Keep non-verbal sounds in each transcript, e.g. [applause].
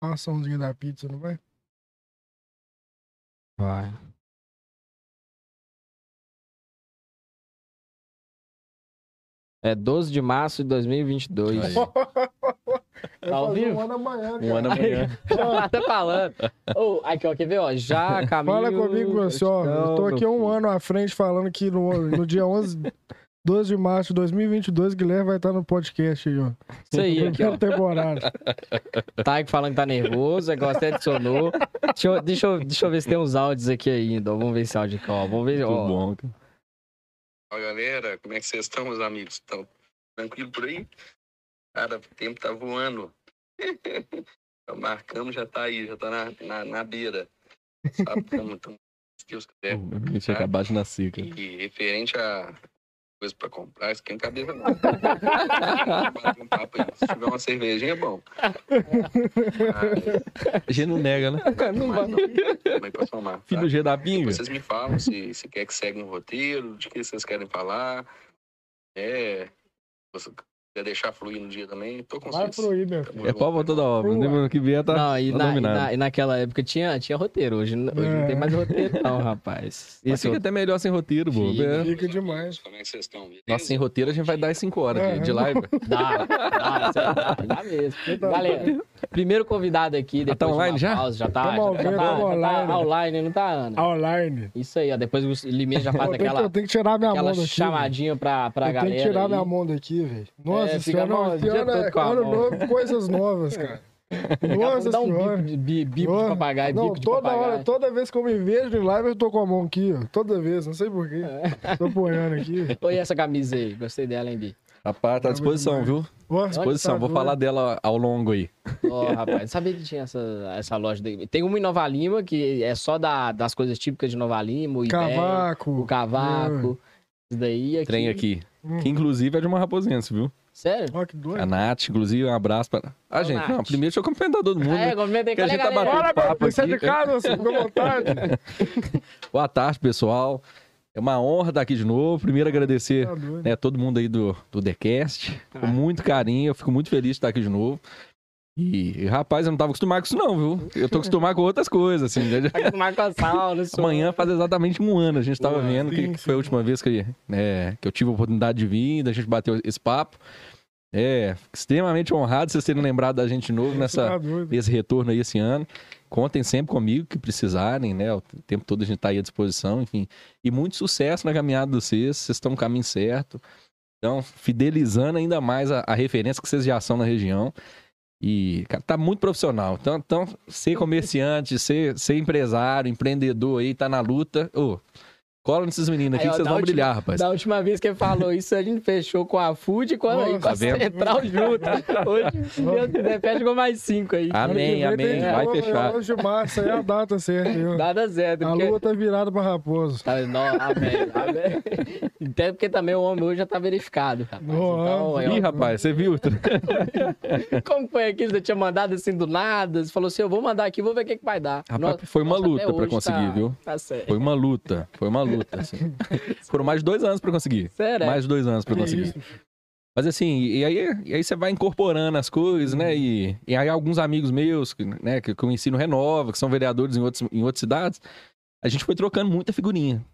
Uma açãozinha da pizza, não vai? Vai. É 12 de março de 2022. Aí. [laughs] Vai Tá ao vivo? um ano amanhã, cara. Um ano amanhã. Ela tá falando. Ô, aqui, ó, quer ver, ó? Já caminho... Fala comigo, você, ó. Eu tô aqui um ano à frente falando que no, no dia 11, 12 de março de 2022, Guilherme vai estar no podcast aí, ó. Isso aí, aqui, ó. Primeira temporada. [laughs] Taik falando que tá nervoso, agora até adicionou. Deixa eu, deixa, eu, deixa eu ver se tem uns áudios aqui ainda. ó. Vamos ver esse áudio aqui, ó. Vamos ver, Muito ó. bom, cara. Fala galera, como é que vocês estão, meus amigos? Estão tranquilo por aí? Cara, o tempo tá voando. [laughs] Marcamos, já tá aí, já tá na, na, na beira. Sabe como então, se Deus quiser. A gente tinha acabado de nascer, cara. E referente a coisa pra comprar, isso aqui não cabeça não. Um papo aí. Se tiver uma cervejinha, é bom. Ah, A gente não nega, né? [laughs] Não vai. mas não, também pra somar. tá? Filho do G da Pinga. Vocês me falam se, se quer que segue um roteiro, de que vocês querem falar. É. Quer deixar fluir no dia também, tô com Vai aí, meu filho. É pau pra toda obra. Boa. No que vier tá, Não, e, tá na, e, na- e naquela época tinha, tinha roteiro. Hoje, hoje não É. tem mais roteiro, não, rapaz. [laughs] Mas fica até melhor sem roteiro, pô. Fica. É. Fica demais. Como é que vocês estão? beleza? Nossa, sem roteiro a gente vai dar 5 horas de, de É. live. Dá, dá, dá, dá mesmo. Galera, primeiro convidado aqui, depois tá de uma online já? pausa, já tá, já, ao já tá, já tá online. online, não tá, Ana? Online. Isso aí, ó, depois o Liminha já faz Eu aquela, eu tenho que tirar minha aquela chamadinha pra, pra eu galera. tenho que tirar aí. minha mão daqui, velho. Nossa É, senhora, não, o esse dia ano, todo é, com a ano novo, coisas novas, cara. Nossa dá um senhora. bico de, bi- bico Nossa. de papagaio, Não, bico de toda papagaio. hora, toda vez que eu me vejo em live, eu tô com a mão aqui, ó. Toda vez, não sei porquê. É. Tô apoiando aqui. [laughs] Olha essa camisa aí, gostei dela, hein, Bi? Rapaz, tá à disposição, viu? À disposição. Vou falar dela ao longo aí. Ó, rapaz, não [laughs] sabia que tinha essa, essa loja daí. Tem uma em Nova Lima, que é só da, das coisas típicas de Nova Lima, o Cavaco. o cavaco, isso daí. Aqui. Trem aqui. Hum. Que inclusive é de uma raposense, viu? Sério? Ó, que doido. A Nath, inclusive, um abraço pra. Ah, Ô, gente, Nath. não, primeiro deixa eu cumprimentar todo mundo. É, né? comentei Que a a gente tá batendo Bora, papo meu, você é de aqui. casa, fica à vontade. [laughs] Boa tarde, pessoal. É uma honra estar aqui de novo. Primeiro agradecer Tá né, todo mundo aí do, do TheCast. Com muito carinho, eu fico muito feliz de estar aqui de novo. E, rapaz, eu não tava acostumado com isso não, viu? Eu tô acostumado com outras coisas, assim. né? Tá com Marco Sauro, isso. Amanhã faz exatamente um ano. A gente tava Ué, vendo que, sim, que foi a última vez que, né, que eu tive a oportunidade de vir, da gente bateu esse papo. É, extremamente honrado vocês terem lembrado da gente de novo nessa, Tá doido. esse retorno aí esse ano. Contem sempre comigo que precisarem, né? O tempo todo a gente tá aí à disposição, enfim. E muito sucesso na caminhada de vocês, vocês estão no caminho certo. Então, fidelizando ainda mais a, a referência que vocês já são na região. E, cara, tá muito profissional. Então, então ser comerciante, ser, ser empresário, empreendedor aí, tá na luta. Ô, cola nesses meninos aqui Aí, ó, que vocês vão última- brilhar, rapaz. Da última vez que ele falou isso, a gente fechou com a Food e com a, Nossa, e com a tá? Central junto. Hoje, Deus quiser, fecha com mais cinco aí. Amém, amém. tem Vai fechar. é 11 de março, aí é a data certa. viu? Nada certo. A porque- lua tá virada pra raposo. Tá, não, amém, amém. Até porque também o homem hoje já tá verificado, rapaz. Então. Ih, é, rapaz, você viu? [laughs] como foi aquilo? Você tinha mandado assim do nada? Você falou assim: eu vou mandar aqui, vou ver o que, que vai dar. Rapaz, Nossa, foi uma luta pra hoje conseguir, tá- viu? Tá certo. Foi uma luta, foi uma luta, assim. Foram mais de dois anos pra conseguir. Sério? é? Mais de dois anos pra conseguir. Mas assim, e aí, e aí você vai incorporando as coisas, né? E, e aí alguns amigos meus, que, né, que, que eu ensino Renova, que são vereadores em, outros, em outras cidades, a gente foi trocando muita figurinha.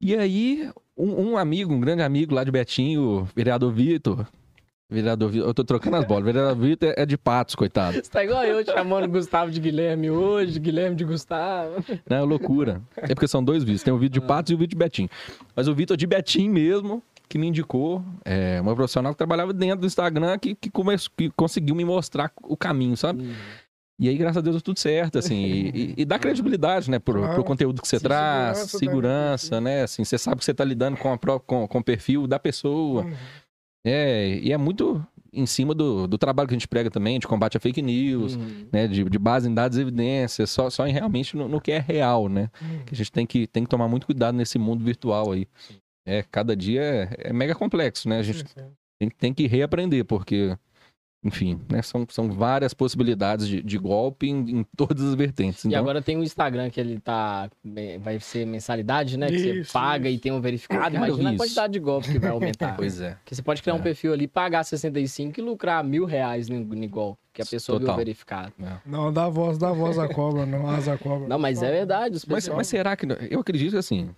E aí, um, um amigo, um grande amigo lá de Betinho, o vereador Vitor, vereador Vitor, eu tô trocando as bolas, o vereador Vitor é de Patos, coitado. Você tá igual eu te chamando Gustavo de Guilherme hoje, Guilherme de Gustavo. Não, é loucura. É porque são dois vídeos. Tem o vídeo de Patos e o vídeo de Betim. Mas o Vitor de Betim mesmo, que me indicou, é uma profissional que trabalhava dentro do Instagram, que, que, come- que conseguiu me mostrar o caminho, sabe? E aí, graças a Deus, deu tudo certo, assim. E, e- e dá credibilidade, né, pro, Claro. pro conteúdo que você traz, segurança segurança, né? Assim, você sabe que você tá lidando com, a com, com o perfil da pessoa. Uhum. É, e é muito em cima do, do trabalho que a gente prega também, de combate a fake news, Uhum. né? De, de base em dados e evidências, só, só em realmente no, no que é real, né? Uhum. que a gente tem que, tem que tomar muito cuidado nesse mundo virtual aí. É, cada dia é, é mega complexo, né? A gente tem, tem que reaprender, porque, enfim, né? São, são várias possibilidades de, de golpe em, em todas as vertentes. E Então, agora tem o Instagram que ele tá. Vai ser mensalidade, né? Que você Isso, paga e isso. tem um verificado. Cara, Imagina a isso. quantidade de golpes que vai aumentar. [laughs] pois é. Porque você pode criar um É. perfil ali, pagar 65 e lucrar mil reais no, no golpe. porque a pessoa Total. viu verificado. Não, dá voz, dá voz à cobra, não, asa à cobra. Não, mas é verdade. Os Mas, mas será que. não- Eu acredito que assim.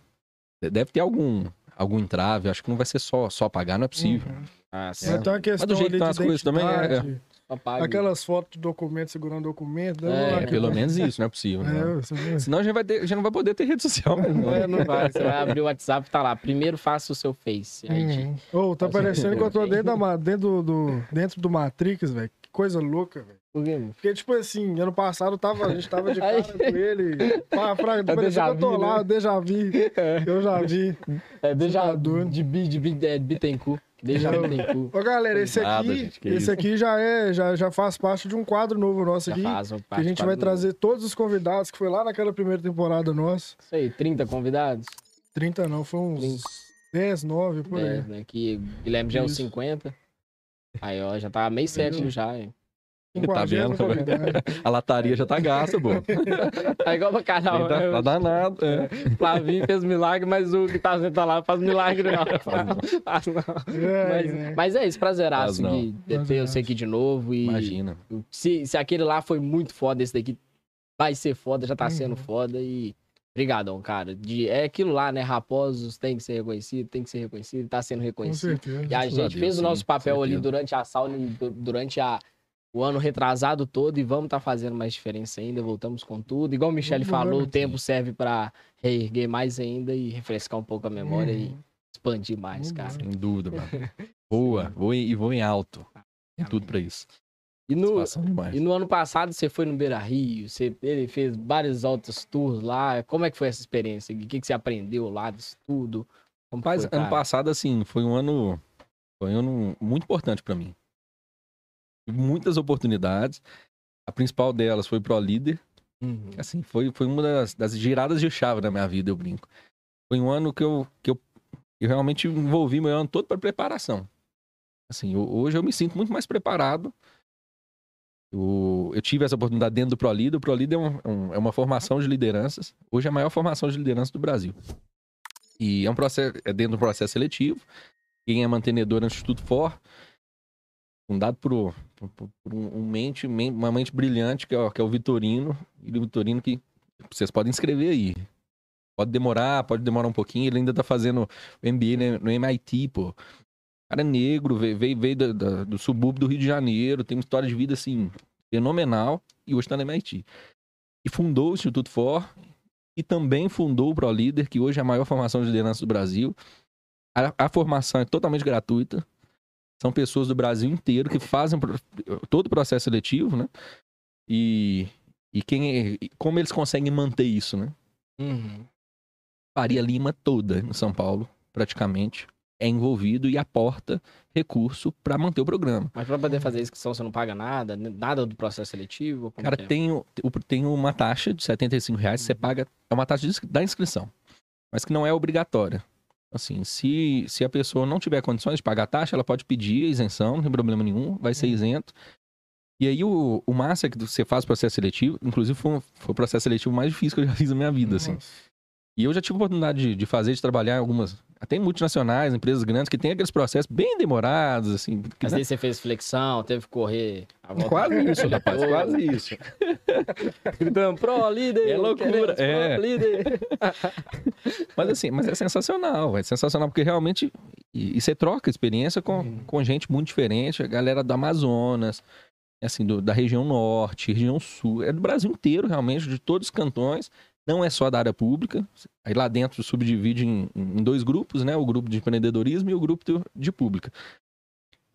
Deve ter algum, algum entrave. Acho que não vai ser só, só pagar, não é possível. Uhum. Ah, Mas sim. tem uma questão do jeito ali que de as coisas também, é- Só paga. Aquelas fotos de documento segurando documento. É, né? É, pelo menos isso, não é possível. né? É. Senão a gente, vai ter, a gente não vai poder ter rede social. mesmo, [laughs] não. É, não vai. Você vai abrir o WhatsApp e tá lá. Primeiro faça o seu Face. ID. Uhum. Ô, tá parecendo que eu tô dentro, da, dentro, do, dentro do Matrix, velho. Coisa louca, velho. Por quê? Porque, tipo assim, ano passado tava, a gente tava de [laughs] cara Aí. com ele. Pra, pra, É parecia déjà que eu tô vu, lá, né? eu déjà vi. Eu já vi. É, deixa tá de, bi- de, bi- é, Bittencourt. Deixa Eu- Bittencourt. Ô, galera, esse Nada, aqui, gente, esse isso. aqui já é, já, já faz parte de um quadro novo nosso Já aqui. faz um Que a gente vai parte trazer todos os convidados que foi lá naquela primeira temporada nossa. Isso aí, 30 convidados. 30 não, foi uns 30. 10, 9, por aí. É, né? Que Guilherme já é Isso. 50. Aí, ó, já tá meio sétimo já, hein? Tá vendo? 50º convidado. [laughs] A lataria já tá gasta, pô. É [laughs] igual pra canal. Tá, tá né? danado. É. [laughs] Flavinho fez milagre, mas o que tá sentado lá faz milagre, não. Faz não. É, Mas, é. mas é isso, prazeraço Faz não. de, ter Prazeraço. você aqui de novo. E Imagina. se, se aquele lá foi muito foda, esse daqui vai ser foda, já tá Uhum. sendo foda. E Obrigadão, cara. De, é aquilo lá, né? Raposos tem que ser reconhecido, tem que ser reconhecido, tá sendo Com reconhecido. certeza. E a gente fez o nosso papel com ali durante a sauna, du- durante a, o ano retrasado todo e vamos estar fazendo mais diferença ainda. Voltamos com tudo. Igual o Michele falou, o tempo serve pra reerguer mais ainda e refrescar um pouco a memória e Uhum. expandir mais, cara. Sem dúvida, mano. [laughs] Voa, voa e voa em alto. Tem tudo pra isso. E no, e no ano passado você foi no Beira Rio, você, ele fez vários altos tours lá. Como é que foi essa experiência? O que, que você aprendeu lá disso tudo? Como Mas foi, ano passado, assim, foi um ano. Foi um ano muito importante pra mim. Tive muitas oportunidades. A principal delas foi pro líder. Uhum. Assim, foi, foi uma das, das giradas de chave da minha vida, eu brinco. Foi um ano que eu, que eu, eu realmente envolvi meu ano todo para preparação. Assim, eu- hoje eu me sinto muito mais preparado. Eu, eu tive essa oportunidade dentro do ProLíder. O ProLíder é, um- um- é uma formação de lideranças. Hoje é a maior formação de liderança do Brasil. E é um processo, é dentro do processo seletivo. Quem é mantenedor é o Instituto For, fundado por, por- por um, um mente, men- uma mente brilhante, que é, o- que é o Vitorino. E o Vitorino que vocês podem inscrever aí. Pode demorar, pode demorar um pouquinho. Ele ainda tá fazendo o MBA no MIT, pô. Cara negro, veio, veio, veio da- da- do subúrbio do Rio de Janeiro, tem uma história de vida, assim, fenomenal. E hoje tá no MIT. E fundou o Instituto For. E também fundou o ProLíder, que hoje é a maior formação de liderança do Brasil. A, a formação é totalmente gratuita. São pessoas do Brasil inteiro que fazem todo o processo seletivo, né? E, e quem é- e como eles conseguem manter isso, né? Uhum. Faria Lima toda em São Paulo, praticamente, é envolvido e aporta recurso para manter o programa. Mas pra poder fazer inscrição você não paga nada? Nada do processo seletivo? Cara, é? tem, tem uma taxa de 75 reais, você paga, é uma taxa de da inscrição, mas que não é obrigatória. Assim, se, se a pessoa não tiver condições de pagar a taxa, ela pode pedir a isenção, não tem problema nenhum, vai ser isento. E aí o, o massa é que você faz o processo seletivo, inclusive foi, um- foi o processo seletivo mais difícil que eu já fiz na minha vida, assim. E eu já tive a oportunidade de, de fazer, de trabalhar em algumas, até em multinacionais, empresas grandes, que tem aqueles processos bem demorados, assim. que, Mas né? aí você fez flexão, teve que correr. a volta Quase isso, rapaz, quase isso. [laughs] Gritando, pro líder! É loucura, queremos pro é. líder! [laughs] Mas assim, mas é sensacional, é sensacional, porque realmente. E, e você troca experiência com, Uhum. com gente muito diferente, a galera do Amazonas, assim, do- da região norte, região sul, é do Brasil inteiro, realmente, de todos os cantões. Não é só da área pública. Aí lá dentro subdivide em, em dois grupos, né? O grupo de empreendedorismo e o grupo do- de pública.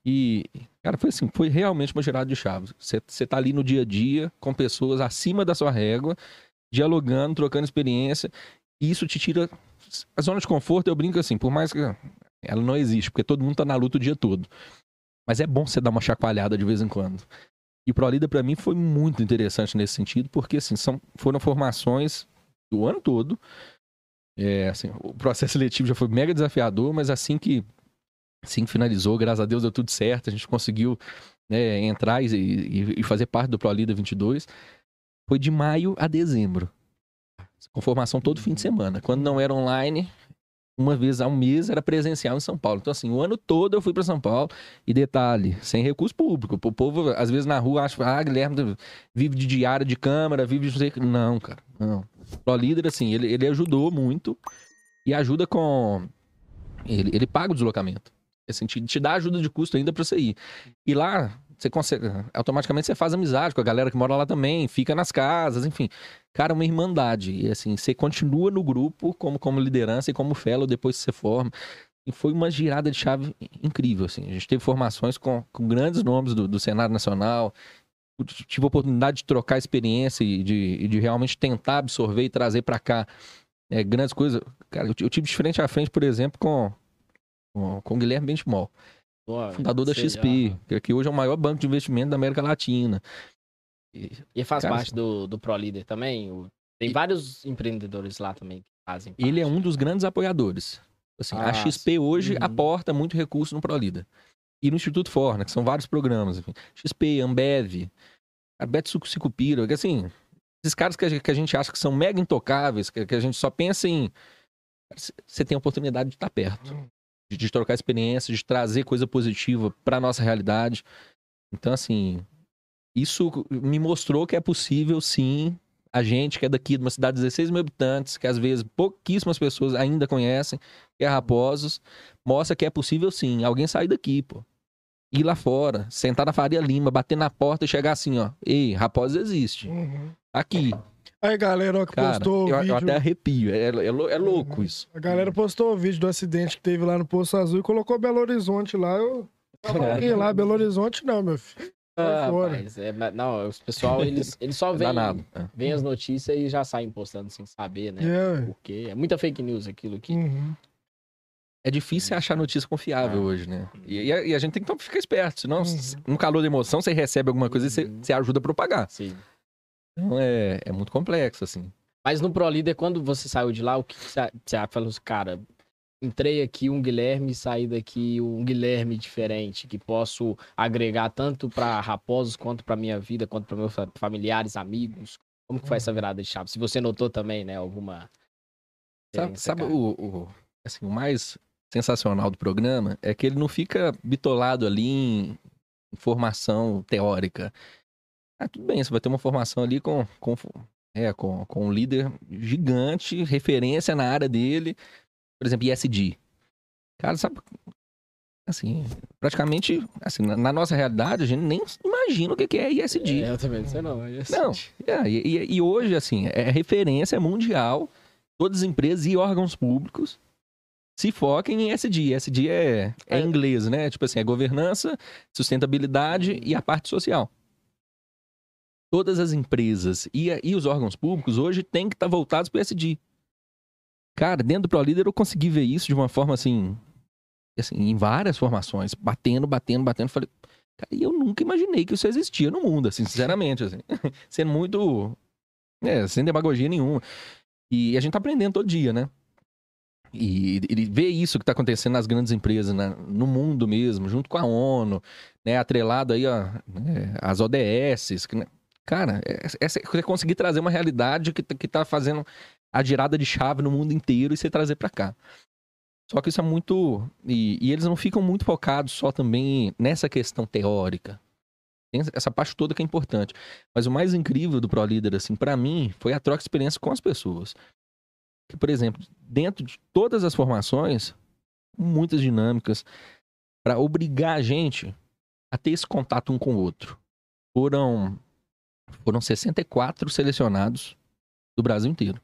E, cara, foi assim, foi realmente uma girada de chaves. Você você tá ali no dia a dia, com pessoas acima da sua régua, dialogando, trocando experiência. E isso te tira. A zona de conforto, eu brinco assim, por mais que ela não existe, porque todo mundo tá na luta o dia todo. Mas é bom você dar uma chacoalhada de vez em quando. E o ProLida, para mim, foi muito interessante nesse sentido, porque assim, são, foram formações do ano todo. É, assim, o processo seletivo já foi mega desafiador, mas assim que, assim que finalizou, graças a Deus deu tudo certo, a gente conseguiu né, entrar e, e- e fazer parte do ProLida 22. Foi de maio a dezembro. Com formação todo fim de semana. Quando não era online, uma vez ao mês era presencial em São Paulo. Então, assim, o ano todo eu fui para São Paulo. E detalhe, sem recurso público. O povo, às vezes, na rua acha, ah, Guilherme vive de diário de câmara, vive de. Não, cara, não. O líder, assim, ele, ele ajudou muito e ajuda com. Ele, ele paga o deslocamento. Assim, te, te dá ajuda de custo ainda para você ir. E lá, você consegue. Automaticamente você faz amizade com a galera que mora lá também, fica nas casas, enfim. Cara, uma irmandade. E assim, você continua no grupo como, como liderança e como fellow depois que você forma. E foi uma girada de chave incrível, assim. A gente teve formações com, com grandes nomes do, do Senado Nacional. Tive a oportunidade de trocar experiência e de, de realmente tentar absorver e trazer para cá é, grandes coisas. Cara, eu, eu tive de frente a frente, por exemplo, com, com, com o Guilherme Benchimol fundador da XP, que hoje é o maior banco de investimento da América Latina. E, e faz cara, parte do, do ProLeader também? Tem e... vários empreendedores lá também que fazem parte. Ele é um dos grandes apoiadores. Assim, ah, a XP hoje uhum. aporta muito recurso no ProLeader. E no Instituto Forna, que são vários programas. Enfim. XP, Ambev, Beto Sicupira, que assim, esses caras que a, gente, que a gente acha que são mega intocáveis, que, que a gente só pensa em. Você tem a oportunidade de estar perto. Uhum de, de trocar experiência, de trazer coisa positiva para nossa realidade. Então, assim, isso me mostrou que é possível, sim, a gente que é daqui de uma cidade de 16 mil habitantes, que às vezes pouquíssimas pessoas ainda conhecem, que é Raposos, mostra que é possível, sim, alguém sair daqui, pô. Ir lá fora, sentar na Faria Lima, bater na porta e chegar assim, ó. Ei, Raposos existe. Uhum. Aqui. Aí, galera, ó, que Cara, postou eu, o vídeo... eu até arrepio. É, é, é louco isso. A galera postou o vídeo do acidente que teve lá no Poço Azul e colocou Belo Horizonte lá. Eu tava lá, Belo Horizonte não, meu filho. Ah, mas é, não, os pessoal, eles, eles só veem, [laughs] é. veem as notícias e já saem postando sem saber, né? É. Porque é muita fake news aquilo aqui. Uhum. É difícil achar notícia confiável ah. hoje, né? E, e, a, e, a, gente tem que ficar esperto, senão, uhum. no calor da emoção, você recebe alguma coisa uhum. e você, uhum. você ajuda a propagar. Sim. Então é, é muito complexo, assim. Mas no Pro Líder, quando você saiu de lá, o que você, você falou assim, cara, entrei aqui um Guilherme e saí daqui um Guilherme diferente, que posso agregar tanto para Raposos quanto para minha vida, quanto para meus familiares, amigos. Como que foi essa virada de chave? Se você notou também, né, alguma Sabe, sabe o, o, assim, o mais sensacional do programa é que ele não fica bitolado ali em formação teórica. Ah, tudo bem, você vai ter uma formação ali com, com, é, com, com um líder gigante, referência na área dele, por exemplo, ISD. Cara, sabe, assim, praticamente, assim, na, na, nossa realidade, a gente nem imagina o que é ISD. É, eu também não sei não. É não, é, e, e, hoje, assim, é referência mundial, todas as empresas e órgãos públicos se focam em ISD. ISD é, é, é inglês, né? Tipo assim, é governança, sustentabilidade e a parte social todas as empresas e, e os órgãos públicos hoje têm que estar tá voltados para o SD. Cara, dentro do ProLíder eu consegui ver isso de uma forma assim, assim, em várias formações, batendo, batendo, batendo. Falei, cara, e eu nunca imaginei que isso existia no mundo, assim, sinceramente, assim. [laughs] Sendo muito, é, sem demagogia nenhuma. E a gente tá aprendendo todo dia, né? E ele vê isso que está acontecendo nas grandes empresas, no mundo mesmo, junto com a ONU, né? atrelado aí né? as ODS, que, né? Cara, é conseguir trazer uma realidade que, que tá fazendo a girada de chave no mundo inteiro e você trazer para cá. Só que isso é muito. E, e, eles não ficam muito focados só também nessa questão teórica. Tem essa parte toda que é importante. Mas o mais incrível do ProLeader, assim, para mim, foi a troca de experiência com as pessoas. Que, por exemplo, dentro de todas as formações, muitas dinâmicas, para obrigar a gente a ter esse contato um com o outro. Foram foram 64 selecionados do Brasil inteiro.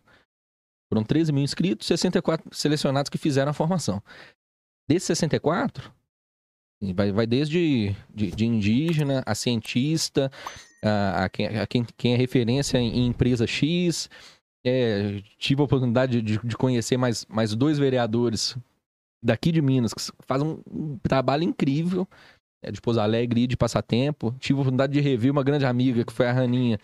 Foram 13 mil inscritos, 64 selecionados que fizeram a formação. Desses 64, vai, vai desde de, de indígena a cientista, a, a, quem, a quem, quem, é referência em, em empresa X. É, tive a oportunidade de, de, conhecer mais, mais dois vereadores daqui de Minas que fazem um, trabalho incrível é, de Pouso Alegre e de Passatempo. Tive a oportunidade de rever uma grande amiga, que foi a Raninha,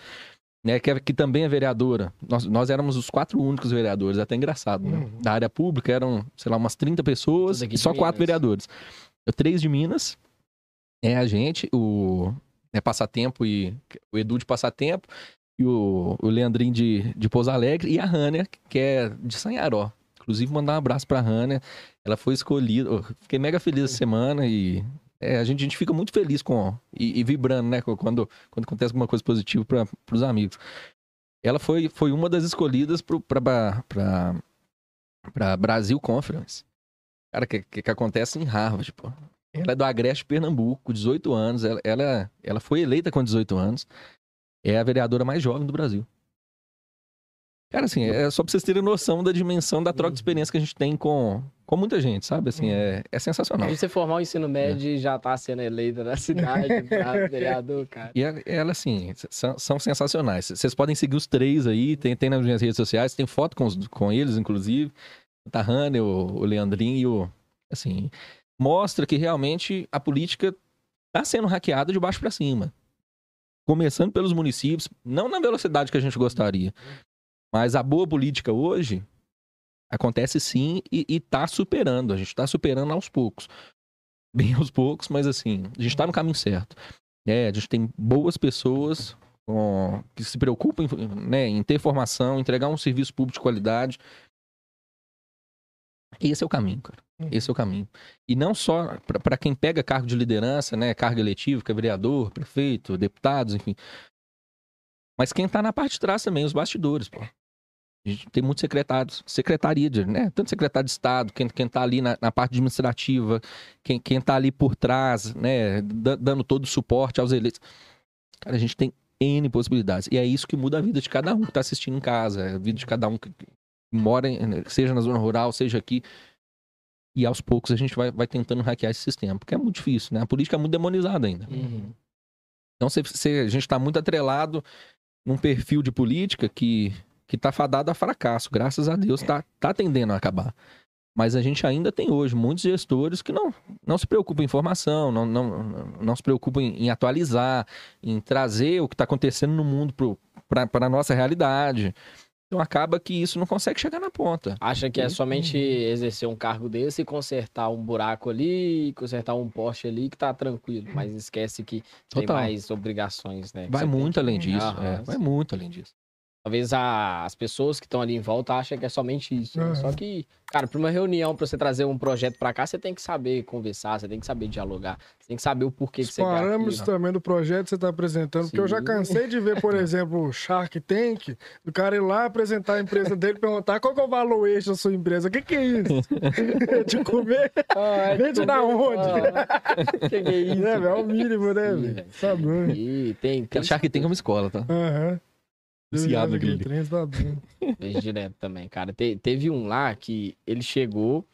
né, que, é, que também é vereadora. Nós, nós éramos os quatro únicos vereadores, até engraçado, né? Uhum. Da área pública eram, sei lá, umas 30 pessoas e só quatro vereadores. Eu, três de Minas, é a gente, o é Passatempo e o Edu de Passatempo, e o, o Leandrinho de, de Pouso Alegre, e a Rania, que é de Sanharó. Inclusive, mandar um abraço pra Hannah. Ela foi escolhida. Oh, fiquei mega feliz essa semana e é, a, gente, a gente fica muito feliz com e, e vibrando, né? Quando, quando acontece alguma coisa positiva para os amigos. Ela foi, foi uma das escolhidas para Brasil Conference. Cara, que, que, que, acontece em Harvard, pô. Ela é do Agreste, Pernambuco, 18 anos. Ela, ela, ela foi eleita com 18 anos. É a vereadora mais jovem do Brasil. Cara, assim, é só pra vocês terem noção da dimensão da troca de experiência que a gente tem com, com muita gente, sabe? Assim, é, é sensacional. A você formar o ensino médio e já tá sendo eleita na cidade, pra [laughs] vereador, cara. E ela, assim, são, são, sensacionais. Vocês podem seguir os três aí, tem, tem nas minhas redes sociais, tem foto com, os, com eles, inclusive. O Tahane, o, o Leandrinho e o... Assim, mostra que realmente a política tá sendo hackeada de baixo para cima. Começando pelos municípios, não na velocidade que a gente gostaria, mas a boa política hoje acontece sim e, está superando. A gente está superando aos poucos. Bem aos poucos, mas assim, a gente está no caminho certo. É, a gente tem boas pessoas com, que se preocupam né, em ter formação, entregar um serviço público de qualidade. Esse é o caminho, cara. Uhum. Esse é o caminho. E não só para quem pega cargo de liderança, né, cargo eletivo, que é vereador, prefeito, deputados, enfim. Mas quem tá na parte de trás também, os bastidores, pô. A gente tem muitos secretários, secretaria, de, né? Tanto secretário de Estado, quem, quem tá ali na, na parte administrativa, quem, quem tá ali por trás, né? dando todo o suporte aos eleitos. Cara, a gente tem N possibilidades. E é isso que muda a vida de cada um que tá assistindo em casa, a vida de cada um que mora, seja na zona rural, seja aqui. E aos poucos a gente vai, vai tentando hackear esse sistema, porque é muito difícil, né? A política é muito demonizada ainda. Uhum. Então, se, se a gente está muito atrelado num perfil de política que que está fadado a fracasso. Graças a Deus está tá tendendo a acabar. Mas a gente ainda tem hoje muitos gestores que não, não se preocupam em formação, não, não, não se preocupam em, em atualizar, em trazer o que está acontecendo no mundo para a nossa realidade. Então acaba que isso não consegue chegar na ponta. Acha que é somente exercer um cargo desse e consertar um buraco ali, consertar um poste ali que tá tranquilo, mas esquece que Total. tem mais obrigações, né? Vai muito que... além disso, é, vai muito além disso. Talvez a, as pessoas que estão ali em volta achem que é somente isso. Uhum. Né? Só que, cara, para uma reunião, para você trazer um projeto para cá, você tem que saber conversar, você tem que saber dialogar, você tem que saber o porquê Os que você quer. parâmetros também do projeto que você está apresentando, Sim. porque eu já cansei de ver, por [laughs] exemplo, o Shark Tank, o cara ir lá apresentar a empresa dele e perguntar qual que é o valor extra da sua empresa. O que, que é isso? [laughs] de comer? Ah, é Vende na onde? O que, que, é [laughs] isso? É, é o mínimo, né, velho? Tá bom. E tem, tem... Shark Tank é uma escola, tá? Aham. Uhum. Viciado aquele. [laughs] Vejo direto também, cara. Te, teve um lá que ele chegou.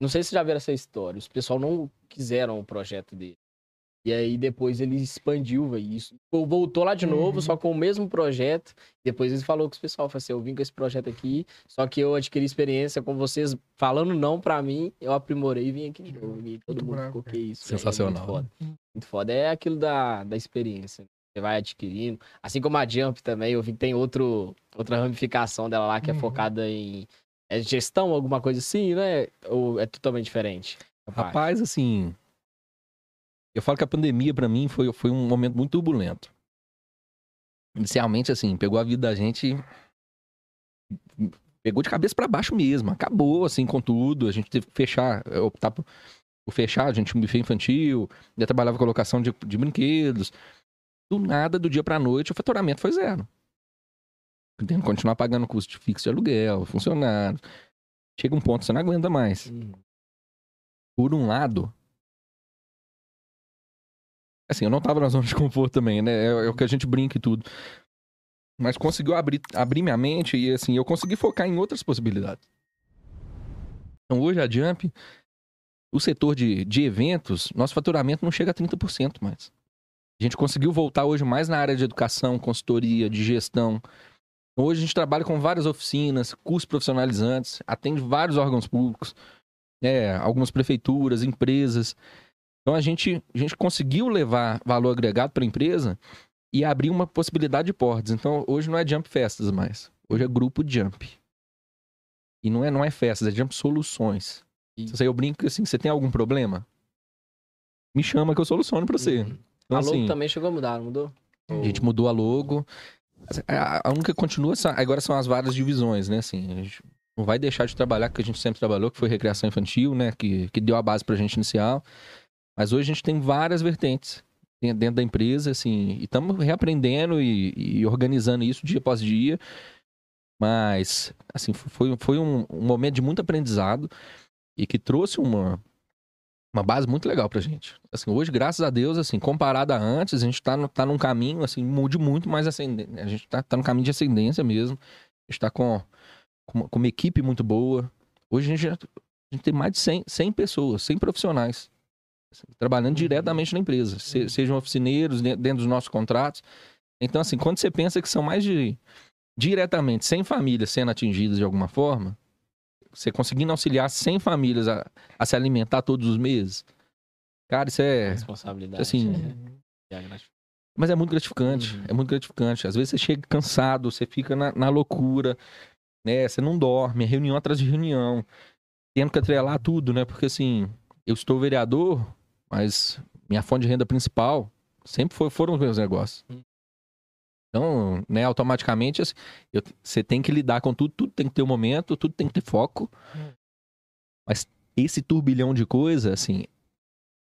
Não sei se já viram essa história. Os pessoal não quiseram o projeto dele. E aí depois ele expandiu, velho. Isso voltou lá de novo, uhum. só com o mesmo projeto. Depois ele falou com os pessoal, falou assim, eu vim com esse projeto aqui, só que eu adquiri experiência com vocês falando não para mim, eu aprimorei e vim aqui de novo. E todo muito mundo bravo, ficou que isso. Sensacional. É muito, foda. muito foda. É aquilo da, da experiência. Você vai adquirindo. Assim como a Jump também, eu vi que tem outro, outra ramificação dela lá que é uhum. é focada em é gestão, alguma coisa assim, né? Ou é totalmente diferente? Rapaz, assim. Eu falo que a pandemia, para mim, foi, foi um momento muito turbulento. Inicialmente, assim, pegou a vida da gente. Pegou de cabeça para baixo mesmo. Acabou, assim, com tudo. A gente teve que fechar, optar por, fechar. A gente tinha um buffet infantil, já trabalhava com colocação de, de brinquedos do nada, do dia pra noite, o faturamento foi zero. Tendo que continuar pagando custo fixo de aluguel, funcionário. Chega um ponto que você não aguenta mais. Uhum. Por um lado, assim, eu não tava na zona de conforto também, né? É, é o que a gente brinca e tudo. Mas conseguiu abrir, abrir minha mente e, assim, eu consegui focar em outras possibilidades. Então, hoje a Jump, o setor de, de eventos, nosso faturamento não chega a 30% mais. A gente conseguiu voltar hoje mais na área de educação, consultoria, de gestão. Hoje a gente trabalha com várias oficinas, cursos profissionalizantes, atende vários órgãos públicos, é, algumas prefeituras, empresas. Então a gente, a gente conseguiu levar valor agregado para a empresa e abrir uma possibilidade de portas. Então hoje não é Jump Festas mais, hoje é Grupo Jump. E não é, não é festas, é Jump Soluções. Isso aí eu brinco assim, você tem algum problema? Me chama que eu soluciono para você. Uhum. Então, a logo assim, também chegou a mudar, mudou? A gente mudou a logo. A única que continua, agora são as várias divisões, né? Assim, a gente não vai deixar de trabalhar, que a gente sempre trabalhou, que foi recreação infantil, né? Que, que deu a base pra gente inicial. Mas hoje a gente tem várias vertentes dentro da empresa, assim, e estamos reaprendendo e, e, organizando isso dia após dia. Mas, assim, foi, foi um, um momento de muito aprendizado e que trouxe uma, uma base muito legal pra gente. Assim, hoje, graças a Deus, assim, comparado a antes, a gente tá, no, tá num caminho, assim, mude muito mais ascendente. A gente tá, tá no caminho de ascendência mesmo. A gente tá com, com, uma, com uma equipe muito boa. Hoje a gente, já, a gente tem mais de 100, 100 pessoas, 100 profissionais assim, trabalhando uhum. diretamente na empresa, se, uhum. sejam oficineiros dentro dos nossos contratos. Então, assim, quando você pensa que são mais de diretamente 100 famílias sendo atingidas de alguma forma, você conseguindo auxiliar 100 famílias a, a se alimentar todos os meses, cara, isso é. Responsabilidade. Assim. É. Mas é muito gratificante. Uhum. É muito gratificante. Às vezes você chega cansado, você fica na, na loucura, né? Você não dorme, é reunião atrás de reunião, tendo que atrelar tudo, né? Porque assim, eu estou vereador, mas minha fonte de renda principal sempre foi, foram os meus negócios. Hum. Então, né, automaticamente, assim, eu, você tem que lidar com tudo, tudo tem que ter um momento, tudo tem que ter foco. Hum. Mas esse turbilhão de coisa, assim,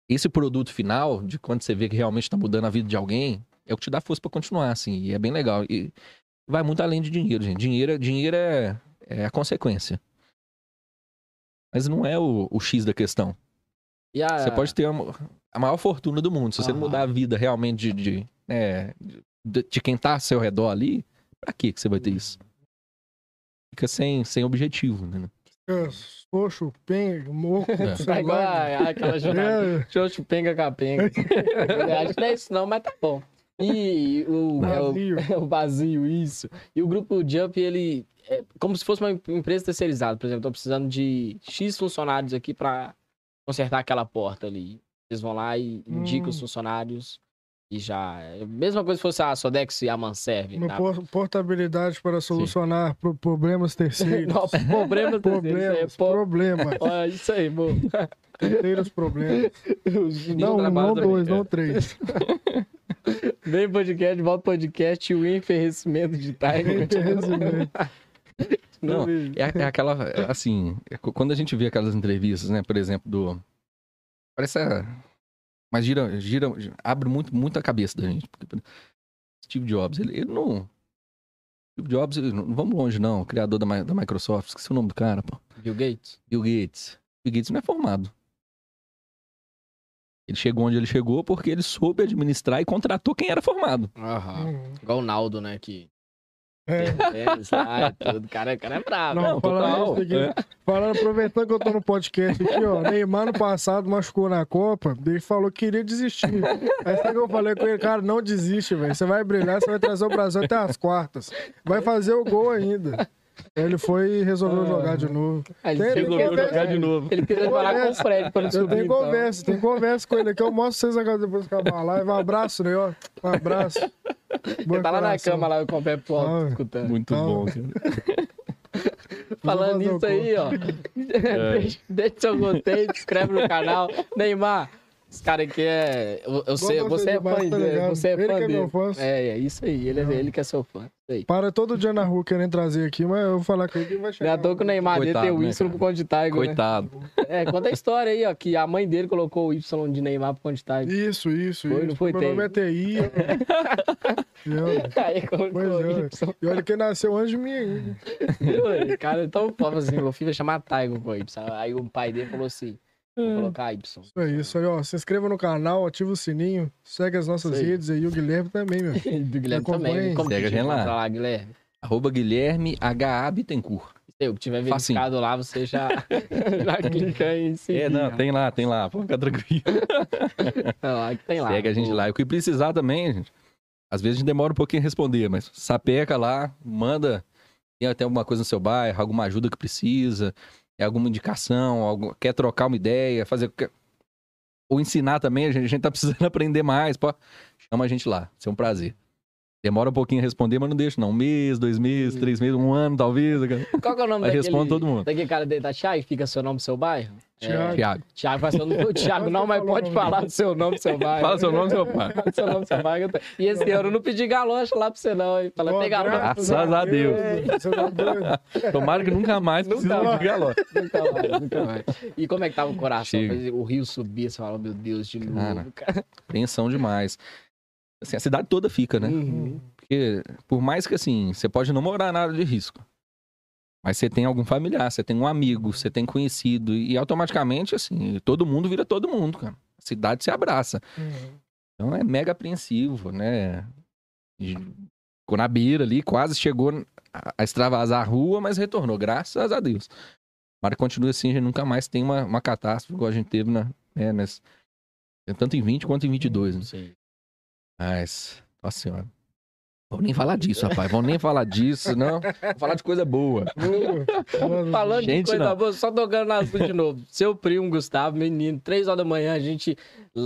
esse produto final, de quando você vê que realmente está mudando a vida de alguém, é o que te dá força para continuar, assim, e é bem legal. E vai muito além de dinheiro, gente. Dinheiro, dinheiro é, é a consequência. Mas não é o, o X da questão. A... Você pode ter a, a, maior fortuna do mundo. Se você não mudar a vida realmente de, de, é, de, de, quem tá ao seu redor ali, pra que você vai ter isso? Fica sem, sem objetivo, né? Xoxo, penga, moco. É. Tá igual aquela [laughs] jornada. É. Xoxo, penga, capenga. Acho que não é isso não, mas tá bom. E o vazio. É o, [laughs] o vazio, isso. E o grupo Jump, ele é como se fosse uma empresa terceirizada. Por exemplo, tô precisando de X funcionários aqui para consertar aquela porta ali. Eles vão lá e indicam hum. os funcionários e já. É mesma coisa se fosse a Sodex e a Manserve. Uma tá? portabilidade para solucionar pro problemas terceiros. [laughs] Não, problemas terceiros. Problemas, é problema. [laughs] Olha, isso aí, bom. [laughs] Terceiros problemas. não, não dois, não três. Vem podcast, volta podcast e o enferrecimento de Tiger. Enferrecimento. Não, é, é, aquela, assim, é, quando a gente vê aquelas entrevistas, né, por exemplo, do... Parece a... Mas gira, gira, abre muito, muito a cabeça da gente. Porque Steve Jobs, ele, ele não... Steve Jobs, não vamos longe não, criador da, da Microsoft, esqueci o nome do cara, pô. Bill Gates. Bill Gates. Bill Gates não é formado. Ele chegou onde ele chegou porque ele soube administrar e contratou quem era formado. Aham. Uhum. Igual o Naldo, né, que é. Tênis tudo. O cara, cara é bravo. Não, falando, aqui, é. falando, aproveitando que eu tô no podcast aqui, ó. Neymar no passado machucou na Copa, ele falou que queria desistir. Aí sabe que eu falei com ele, cara, não desiste, velho. Você vai brilhar, você vai trazer o Brasil até as quartas. Vai fazer o gol ainda. Ele foi e resolveu ah, jogar de novo. Ele tem, resolveu jogar de novo. Ele queria falar com o Fred para descobrir. Eu tenho então. conversa, tem conversa com ele aqui. Eu mostro vocês agora depois que acabar a live. Um abraço, né? Ó. Um abraço. Ele tá lá na cama, lá com o pé pro alto, ah, escutando. Muito ah. bom, [laughs] cara. Falando nisso aí, ó. É. [laughs] deixa, deixa seu gostei, se inscreve no canal. Neymar, esse cara aqui é. Eu, eu sei, você é fã tá dele. Você é ele fã que é dele. meu fã. É, é isso aí. Ele, é, ele que é seu fã. Para todo dia na rua querendo trazer aqui, mas eu vou falar com ele que vai chegar. Já tô com o Neymar dele tem o Y né, pro Conde Tiger. Coitado. Né? É, conta a história aí, ó, que a mãe dele colocou o Y de Neymar pro Conde Tiger. Isso, isso, foi, isso. Não foi Meu nome é TI. [laughs] aí colocou o Y. E olha que nasceu antes de mim ainda. Cara, então, assim, meu filho vai chamar Tiger com o Y. Aí o pai dele falou assim. Vou é. colocar Y. Isso aí, isso aí, ó. Se inscreva no canal, ativa o sininho, segue as nossas redes aí. O Guilherme também, meu. [laughs] Do Guilherme também. Como segue a gente lá. lá. Guilherme? Arroba Guilherme HA Bittencourt. Se eu tiver verificado lá, você já, [laughs] já clica aí em cima. É, não, tem lá, tem lá. Pode ficar tranquilo. [laughs] Não, tem lá. Segue a gente lá. E o que precisar também, gente. Às vezes a gente demora um pouquinho a responder, mas sapeca lá, manda. Tem até alguma coisa no seu bairro, alguma ajuda que precisa é alguma indicação, algum, quer trocar uma ideia, fazer. Ou ensinar também, a gente, a gente tá precisando [laughs] aprender mais. Pô, chama a gente lá, isso é um prazer. Demora um pouquinho a responder, mas não deixa, não. Um mês, dois meses, três meses, um ano, talvez. Qual que é o nome Aí daquele... responde todo mundo. Daquele cara da Thiago, fica seu nome, seu bairro? Thiago. Thiago, Thiago, fala seu nome. O [laughs] Thiago não, mas Falou pode falar dele. seu nome, seu bairro. fala seu nome, seu [laughs] pai. Fala seu nome, seu bairro. E esse ano eu não pedi galocha lá pra você, não. hein? Fala, tem galocha. Graças a Deus. Tá? [laughs] Tomara que nunca mais precise de galocha. Nunca mais, nunca mais. E como é que tava o coração? Chega. O rio subia, você fala, meu Deus, de novo, Cara. cara. Tensão demais. Assim, a cidade toda fica, né? Uhum. Porque, por mais que assim, você pode não morar na área de risco. Mas você tem algum familiar, você tem um amigo, você tem conhecido. E automaticamente, assim, todo mundo vira todo mundo, cara. A cidade se abraça. Uhum. Então é mega apreensivo, né? Ficou na beira ali, quase chegou a a extravasar a rua, mas retornou, graças a Deus. Mas continua assim, a gente nunca mais tem uma, uma catástrofe igual a gente teve na, né, nessa- tanto em 20 quanto em 22, né? Sim. Mas, nossa senhora. Vamos nem falar disso, rapaz. Vamos nem falar disso, não. Vamos falar de coisa boa. Falando Gente, de coisa não. boa, só tocando na de novo. Seu primo, Gustavo, menino, três horas da manhã, a gente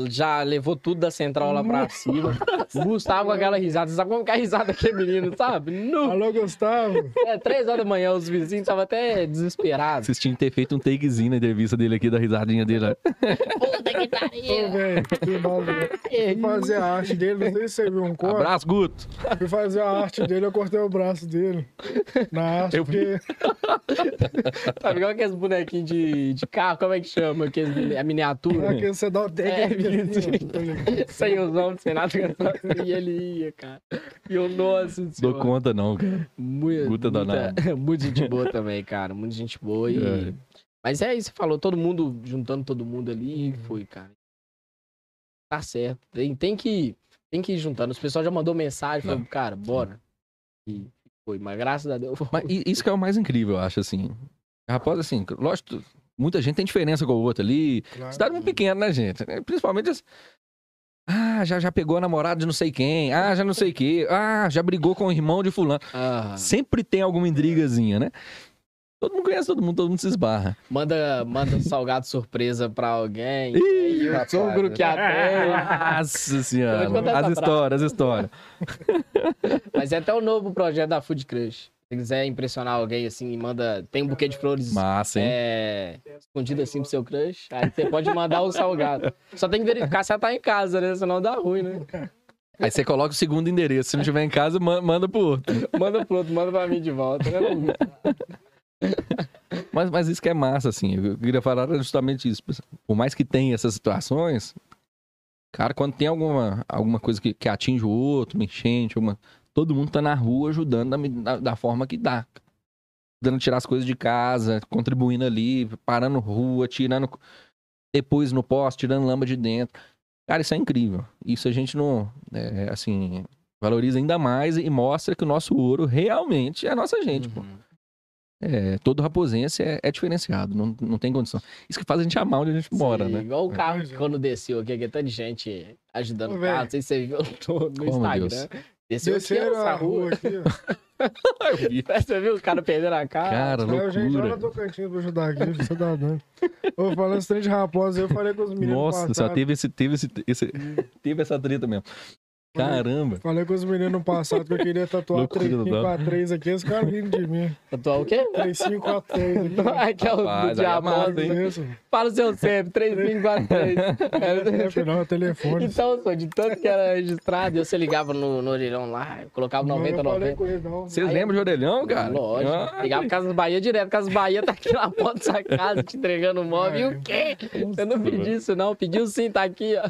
já levou tudo da central lá pra cima. O Gustavo com aquela risada. Você sabe como que é a risada daquele menino, sabe? Nu. Alô, Gustavo. É, três horas da manhã, os vizinhos estavam até desesperados. Vocês tinham que ter feito um takezinho na entrevista dele aqui, da risadinha dele. ó. Puta que pariu. velho, que mal, velho. Fui fazer a arte dele, não sei se você viu um corte. Abraço, Guto. Fazer a arte dele, eu cortei o braço dele. Na arte, Eu vi. porque [laughs] Sabe igual aqueles bonequinhos de, de carro, como é que chama? Aqueles, a miniatura. aqui você dá o É, assim, ó. sem os ombros, sem nada. E ele ia, cara. E eu, nossa Dou senhora. conta, não, cara. Muito, Guta muita, danado. [laughs] muito gente boa também, cara. Muita gente boa. E... É. Mas é isso, você falou, todo mundo, juntando todo mundo ali, e foi, cara. Tá certo. Tem, tem, que, tem que ir juntando. Os pessoal já mandou mensagem, falou, Não. cara, bora. E foi, mas graças a Deus. Mas isso que é o mais incrível, eu acho, assim. Rapaz, assim, lógico, muita gente tem diferença com o outro ali. Claro. Cidade muito pequena, né, gente? Principalmente as... Ah, já, já pegou a namorada de não sei quem. Ah, já não sei o quê. Ah, já brigou com o irmão de fulano. Ah, Sempre tem alguma intrigazinha, né? Todo mundo conhece todo mundo, todo mundo se esbarra. manda, manda um salgado surpresa pra alguém. Ih, o sogro que atende. Nossa senhora. As histórias, as histórias. [laughs] Mas é até o novo projeto da Food Crush. Se quiser impressionar alguém assim, manda. Tem um buquê de flores Massa, hein? é, escondido assim pro seu crush. Aí você pode mandar o salgado. Só tem que verificar se ela tá em casa, né? Senão dá ruim, né? Aí você coloca o segundo endereço. Se não tiver em casa, ma- manda pro outro. Manda pro outro, manda pra mim de volta. Né? Mas, mas isso que é massa, assim. Eu queria falar justamente isso. Por mais que tenha essas situações, cara, quando tem alguma, alguma coisa que, que atinge o outro, uma enchente, alguma... todo mundo tá na rua ajudando da, da, forma que dá. Dando tirar as coisas de casa, contribuindo ali, parando rua, tirando depois no poste, tirando lama de dentro. Cara, isso é incrível. Isso a gente não, é, assim, valoriza ainda mais e mostra que o nosso ouro realmente é a nossa gente, pô. É, todo raposense é, é diferenciado, não, não tem condição. Isso que faz a gente amar onde a gente mora, Sim, né? Igual o carro Pois que é. quando desceu aqui, que é tanta gente ajudando Ô, o carro. Não sei se você viu no, no Instagram. Deus. Desceu aqui Desceram essa a rua. aqui, ó. [laughs] Eu vi. [laughs] Você viu os caras perdendo a cara? Cara, Aí, gente, olha loucura. cantinho pra ajudar aqui, você tá dando. Ô, falando esse trem de raposa, eu falei com os meninos Nossa, no só teve esse, teve esse, esse- teve essa treta mesmo. Caramba. Falei com os meninos no passado que eu queria tatuar Loucura, 3543 aqui, os caras rindo de mim. Atual o quê? 3543 aqui. Aqui é o do é diabo. hein? Fala o seu sempre, 3543. [laughs] É, não, telefone. Então, só de tanto que era registrado, eu você ligava no, no orelhão lá, eu colocava Não, 90, eu falei 90. com ele, não. Vocês Aí- lembram de orelhão, cara? Lógico. Ah, Ligava Casas Bahia direto. Casas Bahia tá aqui na porta da sua casa, te entregando o móvel. E o quê? Você não pediu isso, não. Pediu sim, tá aqui, ó.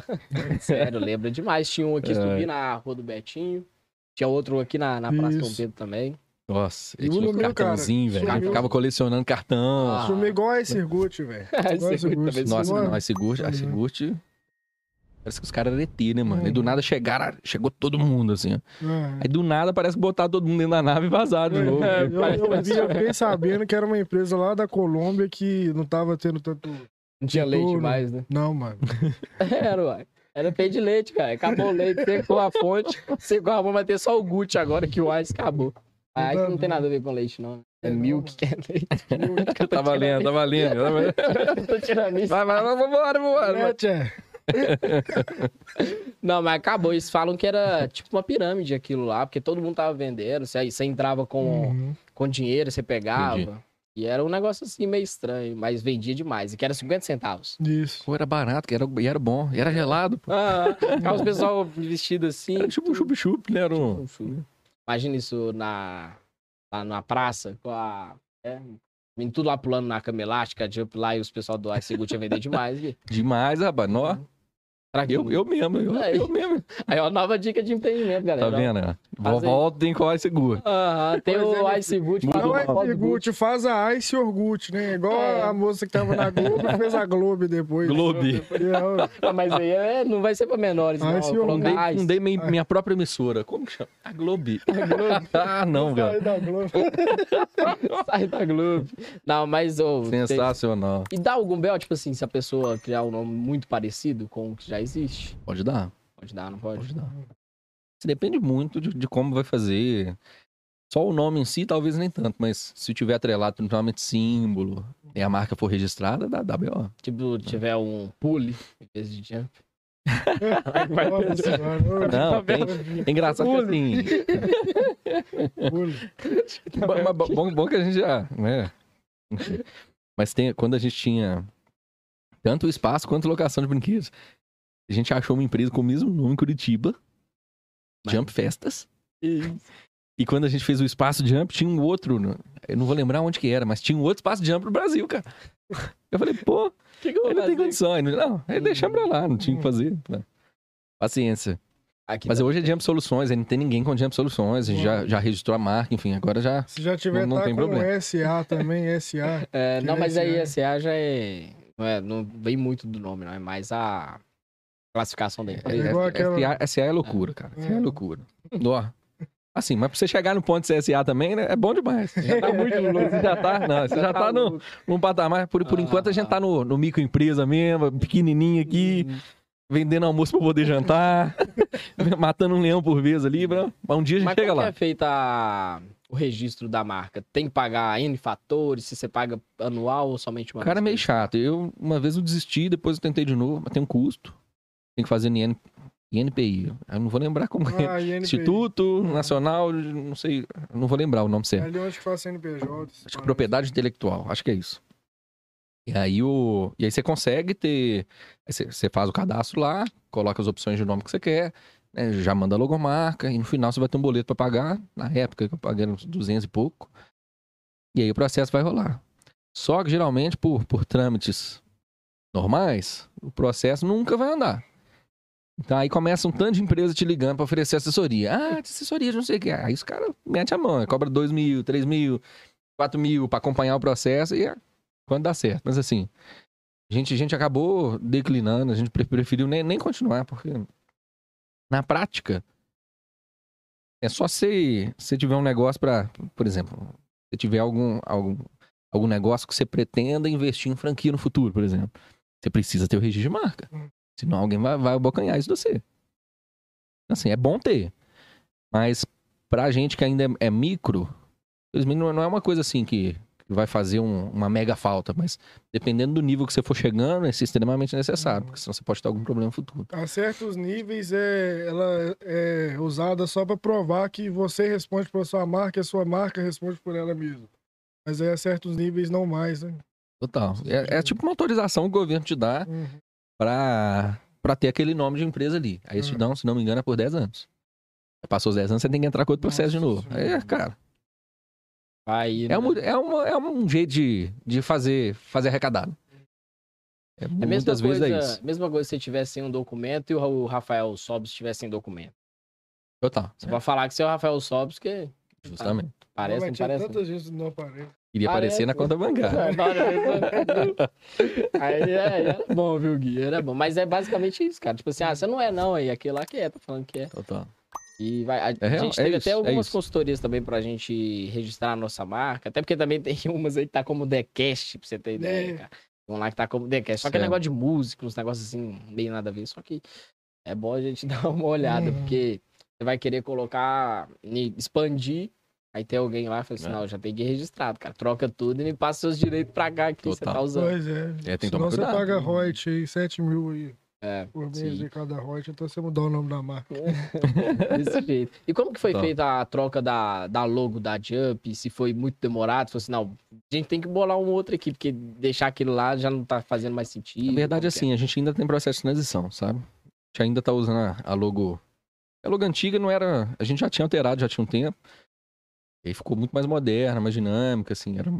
Sério, lembra demais. Tinha um aqui É. subindo na rua do Betinho. Tinha outro aqui na, na Praça Isso. Pedro também. Nossa, ele tinha um cartãozinho, velho. sumiu. Ficava colecionando cartão. Ah. Sumiu igual a Sirgut, velho. [laughs] Igual a Esse Sirgut. também Nossa, não, a Sigurt, a Uhum. Sigurt... Parece que os caras eram ET, né, mano? Uhum. E do nada chegaram, chegou todo mundo, assim, ó. É. Aí do nada parece que botaram todo mundo dentro da nave e vazaram de novo. É, Eu, eu, eu vi, eu fiquei sabendo que era uma empresa lá da Colômbia que não tava tendo tanto. Não tinha leite mais, né? Não, mano. [laughs] Era, uai. Era peito de leite, cara. Acabou o leite, secou a fonte, secou a fonte, vai ter só o Gucci agora que o Ice acabou. A Ice não tem nada a ver com leite, não. É É, milk que é leite. [laughs] Tá valendo, tá valendo. tá valendo. Tô tirando isso. Vai, vai, vai, vambora, vambora. É, tchê. [laughs] Não, mas acabou. Eles falam que era tipo uma pirâmide aquilo lá, porque todo mundo tava vendendo. Você, você entrava com, Uhum. com dinheiro, você pegava. Entendi. E era um negócio assim meio estranho, mas vendia demais. E que era 50 centavos. Isso. Pô, era barato, que era, e era bom. E era gelado, pô. Ah, aí os pessoal vestido assim. Era tipo um chup-chup, né? Era um... Imagina isso na, lá na praça, com a. É, vindo tudo lá pulando na cama elástica, jump lá, e os pessoal do Ice Good ia vender demais. E, Demais, rapaz. Nó. Eu, eu mesmo, eu, Aí. eu mesmo. Aí, ó, nova dica de empreendimento, Tá galera. vendo? ó? Faz aí. Volta em qual é seguro. Aham, tem Pois o é, Ice Good. Faz Não o o é modo Gucci, faz a Ice Orgut, né? Igual É. a moça que tava na Globo [laughs] fez a Globo depois. Globe. A- Ah, mas aí é- não vai ser pra menores, não. Ice Colocar Fundei, Ice. fundei minha, minha própria emissora. Como que chama? A Globo. [laughs] [laughs] ah, não, Sai velho. da Globo. Sai da Globo. Não, mas... tem- Sensacional. E dá algum bel, tipo assim, se a pessoa criar um nome muito parecido com o que já existe? Pode dar. Pode dar, não pode? Pode dar. Isso depende muito de, de como vai fazer. Só o nome em si, talvez nem tanto, mas se tiver atrelado principalmente símbolo e a marca for registrada, dá, dá B.O. Tipo, tiver um pule em vez de jump. Senhora. Não, tem- É engraçado que assim. Pule. [laughs] Bom, mas bom, bom que a gente já. Né? Mas tem, quando a gente tinha tanto espaço quanto locação de brinquedos, a gente achou uma empresa com o mesmo nome em Curitiba, Mas- Jump Festas. E quando a gente fez o espaço Jump, tinha um outro. Eu não vou lembrar onde que era, mas tinha um outro espaço Jump no Brasil, cara. Eu falei, pô, que, que eu ele não tem condições. Não, aí deixamos pra lá, não tinha o que fazer. Paciência. Aqui Mas hoje é Jump Soluções, aí não tem ninguém com Jump Soluções, a gente já, já registrou a marca, enfim, agora já. Se já tiver, Não- não tá tem com problema. SA também, SA. É, não, mas aí SA. SA já é. Não, é. não vem muito do nome, não. É mais a classificação da empresa. igual aquela- SA, SA é loucura, cara. SA é É. loucura. Ó. Assim, mas pra você chegar no ponto de CSA também, né? É bom demais. Você [laughs] já tá muito louco. Você já tá, não, você já tá no, louco. num patamar. Por, por Ah. enquanto a gente tá no, no microempresa mesmo, pequenininho aqui, vendendo almoço pra poder jantar, [laughs] matando um leão por vez ali. Pra, mas um dia a gente Mas chega como lá. é feita a- o registro da marca? Tem que pagar N fatores? Se você paga anual ou somente uma Cara, é vez? meio chato. Eu, uma vez eu desisti, depois eu tentei de novo, mas tem um custo. Tem que fazer no IN, INPI. Eu não vou lembrar como é. Ah, INPI. Instituto Nacional, não sei, não vou lembrar o nome certo. Ali onde que faz CNPJ. Acho que propriedade intelectual, acho que é isso. E aí, o... e aí você consegue ter. Você faz o cadastro lá, coloca as opções de nome que você quer, né, já manda a logomarca, e no final você vai ter um boleto para pagar. Na época que eu paguei uns 200 e pouco. E aí o processo vai rolar. Só que geralmente, por, por trâmites normais, o processo nunca vai andar. Então aí começa um tanto de empresa te ligando para oferecer assessoria. Ah, assessoria, não sei o que. Aí os caras metem a mão, cobra 2 mil, 3 mil, 4 mil para acompanhar o processo e é quando dá certo. Mas assim, a gente, a gente acabou declinando, a gente pre- preferiu nem, nem continuar, porque na prática é só se você tiver um negócio para, por exemplo, se tiver algum, algum, algum negócio que você pretenda investir em franquia no futuro, por exemplo, você precisa ter o registro de marca. Senão alguém vai, vai abocanhar isso de você. Assim, é bom ter. Mas pra gente que ainda é, é micro, não é uma coisa assim que, que vai fazer um- uma mega falta, mas dependendo do nível que você for chegando, é extremamente necessário, porque senão você pode ter algum problema no futuro. A certos níveis, é, ela é usada só para provar que você responde por sua marca e a sua marca responde por ela mesma. Mas aí a certos níveis não mais, né? Total. É, é tipo uma autorização que o governo te dá Uhum. Pra, pra ter aquele nome de empresa ali. Aí te Uhum. dão, se não me engano, é por 10 anos. Passou os 10 anos, você tem que entrar com outro processo de Nossa novo. Aí, Senhora. cara, Aí, é, um, é, uma, é um jeito de, de fazer, fazer arrecadado. É, É muitas coisa, vezes é isso. mesma coisa se você tivesse sem um documento e o Rafael Sobs tivesse sem documento. Total. Você vai falar que você é o Rafael Sobs, que Justamente. parece, não tinha parece. tanta gente não aparece. Iria aparecer na conta bancária. [laughs] É. Aí é, era bom, viu, Gui? Era bom. Mas é basicamente isso, cara. Tipo assim, ah, você não é não aí, aquele lá que é, tá falando que é. Total. E vai, a, É real, gente é teve isso, até é algumas isso. consultorias também pra gente registrar a nossa marca. Até porque também [laughs] tem umas aí que tá como Decast, pra você ter ideia, É. cara. Tem um lá que tá como Decast. Só que é negócio de música, uns negócios assim, meio nada a ver. Só que é bom a gente [laughs] dar uma olhada, Uhum. porque você vai querer colocar, expandir. Aí tem alguém lá e fala assim: É. não, já tem que ir registrado, cara. Troca tudo e me passa seus direitos pra cá que você tá usando. Pois é. É, tem que Senão tomar você cuidado. paga royalty aí, 7 mil aí. É, por mês sim. de cada rocha, então você mudar o nome da marca. [laughs] Desse jeito. E como que foi Tá. feita a troca da, da logo da Jump? Se foi muito demorado? Se fosse, não, a gente tem que bolar um outro aqui, porque deixar aquilo lá já não tá fazendo mais sentido. Na verdade, é? assim, a gente ainda tem processo de transição, sabe? A gente ainda tá usando a, a logo. A logo antiga não era. A gente já tinha alterado, já tinha um tempo. E aí ficou muito mais moderna, mais dinâmica, assim. Era,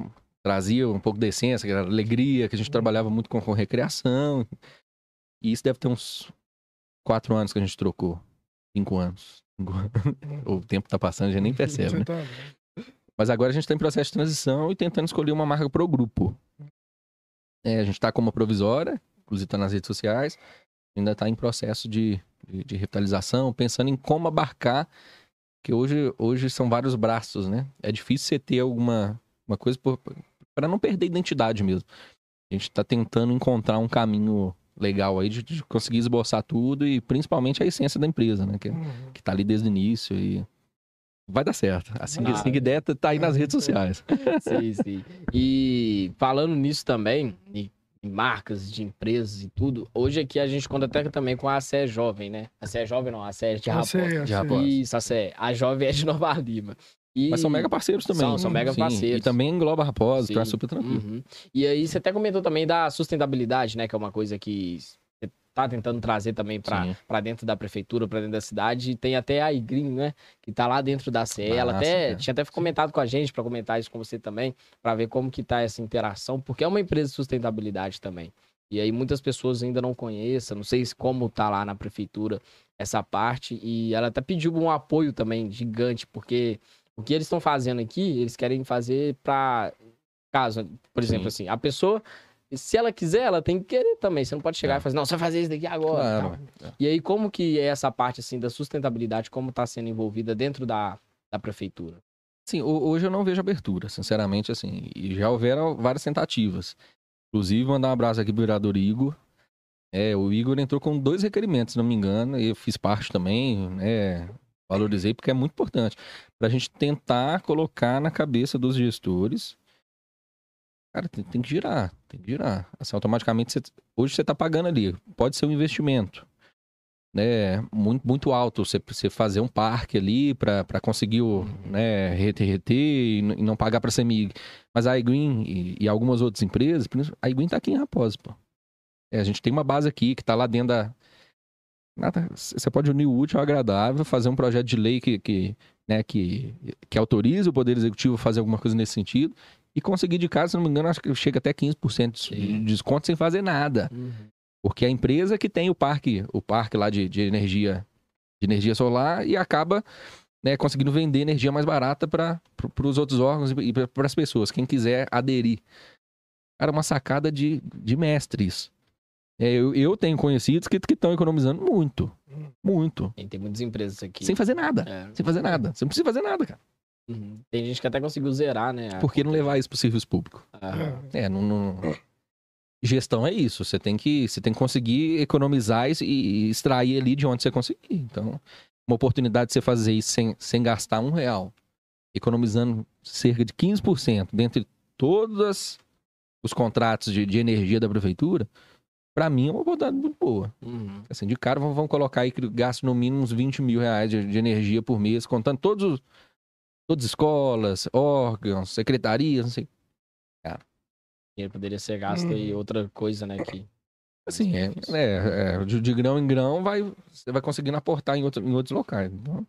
trazia um pouco de essência, que era alegria, que a gente trabalhava muito com, com recreação. E isso deve ter uns quatro anos que a gente trocou. Cinco anos. Cinco anos. [laughs] o tempo tá passando, a gente nem [laughs] percebe, né? tá- Mas agora a gente está em processo de transição e tentando escolher uma marca para o grupo. É, a gente está com uma provisória, inclusive está nas redes sociais, ainda está em processo de, de, de revitalização, pensando em como abarcar, que hoje, hoje são vários braços, né? É difícil você ter alguma uma coisa para não perder identidade mesmo. A gente está tentando encontrar um caminho legal aí de, de conseguir esboçar tudo e principalmente a essência da empresa, né? Que, Uhum. que tá ali desde o início e vai dar certo. Assim, Vai. assim que der, tá aí nas redes sociais. [laughs] Sim, sim. E falando nisso também, em marcas de empresas e tudo, hoje aqui a gente conta até também com a CE Jovem, né? A CE Jovem não, a CE de Eu Raposa. sei, eu de. Raposa. Isso, a CE. A Jovem é de Nova Lima. E... Mas são mega parceiros também. São, são mega Sim, parceiros. E também engloba Raposa, então é Sim. super tranquilo. Uhum. E aí você até comentou também da sustentabilidade, né? Que é uma coisa que tá tentando trazer também para dentro da prefeitura, para dentro da cidade. E tem até a Igreen, né? Que tá lá dentro da CE. Ela até cara. tinha até comentado com a gente para comentar isso com você também, para ver como que tá essa interação, porque é uma empresa de sustentabilidade também. E aí muitas pessoas ainda não conhecem, não sei se como tá lá na prefeitura essa parte. E ela até pediu um apoio também gigante, porque o que eles estão fazendo aqui, eles querem fazer para caso, por exemplo, assim, a pessoa se ela quiser, ela tem que querer também. Você não pode chegar É. e fazer, não, você vai fazer isso daqui agora. Claro. tal. E aí, como que é essa parte, assim, da sustentabilidade, como tá sendo envolvida dentro da, da prefeitura? Sim, ho- hoje eu não vejo abertura, sinceramente, assim. E já houveram várias tentativas. Inclusive, mandar um abraço aqui pro vereador Igor. É, o Igor entrou com dois requerimentos, se não me engano, e eu fiz parte também, né? Valorizei, porque é muito importante. Pra gente tentar colocar na cabeça dos gestores. Cara, tem, tem que girar, tem que girar. Assim, automaticamente, você- hoje você tá pagando ali. Pode ser um investimento. Né, muito, muito alto você, você fazer um parque ali para conseguir o, né, reter, reter e, não pagar para CEMIG. Mas a iGreen e, e algumas outras empresas, a iGreen tá aqui em Raposa, pô. É, a gente tem uma base aqui que tá lá dentro da. Nada, você pode unir o útil ao agradável, fazer um projeto de lei que, que, né, que, que autorize o Poder Executivo a fazer alguma coisa nesse sentido e conseguir de casa, se não me engano, acho que chega até 15% de Sim. desconto sem fazer nada. Porque a empresa que tem o parque, o parque lá de, de energia de energia solar e acaba né, conseguindo vender energia mais barata para os outros órgãos e para as pessoas, quem quiser aderir. Cara, uma sacada de, de mestres. É, eu, eu tenho conhecidos que estão economizando muito. Muito. Tem, tem muitas empresas aqui. Sem fazer nada. É. Sem fazer nada. Você não precisa fazer nada, cara. Uhum. Tem gente que até conseguiu zerar, né? Por que não levar isso para o serviço público? Ah, É, não, não- Gestão é isso. Você tem que, você tem que conseguir economizar e, e extrair ali de onde você conseguir. Então, uma oportunidade de você fazer isso sem, sem gastar um real, economizando cerca de 15% dentre todos os contratos de, de energia da prefeitura, para mim é uma oportunidade muito boa. uhum. Assim, de cara, vamos, vamos colocar aí que gasto no mínimo uns 20 mil reais de, de energia por mês, contando todos os, todas as escolas, órgãos, secretarias, não sei Dinheiro poderia ser gasto aí outra coisa, né? Que... Assim, é, é, é, de, de grão em grão vai, você vai conseguindo aportar em, outro, em outros locais. Então,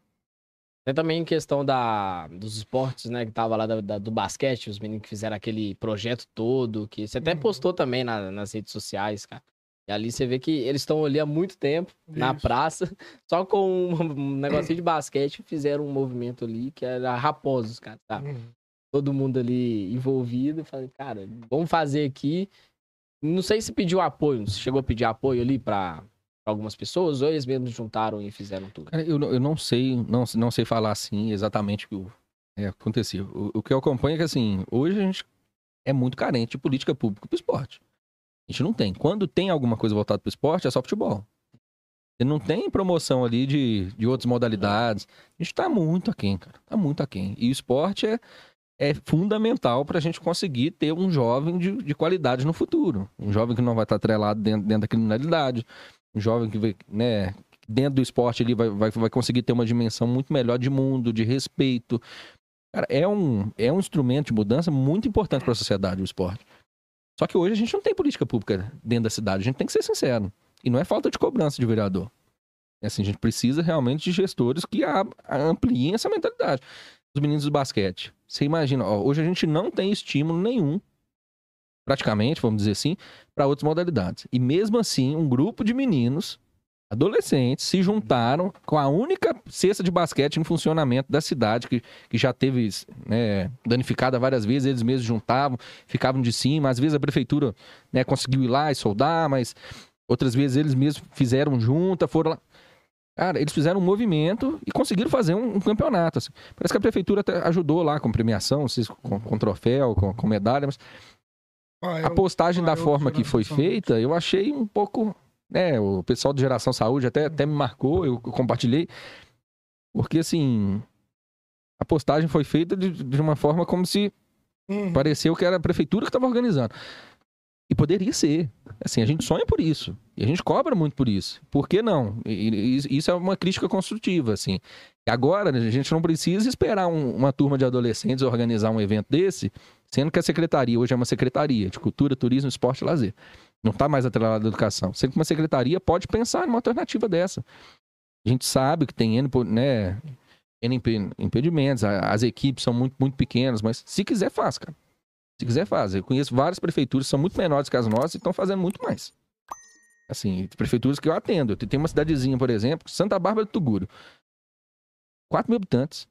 Tem também questão da, dos esportes, né? Que tava lá da- da- do basquete, os meninos que fizeram aquele projeto todo, que você até Uhum. postou também na- nas redes sociais, cara. E ali você vê que eles estão ali há muito tempo, na Isso. praça, [laughs] só com um, negocinho de [clears throat] basquete, fizeram um movimento ali que era raposos, cara, tá? Uhum. Todo mundo ali envolvido, falei, cara, vamos fazer aqui. Não sei se pediu apoio, se chegou a pedir apoio ali pra algumas pessoas, ou eles mesmos juntaram e fizeram tudo. cara, eu, não- eu não sei, não, não sei falar assim exatamente o que é, aconteceu. O, o que eu acompanho é que assim, hoje a gente é muito carente de política pública pro esporte. A gente não tem. Quando tem alguma coisa voltada pro esporte, é só futebol. Você não tem promoção ali de, de outras modalidades. A gente tá muito aquém, cara. Tá muito aquém. E o esporte é, é fundamental pra gente conseguir ter um jovem de, de qualidade no futuro. Um jovem que não vai estar atrelado dentro, dentro da criminalidade. Um jovem que vai, né, dentro do esporte ele vai, vai, vai conseguir ter uma dimensão muito melhor de mundo, de respeito. Cara, é um, é um instrumento de mudança muito importante para a sociedade, o esporte. Só que hoje a gente não tem política pública dentro da cidade, a gente tem que ser sincero. E não é falta de cobrança de vereador. É assim, a gente precisa realmente de gestores que ampliem essa mentalidade. Os meninos do basquete. Você imagina, ó, hoje a gente não tem estímulo nenhum, praticamente, vamos dizer assim, para outras modalidades. E mesmo assim, um grupo de meninos, adolescentes, se juntaram com a única cesta de basquete em funcionamento da cidade, que, que já teve né, danificada várias vezes, eles mesmos juntavam, ficavam de cima. Às vezes a prefeitura né, conseguiu ir lá e soldar, mas outras vezes eles mesmos fizeram junta, foram lá. Cara, eles fizeram um movimento e conseguiram fazer um, um campeonato. Assim. Parece que a prefeitura até ajudou lá com premiação, com, com troféu, com, com medalha, mas ah, eu, a postagem ah, da forma que foi feita, eu achei um pouco. Né, o pessoal de Geração Saúde até, até me marcou, eu compartilhei. Porque, assim, a postagem foi feita de, de uma forma como se uhum. pareceu que era a prefeitura que estava organizando. E poderia ser. Assim, a gente sonha por isso. E a gente cobra muito por isso. Por que não? E, isso é uma crítica construtiva, assim. E agora, a gente não precisa esperar um, uma turma de adolescentes organizar um evento desse, sendo que a secretaria hoje é uma secretaria de cultura, turismo, esporte e lazer. Não está mais atrelada à educação. Que uma secretaria pode pensar numa alternativa dessa. A gente sabe que tem N, né, N impedimentos, as equipes são muito, muito pequenas, mas se quiser, faz, cara. Se quiser, faz. Eu conheço várias prefeituras que são muito menores que as nossas e estão fazendo muito mais. Assim, prefeituras que eu atendo. Tem uma cidadezinha, por exemplo, Santa Bárbara do Tuguro. 4 mil habitantes.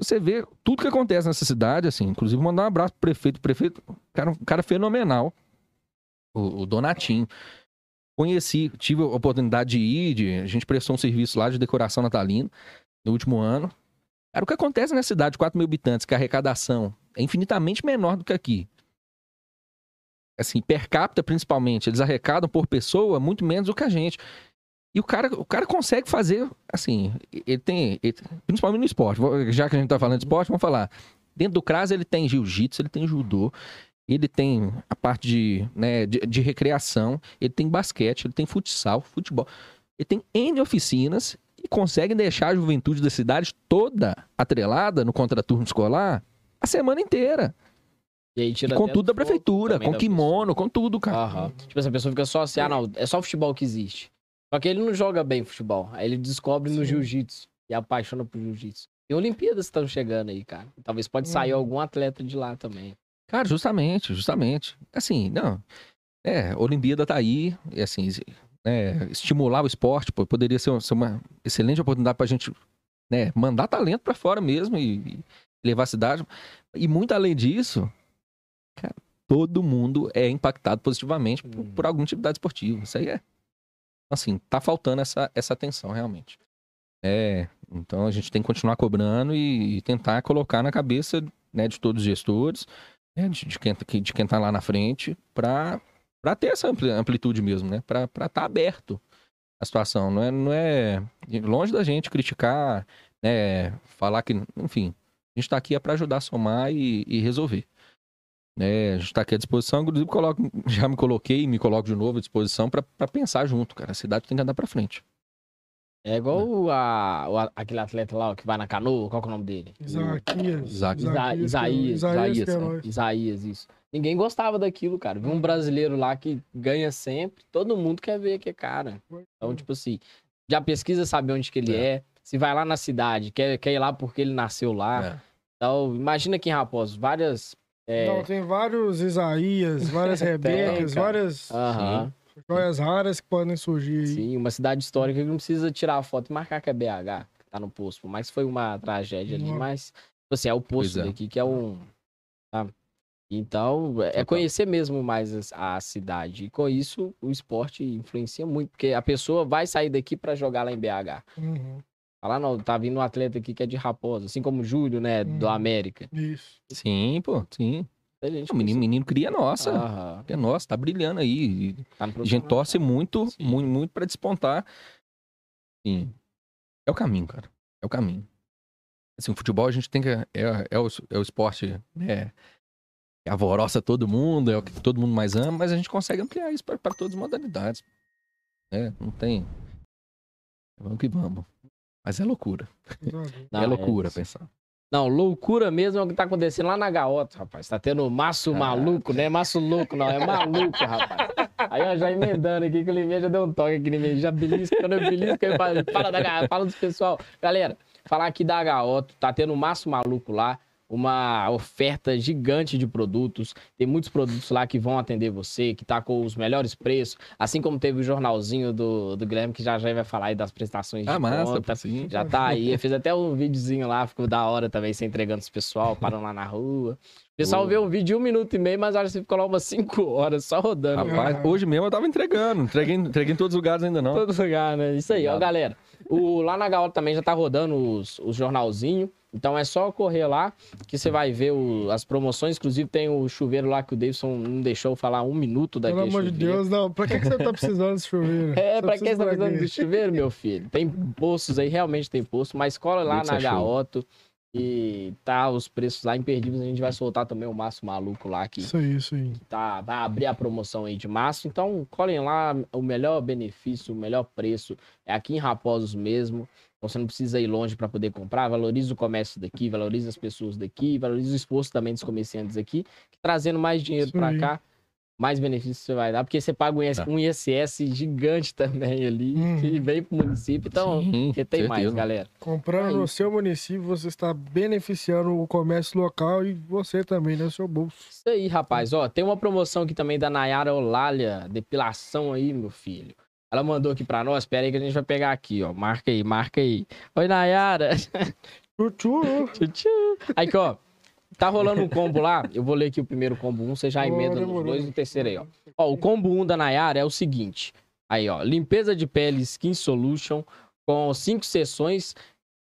Você vê tudo que acontece nessa cidade, assim. Inclusive, mandar um abraço pro prefeito. O prefeito, cara, um cara fenomenal. O, o Donatinho. Conheci, tive a oportunidade de ir, de, a gente prestou um serviço lá de decoração natalina no último ano. Cara, o que acontece na cidade, 4 mil habitantes, que a arrecadação é infinitamente menor do que aqui. Assim, per capita principalmente, eles arrecadam por pessoa muito menos do que a gente. E o cara, o cara consegue fazer, assim, ele tem, ele, principalmente no esporte, já que a gente tá falando de esporte, vamos falar. Dentro do CRAS ele tem jiu-jitsu, ele tem judô, ele tem a parte de, né, de, de, recreação, ele tem basquete, ele tem futsal, futebol. Ele tem N oficinas e consegue deixar a juventude da cidade toda atrelada no contraturno escolar a semana inteira. E aí tira e com tudo da prefeitura, com kimono, com tudo, cara. Aham. Tipo, essa pessoa fica só assim, ah, não, é só futebol que existe. Só que ele não joga bem futebol. Aí ele descobre Sim. no jiu-jitsu e apaixona por jiu-jitsu. E Olimpíadas estão chegando aí, cara. Talvez pode sair hum. algum atleta de lá também. Cara, justamente, justamente. Assim, não. É, Olimpíada tá aí, e assim, é, estimular o esporte, pô, poderia ser, ser, uma excelente oportunidade pra gente né, mandar talento para fora mesmo e, levar a cidade. E muito além disso, cara, todo mundo é impactado positivamente por, por alguma atividade esportiva. Isso aí é. Assim, tá faltando essa, essa atenção, realmente. É, então a gente tem que continuar cobrando e, e tentar colocar na cabeça né, de todos os gestores, né, de, de, quem, de quem tá lá na frente, para ter essa amplitude mesmo, né? Para estar tá aberto a situação. Não é, não é longe da gente criticar, né, falar que, enfim, a gente está aqui é para ajudar a somar e, e resolver. É, a gente está aqui à disposição, inclusive coloco, [laughs] já me coloquei e me coloco de novo à disposição para pensar junto, cara. A cidade tem que andar para frente. É igual a, o, aquele atleta lá que vai na canoa, qual é o nome dele? Isaquias. Isaquias. Isaías, Isaías, Isaías, é Isaías, isso. Ninguém gostava daquilo, cara. Viu um brasileiro lá que ganha sempre, todo mundo quer ver que é cara. Então, tipo assim, já pesquisa saber onde que ele é. é. Se vai lá na cidade, quer, quer ir lá porque ele nasceu lá. É. Então, imagina aqui em Raposo, várias. É... Não, tem vários Isaías, várias [laughs] Rebecas, várias uhum. Joias raras que podem surgir aí. Sim, uma cidade histórica que não precisa tirar a foto e marcar que é BH, que tá no posto. Por mais que foi uma tragédia ali, mas. Tipo assim, é o posto é. daqui, que é um. Tá? Então, é conhecer mesmo mais a cidade. E com isso, o esporte influencia muito, porque a pessoa vai sair daqui para jogar lá em BH. Uhum. Fala, não, tá vindo um atleta aqui que é de Raposa, assim como o Júlio, né, do hum, América. Isso. Sim, pô, sim. O menino, menino cria nossa. Aham. Cria nossa, tá brilhando aí. Tá a gente torce muito, sim. muito, muito pra despontar. Sim. É o caminho, cara. É o caminho. Assim, o futebol a gente tem que. É, é, o, é o esporte, né? Que alvoroça todo mundo, é o que todo mundo mais ama, mas a gente consegue ampliar isso para todas as modalidades. né? Não tem. Vamos que vamos. Mas é loucura. Não, é loucura isso. pensar. Não, loucura mesmo é o que tá acontecendo lá na Gaota, rapaz. Tá tendo maço maluco, não é maço louco, não, é maluco, rapaz. Aí, ó, já emendando aqui, que o Liminha já deu um toque aqui mim, já belisca, quando eu belisco, eu falo, fala, da, fala dos pessoal. Galera, falar aqui da Gaota, tá tendo maço maluco lá, uma oferta gigante de produtos. Tem muitos produtos lá que vão atender você, que tá com os melhores preços. Assim como teve o jornalzinho do, do Guilherme, que já já vai falar aí das prestações de Ah, massa, conta. sim. Já tá aí. Fez até um videozinho lá, ficou da hora também, você entregando os pessoal, parando lá na rua. O pessoal Boa. vê um vídeo de um minuto e meio, mas acho que você ficou lá umas cinco horas só rodando. Rapaz, hoje mesmo eu tava entregando. Entreguei, entreguei em todos os lugares ainda em não. todo lugar, né? Isso aí, ó, galera. O, lá na Gaota também já tá rodando os, os jornalzinhos. Então é só correr lá que você vai ver o- as promoções. Inclusive tem o chuveiro lá que o Davidson não deixou falar um minuto Pelo daquele amor de. Deus, não. Pra que, que você tá precisando desse chuveiro? [laughs] É, Você pra quem precisa está precisando de chuveiro, meu filho? Tem poços aí, realmente tem poço, mas cola lá na é. Gaoto e tá os preços lá imperdíveis. A gente vai soltar também o Maço Maluco lá, que Isso aí, isso aí. tá, vai abrir a promoção aí de março. Então, colhem lá o melhor benefício, o melhor preço. É aqui em Raposos mesmo. Então, você não precisa ir longe para poder comprar. Valoriza o comércio daqui, valoriza as pessoas daqui, valoriza o esforço também dos comerciantes aqui, que trazendo mais dinheiro para cá, mais benefício você vai dar, porque você paga um IS- Tá. um ISS gigante também ali, Uhum. que vem pro município. Então, Sim, que tem mais, certeza. galera. Comprando É no isso. seu município, você está beneficiando o comércio local e você também, né? Seu bolso. Isso aí, rapaz. Ó, tem uma promoção aqui também da Nayara Olália, depilação aí, meu filho. Ela mandou aqui pra nós, pera aí que a gente vai pegar aqui, ó. Marca aí, marca aí. Oi, Nayara. [laughs] Tchutchu. Tchutchu. Aí, ó. Tá rolando um combo lá. Eu vou ler aqui o primeiro combo 1, você já emenda nos dois e o terceiro aí, ó. Ó, o combo 1 da Nayara é o seguinte. Aí, ó. Limpeza de pele Skin Solution com cinco sessões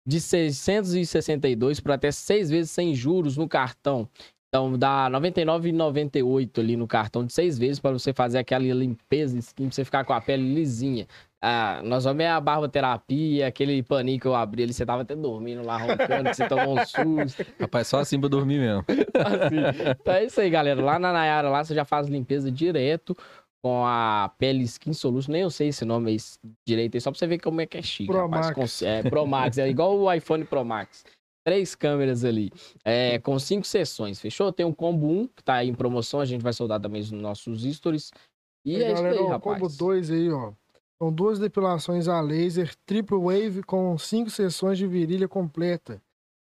de 662 por até seis vezes sem juros no cartão. Então dá R$ 99,98 ali no cartão de seis vezes para você fazer aquela limpeza skin, pra você ficar com a pele lisinha. Ah, nós vamos ver a barboterapia, aquele paninho que eu abri ali, você tava até dormindo lá, roncando, que você tomou um susto. [laughs] Rapaz, só assim pra dormir mesmo. [laughs] assim. Então é isso aí, galera. Lá na Nayara, lá você já faz limpeza direto com a pele Skin Solution. Nem eu sei esse nome aí direito aí, só pra você ver como é que é chique. Pro rapaz. Max. É, Pro Max, é igual o iPhone Pro Max. Três câmeras ali, é, com cinco sessões, fechou? Tem um combo 1, que tá aí em promoção, a gente vai soldar também nos nossos stories. E é isso galera, aí, ó, rapaz. combo 2 aí, ó. São duas depilações a laser, triple wave com cinco sessões de virilha completa.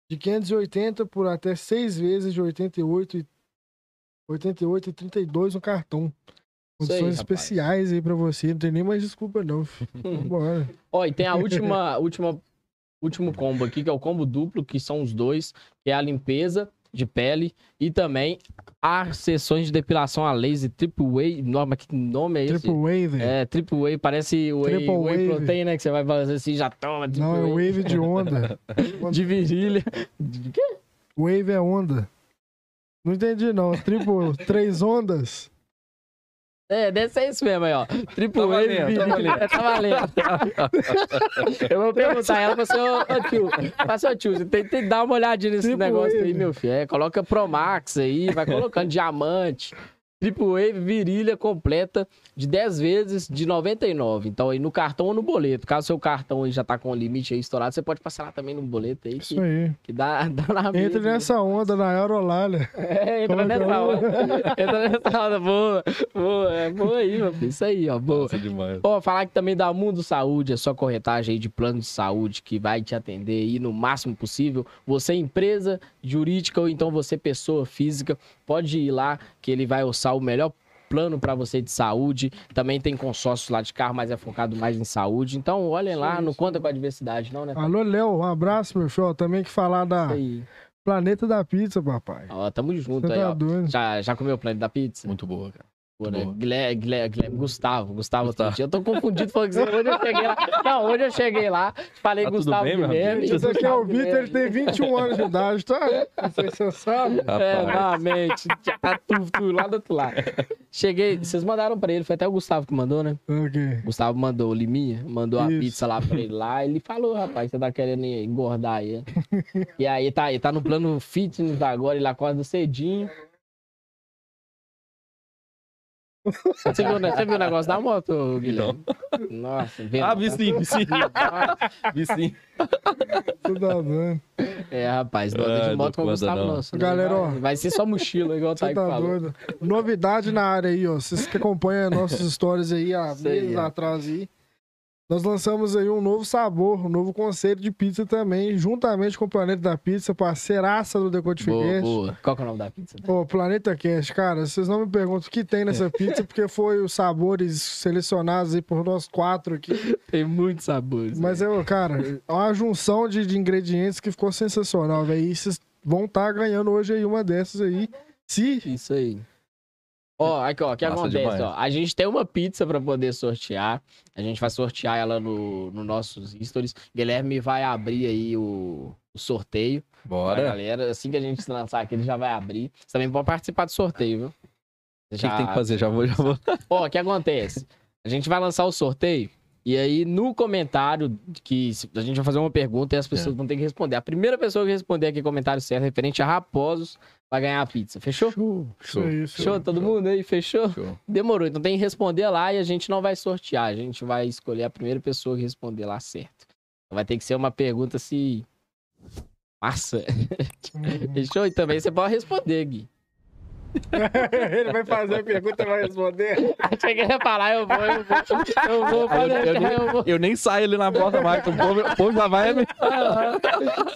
De 580 por até seis vezes de 88 e 88 e 32 no cartão. Isso aí, Condições rapaz. especiais aí pra você. Não tem nem mais desculpa, não. filho. [laughs] Vambora. Ó, e tem a última, [laughs] última, último combo aqui, que é o combo duplo, que são os dois, que é a limpeza de pele e também as sessões de depilação a laser triple wave. Nome, que nome é esse? Triple wave. É, triple wave, parece whey, Triple whey wave. protein, né? Que você vai fazer assim, já toma, triple Não, é whey. wave de onda. [laughs] De virilha. De quê? Wave é onda. Não entendi, não. Triple, três ondas. É, deve ser isso mesmo aí, ó. Triple Tá valendo, tá valendo. É, tá valendo. Eu vou perguntar a ela, pra seu ô tio, pra seu tio, você tem, tem que dar uma olhadinha nesse Triple negócio aí, meu filho. É, coloca Pro Max aí, vai colocando diamante. Triple Wave, virilha completa de 10 vezes de 99. Então aí no cartão ou no boleto. Caso seu cartão aí já tá com o limite aí estourado, você pode parcelar também no boleto aí, que, Isso aí. que dá, [laughs] dá na Entre mesma. nessa onda na Aerolália. É, entra Coloca nessa um. onda. [laughs] Entra nessa onda, boa. Boa, é boa aí, meu filho. Isso aí, ó, boa. Nossa, demais. Ó, falar que também da Mundo Saúde, é só corretagem aí de plano de saúde que vai te atender aí no máximo possível. Você, empresa jurídica ou então você, pessoa física, pode ir lá que ele vai orçar o melhor plano para você de saúde. Também tem consórcio lá de carro, mas é focado mais em saúde. Então, olhem lá, não conta com a diversidade, não, né? Alô, Léo, um abraço, meu filho. Ó, Também que falar da Isso aí. Planeta da Pizza, papai. Ó, tamo junto Você aí, tá ó. doido. Já, já comeu o plano da pizza? Muito boa, cara. Né? Guilherme, Guilherme, Guilherme, Gustavo, Gustavo, Gustavo. Eu tô confundido falando que você- hoje eu cheguei lá. Não, hoje eu cheguei lá, falei Tá Gustavo bem, Guilherme. Esse aqui é o Vitor, ele tem 21 anos de idade, tá? Não sei se você sabe. [laughs] É, na mente, tá tudo, tudo lá do outro lado. Cheguei, vocês mandaram pra ele, foi até o Gustavo que mandou, né? Ok. Gustavo mandou, o Liminha, mandou a Isso. pizza lá pra ele lá. Ele falou, rapaz, você tá querendo engordar aí. e aí tá, ele tá no plano fitness agora, ele acorda cedinho. Você viu, né? Você viu o negócio da moto, Guilherme? Nossa, vendo. Ah, vi sim, vi sim. vi sim. Tá doido. É, rapaz, não anda de moto com não o Gustavo não. Nosso. Galera, ó. vai, vai ser só mochila, igual o Você Taiko tá falou. doido. Novidade na área aí, ó. Vocês que acompanham nossas histórias aí há meses atrás aí. Nós lançamos aí um novo sabor, um novo conceito de pizza também, juntamente com o Planeta da Pizza, parceiraça do Boa, Decodificast. boa. Qual que é o nome da pizza? Ô, Planeta Cast, cara, vocês não me perguntam o que tem nessa [laughs] pizza, porque foi os sabores selecionados aí por nós quatro aqui. Tem muitos sabores. Mas, eu, cara, é uma junção de, de ingredientes que ficou sensacional, velho. E vocês vão estar ganhando hoje aí uma dessas aí. Se. Isso aí. Ó, aqui, ó, o que Massa acontece, demais. ó. A gente tem uma pizza pra poder sortear. A gente vai sortear ela no, no nossos stories. Guilherme vai abrir aí o, o sorteio Bora. galera. Assim que a gente se lançar aqui, ele já vai abrir. Você também pode participar do sorteio, viu? O que, que tem que fazer? Já vou, já vou. Ó, o que acontece? A gente vai lançar o sorteio e aí no comentário que se- a gente vai fazer uma pergunta e as pessoas vão ter que responder. A primeira pessoa que responder aqui comentário certo referente a raposos vai ganhar a pizza. Fechou? Fechou? aí. Todo mundo aí? Fechou? Show. Demorou. Então tem que responder lá e a gente não vai sortear. A gente vai escolher a primeira pessoa que responder lá certo. Então vai ter que ser uma pergunta assim. Massa. [laughs] Fechou? E também você pode responder, Gui. [laughs] Ele vai fazer a pergunta e vai responder. Achei que ele ia falar, eu vou, eu vou. Eu vou, eu- pode eu deixar, nem- eu vou. Eu nem saio ali na porta mais, o povo, o povo já vai. me-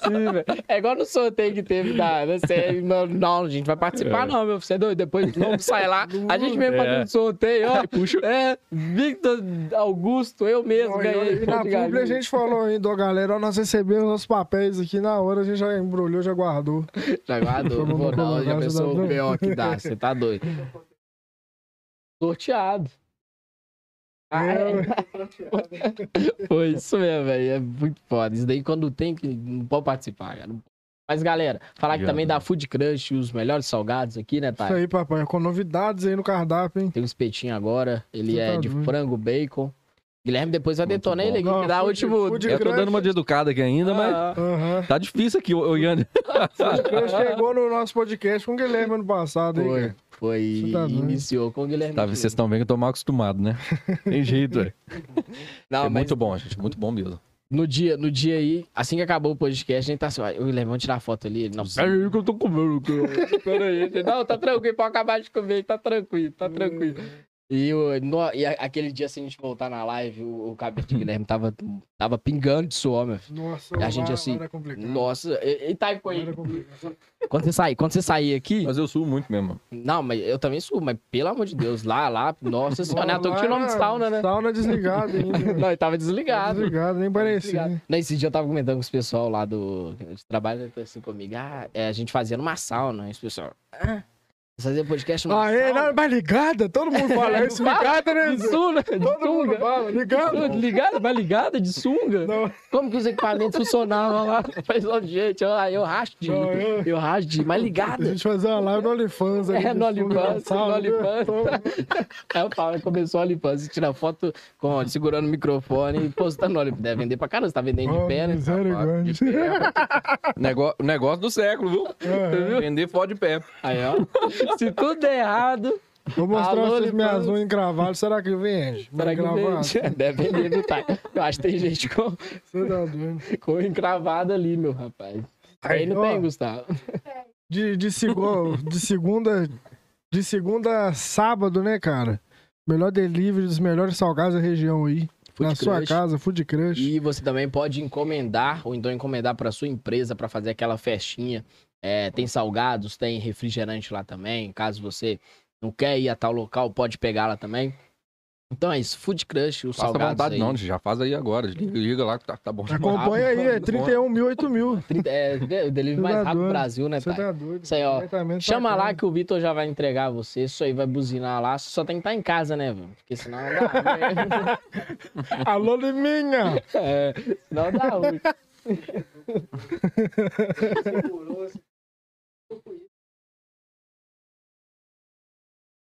Sim, velho. É igual no sorteio que teve da, da série. Não, não, a gente vai participar, É. não, meu. Você é doido. Depois não sai lá. A gente mesmo É. fazendo sorteio, ó. Puxa. É, Victor Augusto, eu mesmo Não, ganhei. e na publi a gente falou ainda, ó, galera, ó, nós recebemos nossos papéis aqui na hora, a gente já embrulhou, já guardou. Já guardou, não vou não. Já Você pensou o? B.O. que dá, [laughs] você tá doido. Sorteado. Ah, é. [laughs] Foi isso mesmo, velho. É muito foda. Isso daí quando tem que. Não pode participar, cara. Não. Mas, galera, falar que também né? da Food Crush, os melhores salgados aqui, né, Isso Thay? aí, papai, com novidades aí no cardápio, hein? Tem um espetinho agora. Ele Você é tá de doido. frango, bacon. Guilherme depois vai detonar ele que dá o último. food Eu tô dando uma de educada aqui ainda, mas Ah, Aham. tá difícil aqui, o. Ele [laughs] chegou no nosso podcast com o Guilherme ano passado, hein? Foi, cara? foi. Tá iniciou com o Guilherme. Tá, vocês estão vendo que eu tô mal acostumado, né? Tem jeito, velho. [laughs] Não, É mas muito bom, gente. Muito bom mesmo. no dia, no dia aí, assim que acabou o podcast, a gente tá assim, o Guilherme, vamos tirar foto ali. Ele, Não, peraí que eu tô comendo. Pera aí. Não, tá tranquilo, pode acabar de comer, tá tranquilo, tá tranquilo. E, o, no- e a- aquele dia, assim, a gente voltar na live, o, o cabelo de Guilherme tava, tava pingando de suor, meu filho. Nossa, E a lá- gente lá assim, era complicado. Nossa, e, e tá Lá aí. era complicado. Quando você sair, quando você sair aqui, Mas eu subo muito mesmo. não, mas eu também subo, mas pelo amor de Deus, lá, lá, nossa senhora, é que Lá tinha o nome de sauna, né? Sauna desligada ainda. [laughs] Não, ele tava desligado. Desligado, nem parecia. Desligado. Nesse dia eu tava comentando com os pessoal lá do de trabalho, né, assim comigo. Ah, é, a gente fazia numa sauna. Aí os pessoal. Ah, fazia podcast Ah, é? sauna? Não, mas ligada? Todo mundo [laughs] fala isso. Ligada, né? De sunga, de Todo mundo sunga. fala, ligada. Ligada, mas ligada de sunga? Não. Como que os equipamentos funcionavam lá? [laughs] Faz ó, gente, eu, eu racho de. Não, eu- Eu racho de, mas A ligada. gente fazia uma live no OnlyFans. aí, É, de no OnlyFans, sauna, no OnlyFans. né? [laughs] Aí o Paulo começou a OnlyFans, tirar foto com, segurando o microfone e postando no OnlyFans. Deve vender pra caramba, você tá vendendo de Oh, pé, né? misericórdia. De pé. Negócio, negócio do século, viu? É, Vender foto de pé. Aí, ó. [laughs] Se tudo der errado, Vou mostrar Alô, vocês minhas unhas encravadas. Será que vende? será que vende? [laughs] Deve vender, viu, tá? Eu acho que tem gente com, tá com encravada ali, meu rapaz. Aí não ó, tem, Gustavo. De, de, segu- de segunda. De segunda a sábado, né, cara? Melhor delivery dos melhores salgados da região aí. Food na sua Crush. casa, Food Crush. E você também pode encomendar, ou então encomendar para sua empresa para fazer aquela festinha. É, tem salgados, tem refrigerante lá também. Caso você não quer ir a tal local, pode pegar lá também. Então é isso, Food Crush, os Faça salgados vontade aí. não, já faz aí agora. Liga, liga lá que tá, tá bom. demais. Acompanha aí, é Muito 31 mil, 8 mil. [laughs] É, o delivery mais tá rápido do. Brasil, né, Você tá doido. Isso aí, ó. Chama lá que o Vitor já vai entregar você. Isso aí vai buzinar lá. Só tem que estar em casa, né, velho? Porque senão não dá. né? [laughs] Alô, Liminha! é, senão dá ruim. [laughs]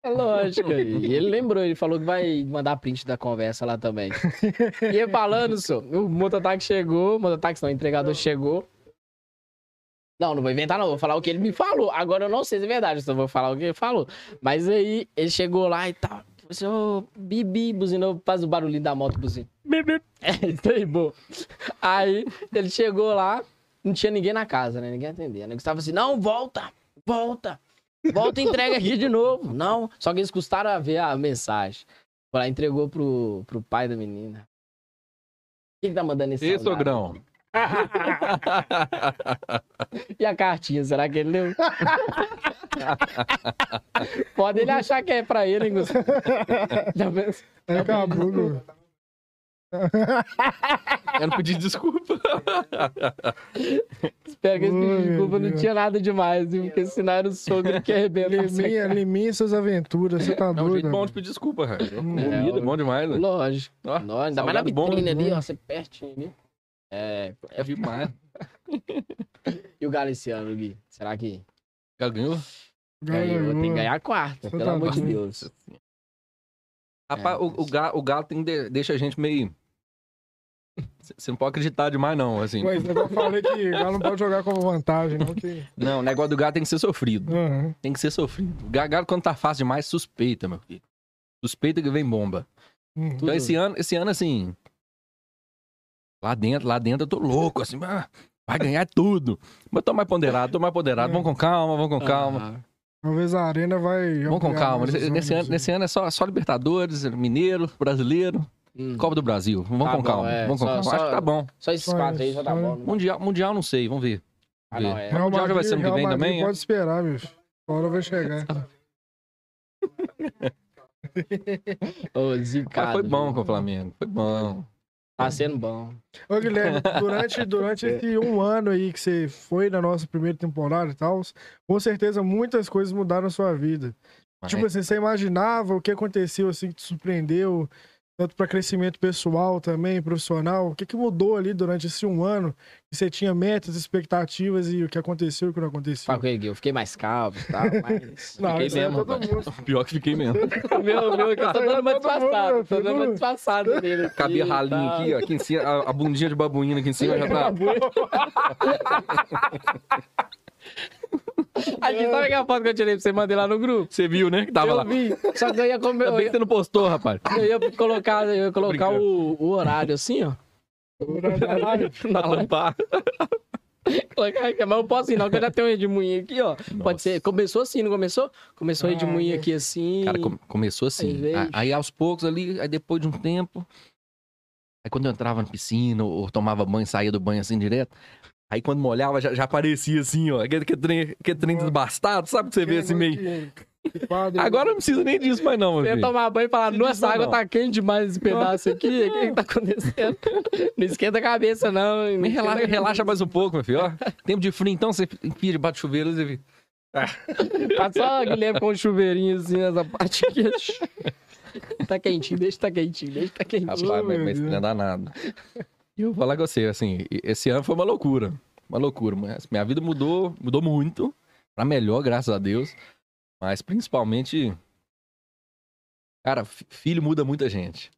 É lógico. [laughs] E ele lembrou, ele falou que vai mandar print da conversa lá também. E falando, senhor, o mototáxi chegou, o mototáxi não, o entregador chegou. Não, não vou inventar, não. Vou falar o que ele me falou. Agora eu não sei se é verdade, só vou falar o que ele falou. Mas aí ele chegou lá e tal. Falei assim, ô, Bibi, buzinou, faz o barulhinho da moto, buzina. Bibi. [laughs] É, isso aí, bom. Aí ele chegou lá, não tinha ninguém na casa, né? Ninguém atendendo. Ele estava assim, não, volta, volta. Volta e entrega aqui de novo. Não, só que eles custaram a ver a mensagem. Foi lá, entregou pro, pro pai da menina. Quem que tá mandando esse Ê, sogrão. [laughs] E a cartinha, será que ele leu? [laughs] Pode ele achar que é pra ele, hein, Gustavo? Já pensou? É cabulo. Eu não pedi desculpa. [laughs] Espero que esse pedido de desculpa não tinha nada demais, viu? Porque senão era o sogro que arrebenta. Liminha, liminha suas aventuras, você tá É um doido. jeito bom de pedir desculpa, cara. Hum. Comida, É, bom demais, né? Lógico. Ó, Não, ainda mais na vitrine ali, ó. Você pertinho ali. É. É demais. [laughs] E o Galiciano, Gui? Será que Já ganhou? ganhou? Tem que ganhar a quarta, Você pelo tá amor de doido. Deus. Rapaz, É, o, o, ga- o galo tem, de- deixa a gente meio. [laughs] Você não pode acreditar demais, não. Assim. Mas eu falei que ela não pode jogar como vantagem, não. Que... Não, o negócio do galo tem que ser sofrido. Aham. Tem que ser sofrido. O ga- galo, quando tá fácil demais, suspeita, meu filho. Suspeita que vem bomba. Uhum. Então, esse ano, esse ano, assim. Lá dentro, lá dentro, eu tô louco, assim. ah, vai ganhar tudo. Mas tô mais ponderado, tô mais ponderado. Vamos com calma, vamos com calma. Talvez a arena vai. Vamos com calma. Nesse, ano, ânimos, nesse ano é só, só Libertadores, Mineiro, Brasileiro, hum. Copa do Brasil. Vamos Tá com bom, calma. é. Vamos com Só- calma. só- Acho que tá bom. Só esses Só quatro aí isso, já tá bom. né? Mundial, mundial não sei, vamos ver. Ah, não, é. Real Mundial já vai Madrid- ser ano que vem Madrid também, é? Pode esperar, bicho. A hora vai chegar. [laughs] Ô, Mas zicado. foi bom viu? com o Flamengo. Foi bom. Tá sendo bom. Ô, Guilherme, durante, durante [laughs] esse um ano aí que você foi na nossa primeira temporada e tal, com certeza muitas coisas mudaram na sua vida. Mas Tipo assim, você imaginava o que aconteceu, assim, que te surpreendeu, tanto para crescimento pessoal também, profissional? O que, que mudou ali durante esse um ano? Que você tinha metas, expectativas e o que aconteceu e o que não aconteceu? Fala com ele, Gui. Eu fiquei mais calmo e tal, [laughs] mas. Não, fiquei é mesmo, mundo. [laughs] Pior que fiquei mesmo. [laughs] meu, meu, que eu tô dando uma Todo mundo, disfarçada. Tô dando uma disfarçada nele. aqui Cabia ralinho aqui, ó. Aqui em cima, a, a bundinha de babuína aqui em cima já tá. [laughs] A gente sabe aquela foto que eu tirei pra você mandei lá no grupo? Você viu, né? Que tava eu lá. vi. Só que eu ia comer. Ainda Eu bem que você não postou, rapaz. eu ia colocar, eu ia colocar o, o horário assim, ó. [laughs] Na lampada. Colocar aqui, Mas eu posso ir, não, que eu já tenho um redemoinho aqui, ó. Pode ser. Começou assim, não começou? Começou o Ah, redemoinho meu. aqui assim. Cara, come- começou assim. Aí. Aí, aí aos poucos ali, aí depois de um tempo. Aí quando eu entrava na piscina ou tomava banho, saía do banho assim direto. Aí quando molhava, já, já aparecia assim, ó. Aquele, aquele trem, aquele trem desbastado, sabe? Que você vê assim meio. Agora não precisa nem disso mais, não, meu Você tomar banho e falar, Não nossa, essa água não. tá quente demais esse pedaço aqui. O que que tá acontecendo? [laughs] Não esquenta a cabeça, não. não relaxa, a relaxa mais um pouco, meu filho. Ó, tempo de frio, então você enfia debaixo do chuveiro. Você... Tá [laughs] só o Guilherme com um chuveirinho assim nessa parte aqui. [laughs] Tá quentinho, deixa tá quentinho, deixa tá quentinho. Rapaz, mas, mas não é danado. E eu vou falar com você, assim, esse ano foi uma loucura. Uma loucura. Mas minha vida mudou, mudou muito. Pra melhor, graças a Deus. Mas principalmente. Cara, fi- filho muda muita gente.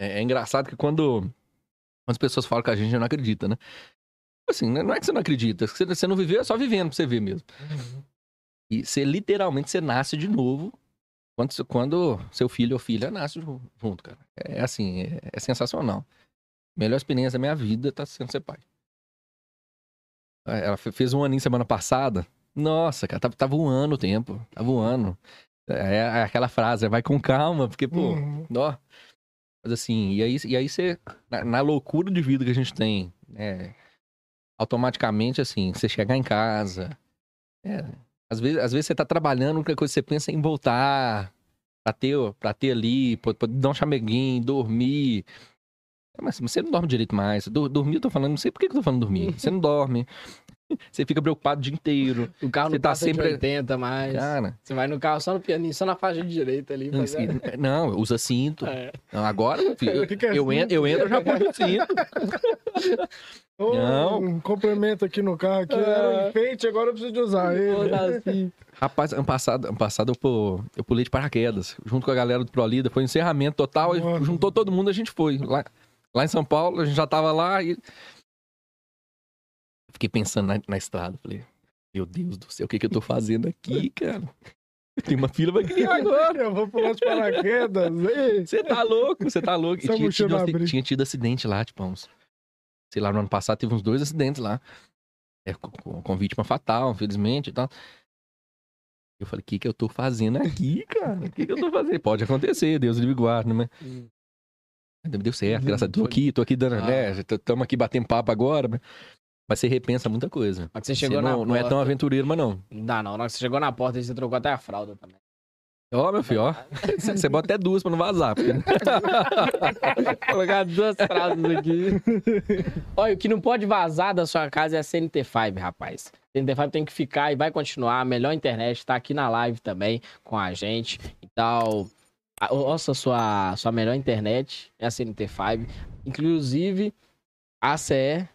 É, é engraçado que quando, quando as pessoas falam com a gente, a gente não acredita, né? Assim, não é que você não acredita. Você, você não viveu, é só vivendo pra você ver mesmo. E você literalmente você nasce de novo quando, quando seu filho ou filha nasce ju- junto, cara. É assim, é, é sensacional. Melhor experiência da minha vida tá sendo ser pai. É, Ela fe- fez um aninho semana passada. Nossa, cara, tava, tava voando o tempo. Tá voando. É, é aquela frase, vai com calma, porque, pô, Uhum. ó. Mas assim, e aí, e aí você, na, na loucura de vida que a gente tem, né, automaticamente, assim, você chegar em casa, é, às, vezes, às vezes você tá trabalhando, única coisa você pensa é em voltar, pra ter, pra ter ali, poder, poder dar um chameguinho, dormir. É, Mas você não dorme direito mais. Dor- Dormir, eu tô falando, não sei por que que eu tô falando dormir. [laughs] Você não dorme. Você fica preocupado o dia inteiro. O carro Você não tá passa sempre- de 80 mais. Cara, Você vai no carro só no pianinho, só na faixa de direita ali. não, fazendo- não, usa cinto. É. Não, agora, filho, que que é eu, entro, eu entro, eu já ponho o cinto. Ô, Não. Um complemento aqui no carro aqui. Ah. Era um enfeite, agora eu preciso de usar ele. [laughs] assim. Rapaz, ano passado, ano passado eu, pu- eu pulei de paraquedas, junto com a galera do ProLida. Foi um encerramento total, e juntou todo mundo, a gente foi. Lá, lá em São Paulo, a gente já tava lá e. Fiquei pensando na, na estrada. Falei, Meu Deus do céu, o que, que eu tô fazendo aqui, [laughs] cara? Tem uma fila pra criar [laughs] agora. Eu vou pular de paraquedas. Você tá louco, você tá louco. E tinha, tido, tinha tido acidente lá, tipo, uns. Sei lá, no ano passado teve uns dois acidentes lá. É, com, com- vítima fatal, infelizmente e tal. Eu falei, o que que eu tô fazendo aqui, cara? O que que eu tô fazendo? Pode acontecer, Deus livre guarda, né? Hum. Deu certo, graças a Deus. Tô aqui, tô aqui dando, Ah. né? Estamos aqui batendo papo agora. Mas mas você repensa muita coisa. Mas você Você chegou na não, não é tão porta- aventureiro, mas não. Não dá, não. Na hora que você chegou na porta, você trocou até a fralda também. Ó, meu filho, ó. [laughs] Você você bota até duas pra não vazar. porque- [laughs] Colocar duas frases aqui. Olha, o que não pode vazar da sua casa é a CNT5, rapaz. CNT5 tem que ficar e vai continuar. A melhor internet tá aqui na live também com a gente. Então, nossa, sua, sua melhor internet é a CNT5. Inclusive, a CE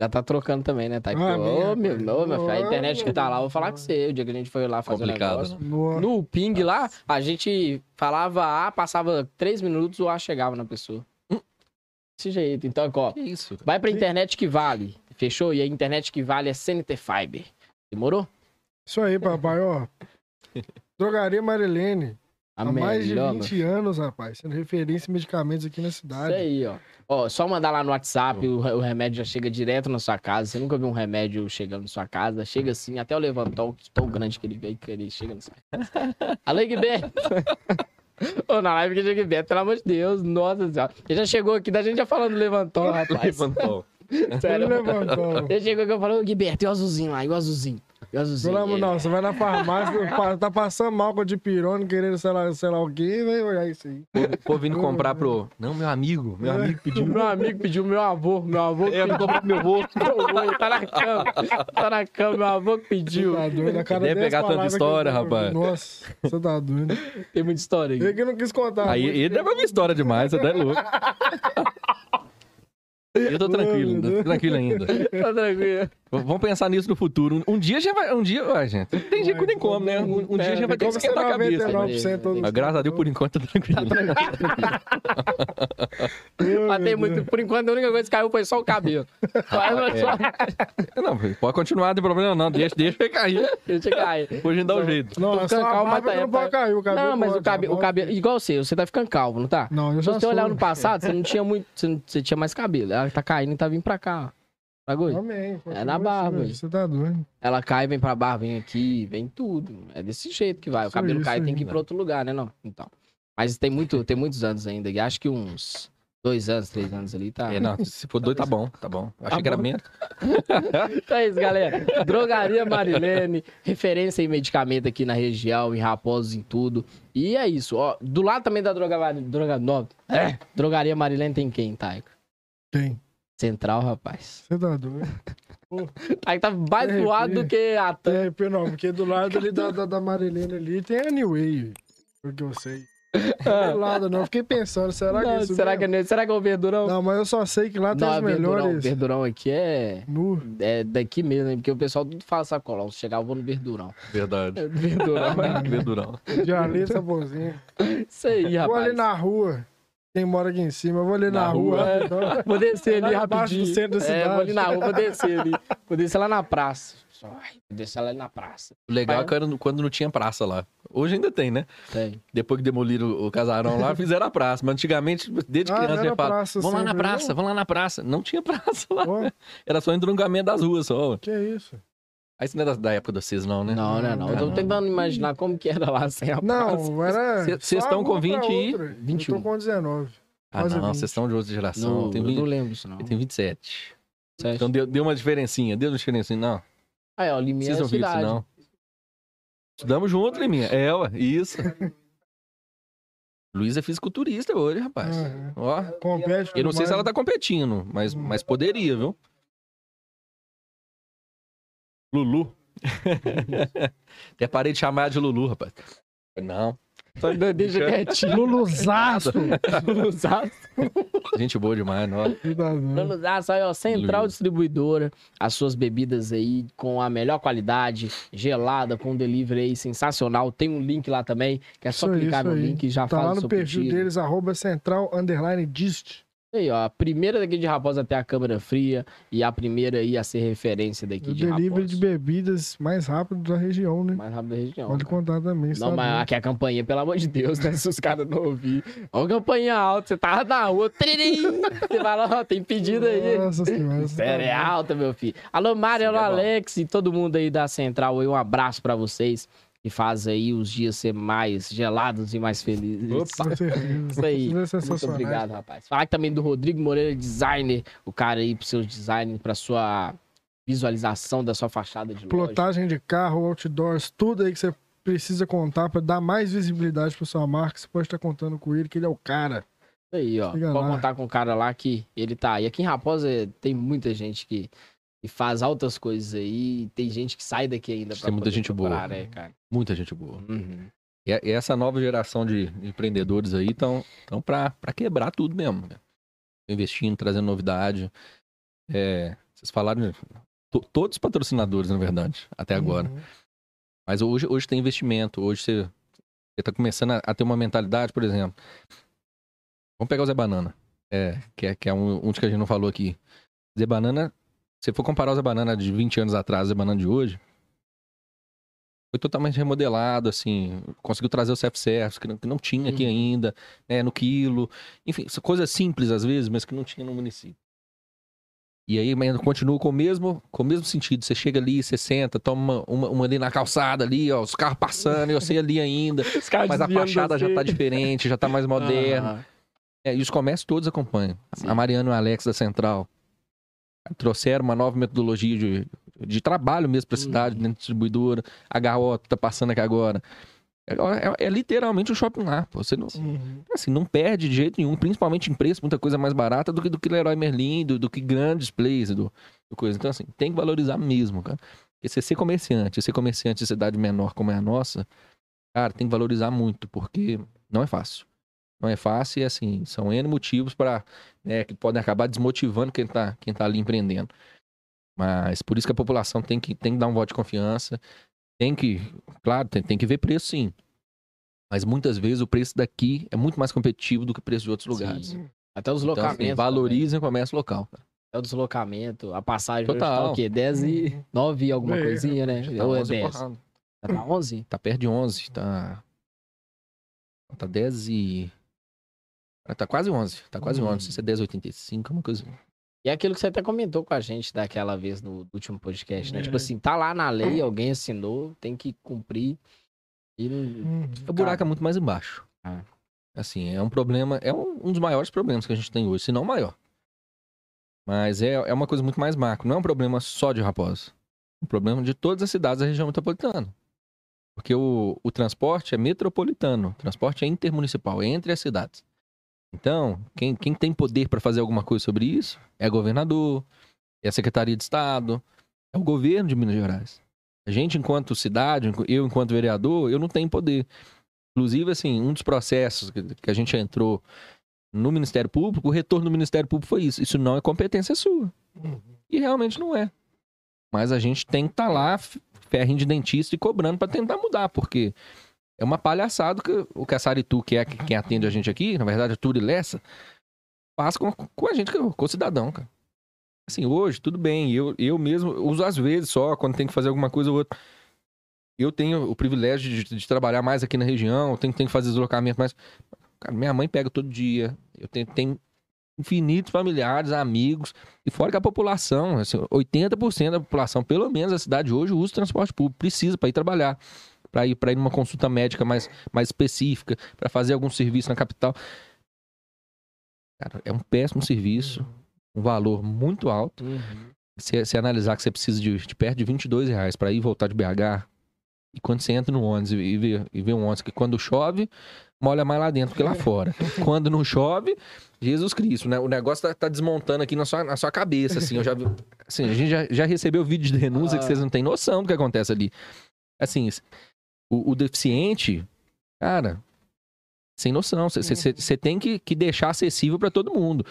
já tá trocando também, né, Thay? Ah, Ô, minha, meu, ô, meu filho, a internet que tá lá, eu vou falar com você. O dia que a gente foi lá fazer o Complicado, negócio. né? No- ping lá, a gente falava A, passava três minutos, o A chegava na pessoa. Desse jeito. Então, ó, isso? vai pra internet que vale. Fechou? E a internet que vale é CNT Fiber. Demorou? Isso aí, papai, ó. [laughs] Drogaria Marilene. A Há mais de melhor, 20 anos, rapaz. Sendo referência em medicamentos aqui na Isso cidade. aí, ó. Ó, só mandar lá no WhatsApp, o, o remédio já chega direto na sua casa. Você nunca viu um remédio chegando na sua casa. Chega assim, até o levantão, tão grande que ele veio, que ele chega na sua casa. [laughs] Alô, Guiberto! [laughs] Ô, na live que chega Guiberto, pelo amor de Deus, nossa senhora. Ele já chegou aqui, da gente já falando do levantão, [laughs] rapaz. Levantou. Ele Sério. levantou. Ele chegou aqui e falou, Guiberto, e o azulzinho lá, e o azulzinho? O? Pelo amor, Ele- não, você vai na farmácia, [laughs] tá passando mal com a dipirona, querendo sei lá, sei lá o quê, vai olhar isso aí. O povo vindo comprar pro. Não, meu amigo. Meu amigo [laughs] pediu. Meu amigo pediu meu avô, meu avô que É, comprei pro meu avô. [laughs] pediu, ele tá na cama, tá na cama, meu avô que pediu. Tá doido, a cada Deve 10 pegar tanta história, eu- rapaz. Nossa, você tá doido. Tem muita história Ele aí. que não quis contar. Aí ele deve uma história demais, você tá louco. Eu tô tranquilo, tô tranquilo ainda. Tá tranquilo. Vamos pensar nisso no futuro. Um dia já vai. Um dia, ué, gente. Tem dia que não tem como, né? Um, um dia já vai ter que você esquentar a cabeça. 99% todos Mas graças a Deus, por enquanto, tá tranquilo. [laughs] Tem Deus. muito, por enquanto, a única coisa que caiu foi só o cabelo. Mas só- Não, pode continuar, não tem problema não. Deixa, deixa cair. Deixa cair. Hoje a gente dá um jeito. Não, é ficando só a calmo, barba mas que tá- não pode cair, o cabelo Não, mas o cabelo, o cabelo, igual você, você tá ficendo calvo, não tá? Não, eu Se já você sou. olhar no passado, você não tinha muito, você, não- você tinha mais cabelo. Ela tá caindo e tá vindo pra cá. ó. Bagulho. Amém. É na barba, Você, isso. você tá doido. Ela cai, vem pra barra, vem aqui, vem tudo. É desse jeito que vai. O Isso cabelo aí, cai isso tem que ir pra outro lugar, né? Não? Então. Mas tem, muito, tem muitos anos ainda. E acho que uns dois anos, três anos ali tá. É, não, se for doido, tá bom, tá bom. Achei Tá que era menos. [laughs] Então é isso, galera. Drogaria Marilene, referência em medicamento aqui na região, em Raposos, em tudo. E é isso, ó. Do lado também da droga, droga, no, é, Drogaria Marilene tem quem, Taiko? Quem? Central, rapaz. Você tá doido. [laughs] Aí tá mais É, voado do que a Tem, porque não, porque do lado ali da, da, da Marilene ali tem a New Way, porque eu sei. [laughs] Do lado não, eu fiquei pensando, será que é. Não, isso será, que, mesmo? é- será que é o Verdurão? Não, mas eu só sei que lá tem os é Verdurão. melhores. Verdurão aqui é, Nu. é daqui mesmo, né? Porque o pessoal tudo fala sacolão. Se chegar, eu vou no Verdurão. Verdade. É [laughs] Verdurão. Verdurão. De ali. Isso aí, Vou ali rapaz. na rua. Quem mora aqui em cima, eu vou ali na, Na rua. rua, é. rapidão. [laughs] Vou descer ali [laughs] rapidinho. do centro da É, vou ali cidade. na rua, vou descer ali. [laughs] Vou descer lá na praça. Ai, Vou descer lá na praça. O legal Vai. é que era quando não tinha praça lá. Hoje ainda tem, né? Tem. Depois que demoliram o casarão lá, fizeram a praça. Mas antigamente, desde Ah, criança, já fala: praça vamos lá na praça, não? vamos lá na praça. Não tinha praça lá. Ó, Era só entroncamento das ruas só. que isso? Aí isso não é da, da época de vocês, não, né? Não, não, não. Eu tô Não. tentando imaginar como que era lá sem a. Não, era. Cê- só cês a tão com rua pra 20 e outra. 21. Eu tô com 19. Ah, não, 20. vocês estão de outra geração. Não, tem, eu 20, não lembro isso, não. eu tenho 27. Sete. Então deu, deu uma diferencinha, deu uma diferencinha. Não, Aí, ó, Liminha vocês é não viram isso, não. Estudamos junto, Liminha. É, ué, isso. Luiz é fisiculturista hoje, rapaz. Aham. Ó, Compete. eu não sei se mais. ela tá competindo, mas, mas poderia, viu? Lulu. [laughs] Até parei de chamar de Lulu, rapaz. Não, Só deixa quietinho. Luluzaço. [laughs] Luluzaço. gente boa demais, tá doido. Luluzaço, aí, ó. Central Lulu. Distribuidora. As suas bebidas aí com a melhor qualidade, gelada, com um delivery aí sensacional. Tem um link lá também, que é só Isso clicar isso no aí. link e já Tá faz lá o no perfil pedido. deles, arroba central underline dist. Aí, ó, a primeira daqui de Raposa até a câmera fria e a primeira aí a ser referência daqui O de delivery Raposa. de bebidas mais rápido da região, né? Mais rápido da região. Pode cara. contar também. Não, mas aqui a campainha, pelo amor de Deus, né? [laughs] Se os caras não ouvirem. Ó, a campainha alta, você tava na rua, tririm, [laughs] você fala, ó, tem pedido aí. Nossa senhora. tá Sério, é alta, meu filho. Alô, Mário, alô, é. Alex e todo mundo aí da Central aí, um abraço pra vocês que faz aí os dias ser mais gelados e mais felizes. Certeza. [laughs] Isso aí. Vocês é Muito obrigado, rapaz. Falar também do Rodrigo Moreira, designer, o cara aí pro seu design, pra sua visualização da sua fachada de loja. Plotagem de carro, outdoors, tudo aí que você precisa contar pra dar mais visibilidade pra sua marca. Você pode estar contando com ele, que ele é o cara. Isso aí, ó. Chega Pode lá. contar com o cara lá que ele tá aí. Aqui em Raposa eh, tem muita gente que, que faz altas coisas aí. Tem gente que sai daqui ainda pra Tem muita gente boa. procurar, né, cara? Muita gente boa. Uhum. E, e essa nova geração de empreendedores aí estão tão pra, pra quebrar tudo mesmo. né? Investindo, trazendo novidade. É, vocês falaram. to- todos os patrocinadores, na verdade, até agora. Uhum. Mas hoje, hoje tem investimento, hoje você, você tá começando a, a ter uma mentalidade, por exemplo. Vamos pegar o Zé Banana, é, que é, que é um, um dos que a gente não falou aqui. Zé Banana, se for comparar Zé Banana de 20 anos atrás e Zé Banana de hoje, foi totalmente remodelado, assim, conseguiu trazer o self-service, que não, que não tinha aqui Uhum. ainda, né, no quilo. Enfim, coisas simples às vezes, mas que não tinha no município. E aí, mas continua com o mesmo, com o mesmo sentido. Você chega ali, você senta, toma uma, uma, uma ali na calçada ali, ó, os carros passando, e você ali ainda. [laughs] Mas a fachada já você. tá diferente, já tá mais [laughs] moderna. Ah, É, e os comércios todos acompanham. Sim. A Mariana e o Alex da Central trouxeram uma nova metodologia de, de trabalho mesmo para a cidade, Uhum. dentro da distribuidora. A Garota tá passando aqui agora. É, é- é literalmente um shopping lá. pô. Você não, Uhum. assim, não perde de jeito nenhum, principalmente em preço, muita coisa mais barata do que do que Leroy Merlin, do, do que grandes plays, do, do coisa. Então, assim, tem que valorizar mesmo, cara. Porque você ser comerciante, ser comerciante de cidade menor como é a nossa, cara, tem que valorizar muito, porque não é fácil. Não é fácil e, assim, são N motivos para que podem acabar desmotivando quem tá, quem tá ali empreendendo. Mas por isso que a população tem que, tem que dar um voto de confiança. Tem que, claro, tem, tem que ver preço sim. Mas muitas vezes o preço daqui é muito mais competitivo do que o preço de outros lugares. Sim. Até o Então, deslocamento. assim, valorizem o comércio local. cara. Até o deslocamento. A passagem hoje Total. tá o quê? 10 e 9 e alguma É, coisinha, né? Tá Ou é 11 10? porrada. Já tá 11? Tá perto de 11, tá... Tá 10 e... Tá quase 11, tá quase Hum. 11. Não sei se é 10,85, uma coisa... E é aquilo que você até comentou com a gente daquela vez no último podcast, né? É. Tipo assim, tá lá na lei, alguém assinou, tem que cumprir. E. Uhum. O buraco é muito mais embaixo. Ah. Assim, é um problema, é um, um dos maiores problemas que a gente tem hoje, se não o maior. Mas é, é uma coisa muito mais macro. Não é um problema só de Raposa. É um problema de todas as cidades da região metropolitana. Porque o, o transporte é metropolitano, o transporte é intermunicipal, é entre as cidades. Então, quem, quem tem poder para fazer alguma coisa sobre isso é governador, é a Secretaria de Estado, é o governo de Minas Gerais. A gente, enquanto cidade, eu, enquanto vereador, eu não tenho poder. Inclusive, assim, um dos processos que, a gente entrou no Ministério Público, o retorno do Ministério Público foi isso. Isso não é competência sua. E realmente não é. Mas a gente tem que estar lá, f- ferrinho de dentista e cobrando para tentar mudar, porque é uma palhaçada que o que a Saritu, que é quem atende a gente aqui, na verdade, a Turi Lessa, faz com, com a gente, com o cidadão, cara. Assim, hoje, tudo bem, eu, eu mesmo uso às vezes só, quando tem que fazer alguma coisa ou outra. Eu tenho o privilégio de, de trabalhar mais aqui na região, tenho, tenho que fazer deslocamento mais. Cara, minha mãe pega todo dia, eu tenho, tenho infinitos familiares, amigos, e fora que a população, assim, 80% da população, pelo menos da cidade hoje, usa transporte público, precisa para ir trabalhar, para ir para ir numa consulta médica mais, mais específica, para fazer algum serviço na capital. Cara, é um péssimo serviço, um valor muito alto. Uhum. Se você analisar que você precisa de, de perto de 22 reais para ir voltar de BH, e quando você entra no ônibus e vê, e vê um ônibus que quando chove, molha mais lá dentro que lá [laughs] fora. quando não chove, Jesus Cristo, né? O negócio tá, tá desmontando aqui na sua, na sua cabeça, assim. Eu já vi, assim, a gente já, já recebeu vídeo de denúncia que Ah. vocês não têm noção do que acontece ali. Assim, o, o deficiente, cara, sem noção. Você tem que, que deixar acessível para todo mundo.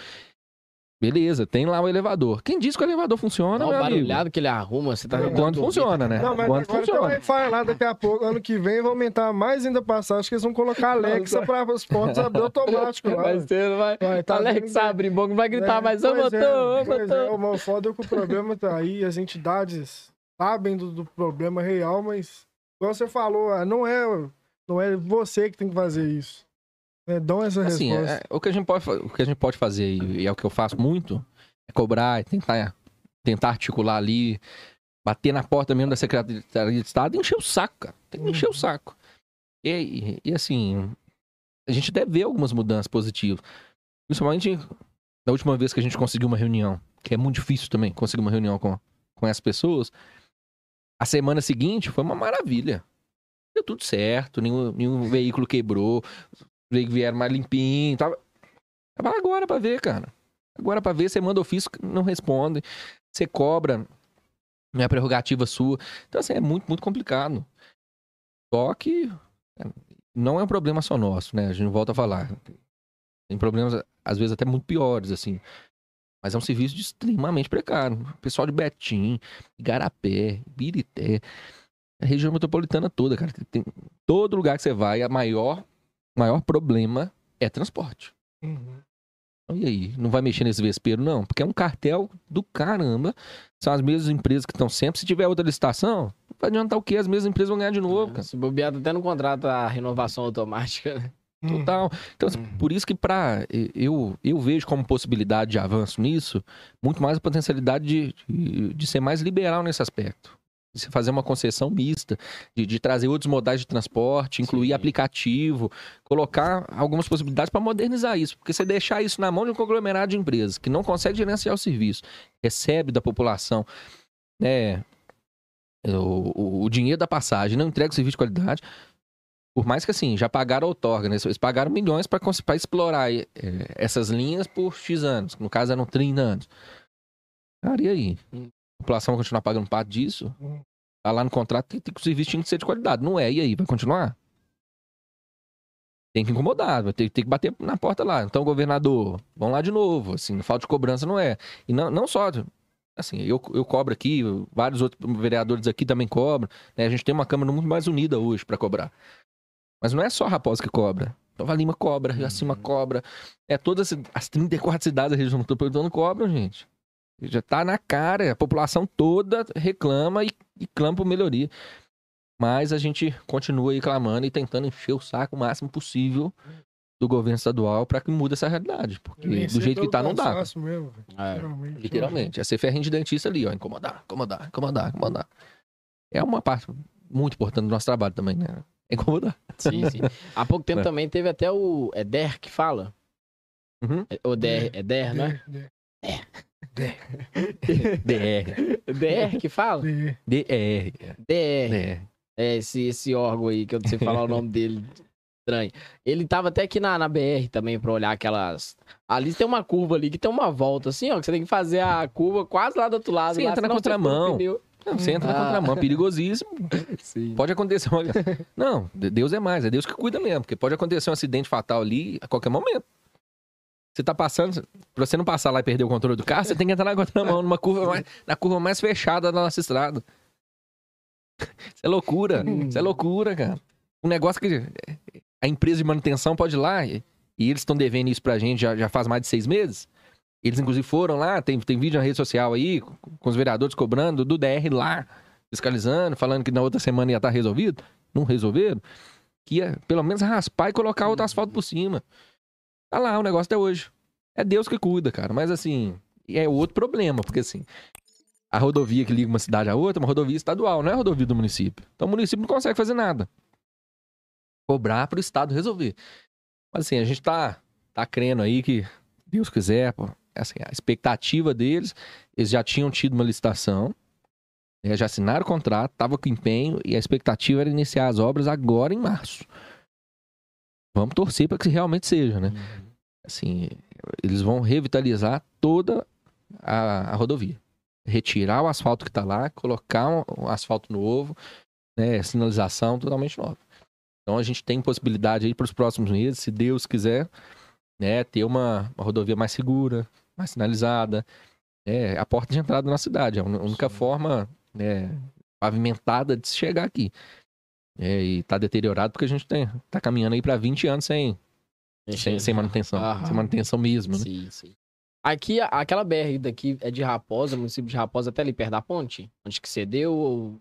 Beleza, tem lá o elevador. Quem disse que o elevador funciona, Não, o meu amigo? barulhado que ele arruma, você tá É, Quando funciona, né? Não, mas Quando agora tem funciona. Wi-Fi lá daqui a pouco, ano que vem, vai aumentar mais ainda a passagem, que eles vão colocar Alexa para as portas abrir automático lá. Vai ser, vai. Vai, tá Alex vendo? abre boca, não vai gritar É, mais, ô pois motor, é, ô pois é, motor. o foda é que o problema tá aí, as entidades sabem do, do problema real, mas, igual você falou, ah, não é, não é você que tem que fazer isso. É, dão essa Assim, resposta. é- o, que a gente pode, o que a gente pode fazer, e é o que eu faço muito, é cobrar, é tentar, tentar articular ali, bater na porta mesmo da Secretaria de Estado e encher o saco, cara. Tem que encher o saco. E, e- e, assim, a gente deve ver algumas mudanças positivas. Principalmente da última vez que a gente conseguiu uma reunião, que é muito difícil também conseguir uma reunião com, com essas pessoas. A semana seguinte foi uma maravilha. Deu tudo certo, nenhum, nenhum veículo quebrou, vieram mais limpinho. Tava... tava agora pra ver, cara. Agora pra ver, você manda ofício, não responde. Você cobra, não é prerrogativa sua. Então, assim, é muito, muito complicado. Só que é, não é um problema só nosso, né? A gente volta a falar. Tem problemas, às vezes, até muito piores, assim. Mas é um serviço de extremamente precário. O pessoal de Betim, Igarapé, Birité, a região metropolitana toda, cara. Tem, todo lugar que você vai, a maior, maior problema é transporte. Uhum. Então, E aí, não vai mexer nesse vespeiro, não? Porque é um cartel do caramba. São as mesmas empresas que estão sempre. Se tiver outra licitação, não vai adiantar o quê? As mesmas empresas vão ganhar de novo, cara. Se bobeado até no contrato a renovação automática, né? Total. Então, assim, Uhum. por isso que pra, eu, eu vejo como possibilidade de avanço nisso, muito mais a potencialidade de, de, de ser mais liberal nesse aspecto. De você fazer uma concessão mista, de, de trazer outros modais de transporte, incluir Sim. aplicativo, colocar algumas possibilidades para modernizar isso. Porque você deixar isso na mão de um conglomerado de empresas que não consegue gerenciar o serviço, recebe da população, né, o, o, o dinheiro da passagem, não entrega o serviço de qualidade, por mais que assim, já pagaram a outorga, né? Eles pagaram milhões para explorar eh, essas linhas por X anos. No caso, eram 30 anos. Cara, e aí? Hum. A população vai continuar pagando parte disso? Hum. Tá lá no contrato que, que o serviço tinha que ser de qualidade. Não é, e aí? Vai continuar? Tem que incomodar, vai ter, ter que bater na porta lá. Então, governador, vamos lá de novo. Assim, falta de cobrança não é. E não, não só. Assim, eu, eu cobro aqui, vários outros vereadores aqui também cobram. né? A gente tem uma Câmara muito mais unida hoje para cobrar. Mas não é só Raposa que cobra. Nova Lima cobra, Acima cobra. É todas as 34 cidades da região metropolitana cobram, gente. Já tá na cara, a população toda reclama e, e clama por melhoria. Mas a gente continua aí clamando e tentando encher o saco o máximo possível do governo estadual para que mude essa realidade. Porque do jeito que tá, não dá. Mesmo. É. Literalmente. Literalmente. É ser ferrinho de dentista ali, ó. Incomodar, incomodar, incomodar, incomodar. É uma parte muito importante do nosso trabalho também, né? É Incomodar. Sim, sim. Há pouco tempo É. também teve até o. É Der que fala? Uhum. É, o Der, é Der, não é? DR. [laughs] Der que fala? É. DR. DR. DR. É esse, esse órgão aí que eu não sei falar o nome [laughs] dele. Estranho. Ele tava até aqui na, na BR também pra olhar aquelas. Ali tem uma curva ali que tem uma volta assim, ó. Que você tem que fazer a curva quase lá do outro lado. Sim, lá, entra na fura o contramão. Não, você entra na Ah. contramão, perigosíssimo. [laughs] Sim. Pode acontecer uma... [laughs] Não, Deus é mais, é Deus que cuida mesmo, porque pode acontecer um acidente fatal ali a qualquer momento. Você tá passando, pra você não passar lá e perder o controle do carro, você tem que entrar na contramão, numa curva mais, na curva mais fechada da nossa estrada. Isso é loucura, isso é loucura, cara. Um negócio que a empresa de manutenção pode ir lá e, e eles estão devendo isso pra gente já, já faz mais de seis meses. Eles, inclusive, foram lá, tem, tem vídeo na rede social aí, com, os vereadores cobrando, do DR lá, fiscalizando, falando que na outra semana ia estar resolvido. Não resolveram. Que ia, pelo menos, raspar e colocar outro asfalto por cima. Tá lá o negócio até hoje. É Deus que cuida, cara. Mas, assim, é outro problema, porque, assim, a rodovia que liga uma cidade a outra é uma rodovia estadual, não é rodovia do município. Então, o município não consegue fazer nada. Cobrar pro Estado resolver. Mas, assim, a gente tá, tá crendo aí que, Deus quiser, pô, assim, a expectativa deles, eles já tinham tido uma licitação, né, já assinaram o contrato, tava com empenho e a expectativa era iniciar as obras agora em março. Vamos torcer para que realmente seja, né? Assim, eles vão revitalizar toda a, a rodovia. Retirar o asfalto que tá lá, colocar um, um asfalto novo, né, sinalização totalmente nova. Então a gente tem possibilidade aí para os próximos meses, se Deus quiser, né, ter uma, uma rodovia mais segura, mais sinalizada. É a porta de entrada na cidade. É a única Sim. forma né, pavimentada de se chegar aqui. É, e tá deteriorado porque a gente tem, tá caminhando aí para 20 anos sem, sem, sem manutenção. Aham. Sem manutenção mesmo, né? Sim, sim. Aqui, aquela BR daqui é de Raposa, município de Raposa, até ali perto da ponte? Onde que cedeu ou um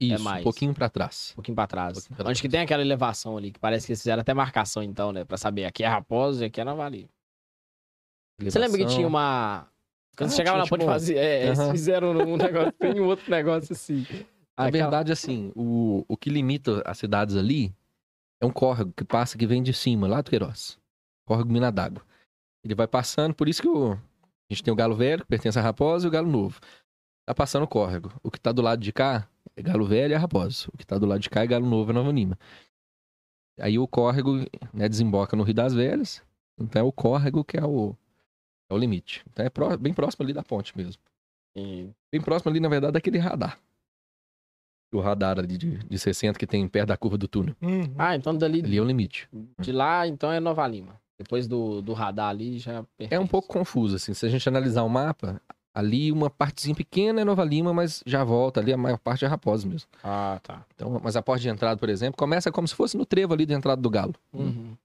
Isso, mais. um pouquinho para trás. pouquinho pra trás? Um pouquinho pra Onde que tem aquela elevação ali, que parece que eles fizeram até marcação então, né? Pra saber, aqui é Raposa e aqui é Nova Lima. Você lembra que tinha uma... Quando Ah, você chegava ponte tipo, fazia... É, eles aham. fizeram um negócio, [laughs] tem um outro negócio assim. Na verdade, assim, o, o que limita as cidades ali é um córrego que passa, que vem de cima, lá do Queiroz. Córrego Mina d'Água. Ele vai passando, por isso que o, a gente tem o Galo Velho, que pertence à Raposa, e o Galo Novo. Tá passando o córrego. O que tá do lado de cá é Galo Velho e a Raposa. O que tá do lado de cá é Galo Novo e Nova Lima. Aí o córrego né, desemboca no Rio das Velhas. Então é o córrego que é o, é o limite. Então é pró- bem próximo ali da ponte mesmo. E- Bem próximo ali, na verdade, daquele radar. O radar ali de, de 60 que tem perto da curva do túnel. Uhum. Ah, então dali, Ali é o limite. de lá, então é Nova Lima. Depois do, do radar ali, já... É um pouco confuso, assim. Se a gente analisar o mapa, ali uma partezinha pequena é Nova Lima, mas já volta ali, a maior parte é Raposa mesmo. Ah, tá. Então, mas a porta de entrada, por exemplo, começa como se fosse no trevo ali de entrada do Galo. Uhum.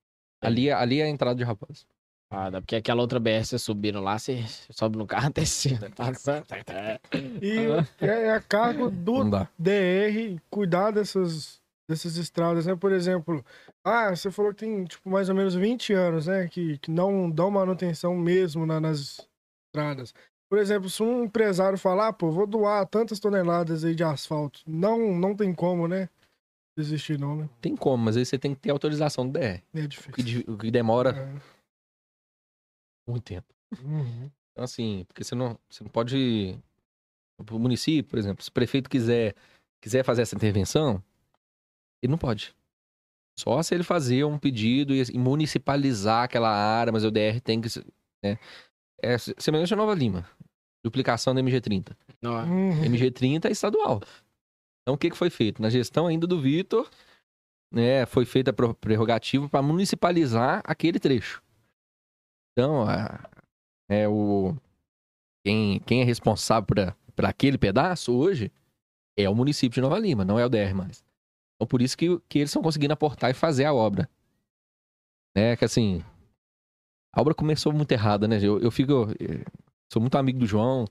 Ali, é- ali é a entrada de Raposa. Ah, dá porque aquela outra BR, vocês subiram lá, você sobe no carro até cima. Passando. E é, é a cargo do. DR cuidar dessas, dessas estradas, né? Por exemplo, ah, você falou que tem, tipo, mais ou menos 20 anos, né? Que, que não dão manutenção mesmo na- nas estradas. Por exemplo, se um empresário falar, ah, pô, vou doar tantas toneladas aí de asfalto, não, não tem como, né? Desistir não, né? Tem como, mas aí você tem que ter autorização do DR. É O que, difícil. o que demora É. muito tempo. Uhum. Então, assim, porque você não, você não pode. O município, por exemplo, se o prefeito quiser, quiser fazer essa intervenção, ele não pode. Só se ele fazer um pedido e, e municipalizar aquela área, mas o DR tem que. se- Né? É se- semelhante a Nova Lima. Duplicação da MG30. Não, é. Uhum. MG30 é estadual. Então, o que, que foi feito? Na gestão ainda do Vitor, né, foi feita a prerrogativa para municipalizar aquele trecho. Então, a- é o quem, quem é responsável por, aquele pedaço hoje é o município de Nova Lima, não é o DR mais. Então, por isso que, que eles estão conseguindo aportar e fazer a obra. É que assim, a obra começou muito errada, né? Eu, eu fico, eh, sou muito amigo do João,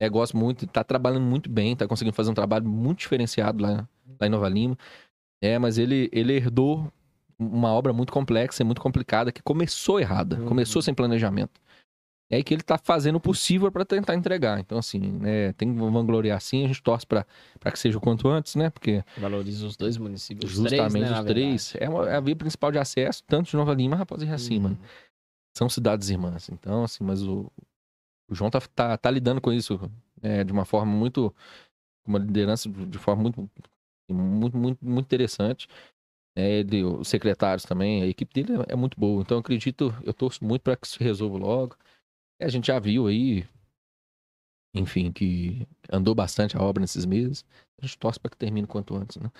é, gosto muito, tá trabalhando muito bem, tá conseguindo fazer um trabalho muito diferenciado lá, lá em Nova Lima. É, mas ele, ele herdou uma obra muito complexa e muito complicada que começou errada, Uhum. começou sem planejamento. É aí que ele tá fazendo o possível para tentar entregar. Então, assim, né, tem que vangloriar sim, a gente torce para que seja o quanto antes, né? Porque Valoriza os dois municípios. Os justamente três, né, os três é, uma- é a via principal de acesso, tanto de Nova Lima, Raposa e. Racima. Uhum. São cidades irmãs. Então, assim, mas o, o João tá, tá, tá lidando com isso é, de uma forma muito. uma liderança de de forma muito, muito, muito, muito interessante. É, ele, os secretários também, a equipe dele é, é muito boa. Então, eu acredito, eu torço muito para que isso resolva logo. A gente já viu aí, enfim, que andou bastante a obra nesses meses. A gente torce para que termine quanto antes, né?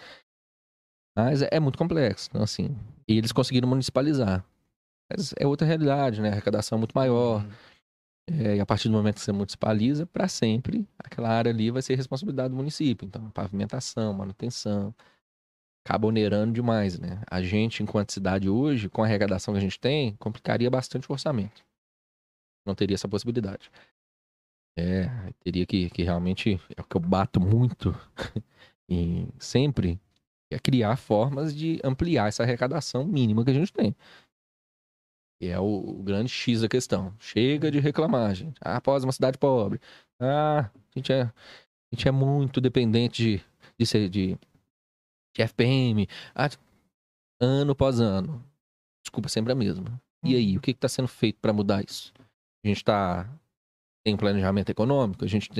Mas é, é muito complexo. Então, assim, e eles conseguiram municipalizar. Mas é outra realidade, né? A arrecadação é muito maior. Uhum. É, e a partir do momento que você municipaliza, para sempre, aquela área ali vai ser responsabilidade do município. Então, pavimentação, manutenção, acaba onerando demais, né? A gente, enquanto cidade hoje, com a arrecadação que a gente tem, complicaria bastante o orçamento. Não teria essa possibilidade. É, teria que, que realmente, é o que eu bato muito [laughs] e sempre, é criar formas de ampliar essa arrecadação mínima que a gente tem. E é o, o grande X da questão. Chega de reclamar, gente. Ah, após uma cidade pobre. Ah, a gente é, a gente é muito dependente de, de, ser- de, de FPM. Ah, ano após ano. Desculpa, sempre a mesma. E aí, o que está sendo feito para mudar isso? A gente está tem um planejamento econômico, a gente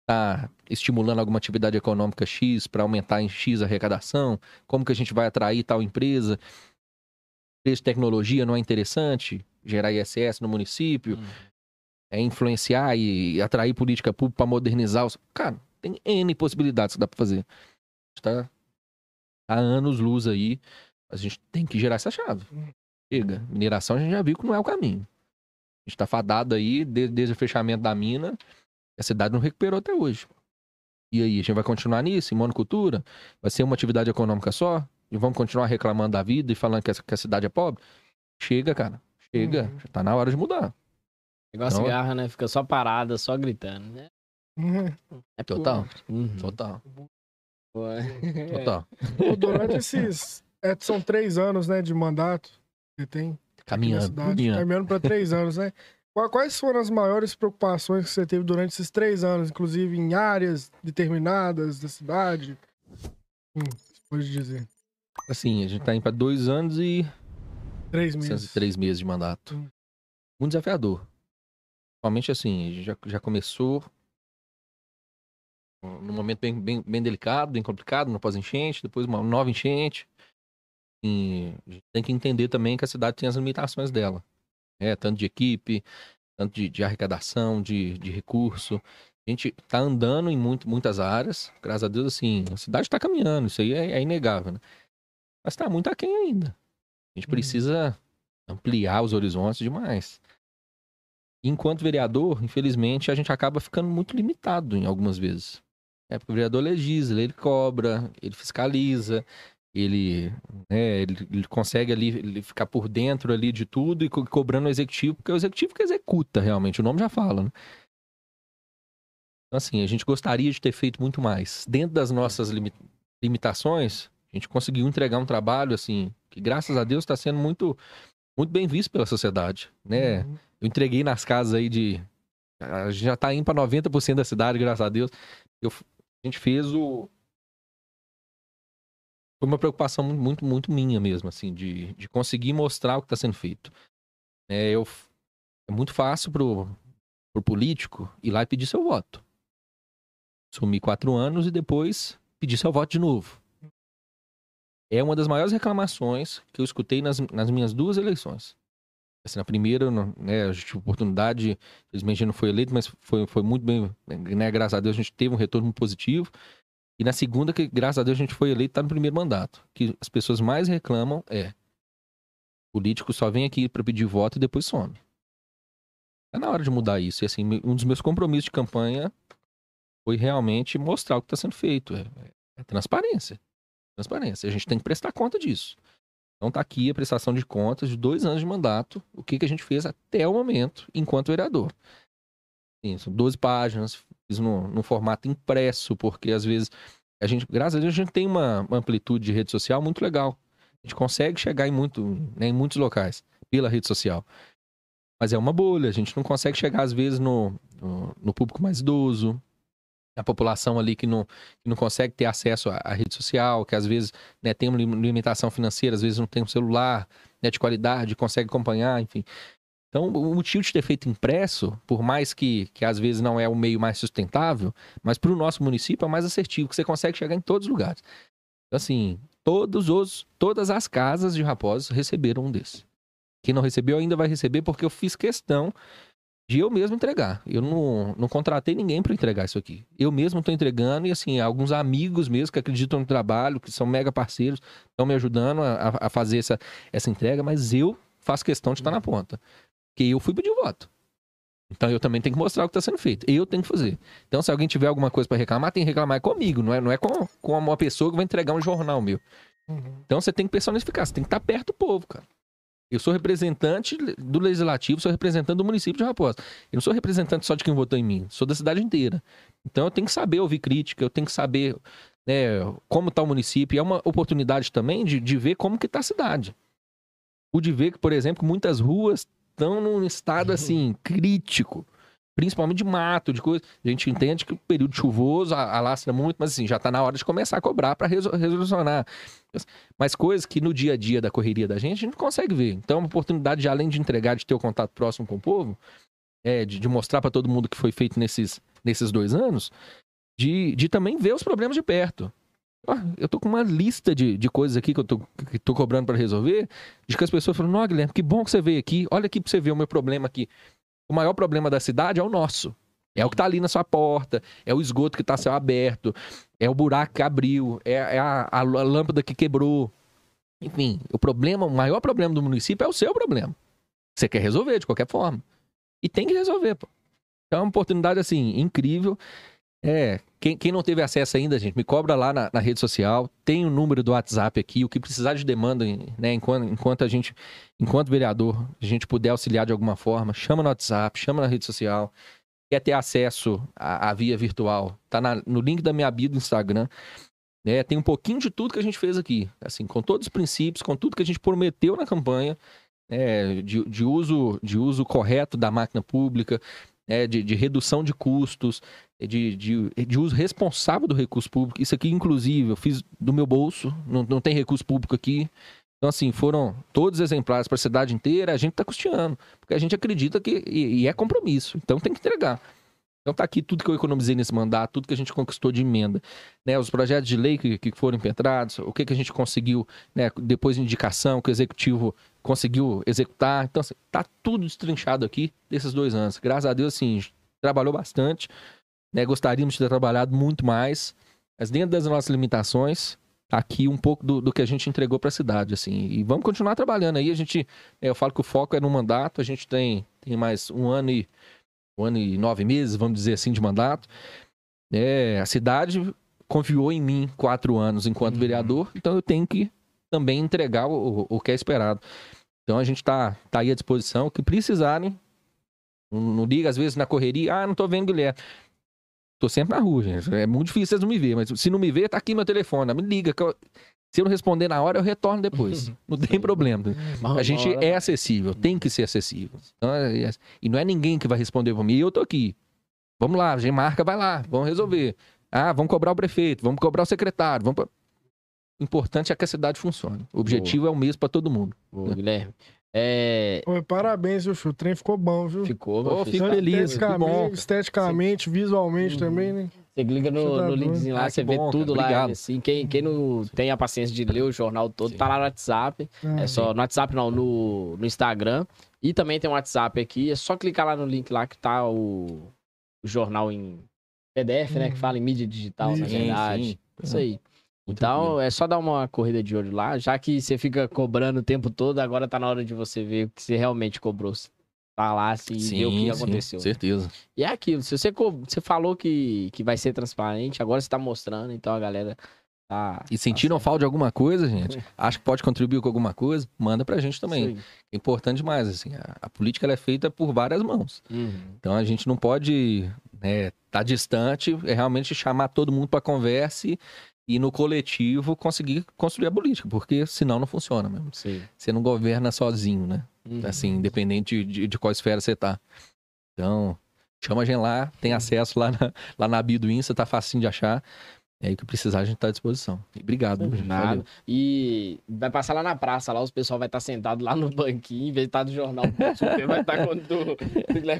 está estimulando alguma atividade econômica X para aumentar em X a arrecadação, como que a gente vai atrair tal empresa? Preço de tecnologia não é interessante? Gerar ISS no município? Uhum. É influenciar e atrair política pública para modernizar os... Cara, tem N possibilidades que dá para fazer. A gente tá há anos luz aí, a gente tem que gerar essa chave. Chega. Mineração a gente já viu que não é o caminho. A gente tá fadado aí de- desde o fechamento da mina. A cidade não recuperou até hoje. E aí, a gente vai continuar nisso, em monocultura? Vai ser uma atividade econômica só? E vamos continuar reclamando da vida e falando que a, que a cidade é pobre? Chega, cara. Chega. Uhum. Já tá na hora de mudar. Igual a Então- cigarra, né? Fica só parada, só gritando, né? Uhum. [laughs] É Total. Uhum. Total. É. Total. Pô, Durante esses. é, são três anos, né, de mandato que tem Caminhando. cidade. caminhando. Caminhando para três anos, né? Qua- Quais foram as maiores preocupações que você teve durante esses três anos, inclusive em áreas determinadas da cidade? Hum, você pode dizer. Assim, a gente tá indo pra dois anos e Três meses. três meses de mandato. Hum. Muito desafiador. Principalmente assim, a gente já, já começou num momento bem, bem, bem delicado, bem complicado, no pós-enchente, depois uma nova enchente. E a gente tem que entender também que a cidade tem as limitações dela. É, tanto de equipe, tanto de, de arrecadação, de, de recurso. A gente tá andando em muito, muitas áreas. Graças a Deus, assim, a cidade está caminhando, isso aí é, é inegável, né? Mas tá muito aquém ainda. A gente Uhum. precisa ampliar os horizontes demais. Enquanto vereador, infelizmente, a gente acaba ficando muito limitado em algumas vezes. É porque o vereador legisla, ele cobra, ele fiscaliza, ele, né, ele, ele consegue ali ele ficar por dentro ali de tudo e co- cobrando o executivo, porque é o executivo que executa realmente, o nome já fala, né? Então, assim, a gente gostaria de ter feito muito mais. Dentro das nossas limi- limitações, a gente conseguiu entregar um trabalho, assim, que graças a Deus está sendo muito, muito bem visto pela sociedade, né? Uhum. Eu entreguei nas casas aí de. A gente já tá indo pra 90% da cidade, graças a Deus. Eu, a gente fez o. Foi uma preocupação muito, muito, minha mesmo, assim, de, de conseguir mostrar o que está sendo feito. É, eu, é muito fácil pro, pro político ir lá e pedir seu voto. Sumir quatro anos e depois pedir seu voto de novo. É uma das maiores reclamações que eu escutei nas, nas minhas duas eleições. Assim, na primeira, né, a gente tive oportunidade, infelizmente não foi eleito, mas foi, foi muito bem, né, graças a Deus a gente teve um retorno positivo. E na segunda, que graças a Deus a gente foi eleito, tá no primeiro mandato. Que as pessoas mais reclamam é político só vem aqui para pedir voto e depois some. É na hora de mudar isso. E assim, um dos meus compromissos de campanha foi realmente mostrar o que está sendo feito. É, é transparência. Transparência. A gente tem que prestar conta disso. Então tá aqui a prestação de contas de dois anos de mandato, o que, que a gente fez até o momento, enquanto vereador. Sim, são 12 páginas, fiz no, no formato impresso, porque às vezes a gente, graças a Deus, a gente tem uma, uma amplitude de rede social muito legal. A gente consegue chegar em, muito, né, em muitos locais pela rede social. Mas é uma bolha, a gente não consegue chegar, às vezes, no, no, no público mais idoso, a população ali que não, que não consegue ter acesso à, à rede social, que às vezes né, tem uma lim- limitação financeira, às vezes não tem um celular né, de qualidade, consegue acompanhar, enfim. Então, o motivo de ter feito impresso, por mais que, que às vezes não é o meio mais sustentável, mas para o nosso município é mais assertivo, que você consegue chegar em todos os lugares. Então, assim, todos os, todas as casas de Raposos receberam um desse. Quem não recebeu ainda vai receber, porque eu fiz questão de eu mesmo entregar. Eu não, não contratei ninguém para entregar isso aqui. Eu mesmo estou entregando e, assim, alguns amigos mesmo que acreditam no trabalho, que são mega parceiros, estão me ajudando a, a fazer essa, essa entrega, mas eu faço questão de estar na ponta. Porque eu fui pedir voto. Então eu também tenho que mostrar o que está sendo feito. Eu tenho que fazer. Então, se alguém tiver alguma coisa para reclamar, tem que reclamar comigo, não é, não é com, com uma pessoa que vai entregar um jornal meu. Uhum. Então você tem que personificar, você tem que estar perto do povo, cara. Eu sou representante do legislativo, sou representante do município de Raposa. Eu não sou representante só de quem votou em mim, sou da cidade inteira. Então eu tenho que saber ouvir crítica, eu tenho que saber né, como está o município. E é uma oportunidade também de, de ver como que está a cidade. O de ver que, por exemplo, muitas ruas estão num estado assim crítico. Principalmente de mato, de coisa. A gente entende que o período chuvoso alastra muito, mas assim, já está na hora de começar a cobrar para resolucionar. Mas coisas que no dia a dia da correria da gente, a gente não consegue ver. Então, é uma oportunidade de, além de entregar, de ter o contato próximo com o povo, é, de, de mostrar para todo mundo que foi feito nesses, nesses dois anos, de, de também ver os problemas de perto. Ó, eu tô com uma lista de, de coisas aqui que eu tô, que tô cobrando para resolver, de que as pessoas falam, não, Guilherme, que bom que você veio aqui, olha aqui para você ver o meu problema aqui. O maior problema da cidade é o nosso. É o que tá ali na sua porta, é o esgoto que tá a céu aberto, é o buraco que abriu, é, é a, a lâmpada que quebrou. Enfim, o problema, o maior problema do município é o seu problema. Você quer resolver de qualquer forma. E tem que resolver, pô. Então é uma oportunidade, assim, incrível. É, quem, quem não teve acesso ainda, gente, me cobra lá na, na rede social. Tem o número do WhatsApp aqui, o que precisar de demanda, né? Enquanto, enquanto a gente, enquanto vereador, a gente puder auxiliar de alguma forma, chama no WhatsApp, chama na rede social. Quer ter acesso à, à via virtual? Tá na- no link da minha bio do Instagram. né? tem um pouquinho de tudo que a gente fez aqui, assim, com todos os princípios, com tudo que a gente prometeu na campanha, né, de, de uso, de uso correto da máquina pública, né, de, de redução de custos, de, de, de uso responsável do recurso público. Isso aqui, inclusive, eu fiz do meu bolso, não, não tem recurso público aqui. Então, assim, foram todos exemplares para a cidade inteira, a gente está custeando, porque a gente acredita que, e, e é compromisso, então tem que entregar. Então tá aqui tudo que eu economizei nesse mandato, tudo que a gente conquistou de emenda, né? Os projetos de lei que, que foram impetrados, o que, que a gente conseguiu, né? Depois de indicação que o executivo conseguiu executar. Então, assim, tá tudo destrinchado aqui desses dois anos. Graças a Deus, assim, trabalhou bastante, né? Gostaríamos de ter trabalhado muito mais, mas dentro das nossas limitações, aqui um pouco do, do que a gente entregou para a cidade, assim. E vamos continuar trabalhando aí. A gente, é, eu falo que o foco é no mandato. A gente tem, tem mais um ano e um ano e nove meses, vamos dizer assim, de mandato. É, a cidade confiou em mim quatro anos enquanto Uhum. vereador, então eu tenho que também entregar o, o- que é esperado. Então a gente está tá aí à disposição. O que precisarem, não, não liga às vezes na correria, ah, não tô vendo Guilherme. Tô sempre na rua, gente. É muito difícil vocês não me ver, mas se não me ver, tá aqui meu telefone. Me liga. eu- Se eu não responder na hora, eu retorno depois. [laughs] Não tem problema. A gente é acessível, tem que ser acessível. Então, é- é- e não é ninguém que vai responder por mim. Eu tô aqui. Vamos lá, a gente marca, vai lá, vamos resolver. Ah, vamos cobrar o prefeito, vamos cobrar o secretário. Vamos... pra- O importante é que a cidade funcione. O objetivo é o mesmo para todo mundo. Boa, Guilherme. É, Oi, parabéns, viu, Chu? O trem ficou bom, viu? ficou, filho. fico Tá- feliz. Esteticamente, bom. esteticamente visualmente Uhum. também, né? Você clica no, Você tá no linkzinho lá, Ah, você vê bom, tudo cara. lá. Assim, quem, quem não tem a paciência de ler o jornal todo, Sim. tá lá no WhatsApp. Ah, É só no WhatsApp, não, no, no Instagram. E também tem um WhatsApp aqui. É só clicar lá no link lá que tá o, o jornal em PDF, né? Que Uhum. fala em mídia digital, na Sim, verdade. sim. Isso aí. Muito Então, é só dar uma corrida de olho lá, já que você fica cobrando o tempo todo, agora tá na hora de você ver o que você realmente cobrou. Tá lá, assim, e ver o que aconteceu. certeza. E é aquilo, se você, você falou que, que vai ser transparente, agora você tá mostrando, então a galera tá. E sentiram falta de alguma coisa, gente? [laughs] Acho que pode contribuir com alguma coisa? Manda pra gente tá também. Isso É importante demais, assim. A, a política é feita por várias mãos. Uhum. Então a gente não pode né, tá distante, é realmente chamar todo mundo para conversa e, e no coletivo conseguir construir a política, porque senão não funciona mesmo. Sim. Você não governa sozinho, né? Uhum. Assim, independente de, de qual esfera você tá. Então, chama a gente lá, tem acesso lá na, lá na bio do Insta, tá facinho de achar. É aí que precisar, a gente tá à disposição. E obrigado. viu, gente? Nada. Valeu. E vai passar lá na praça, lá os pessoal vai estar sentado lá no banquinho, em vez de estar no jornal, o super vai estar com, do-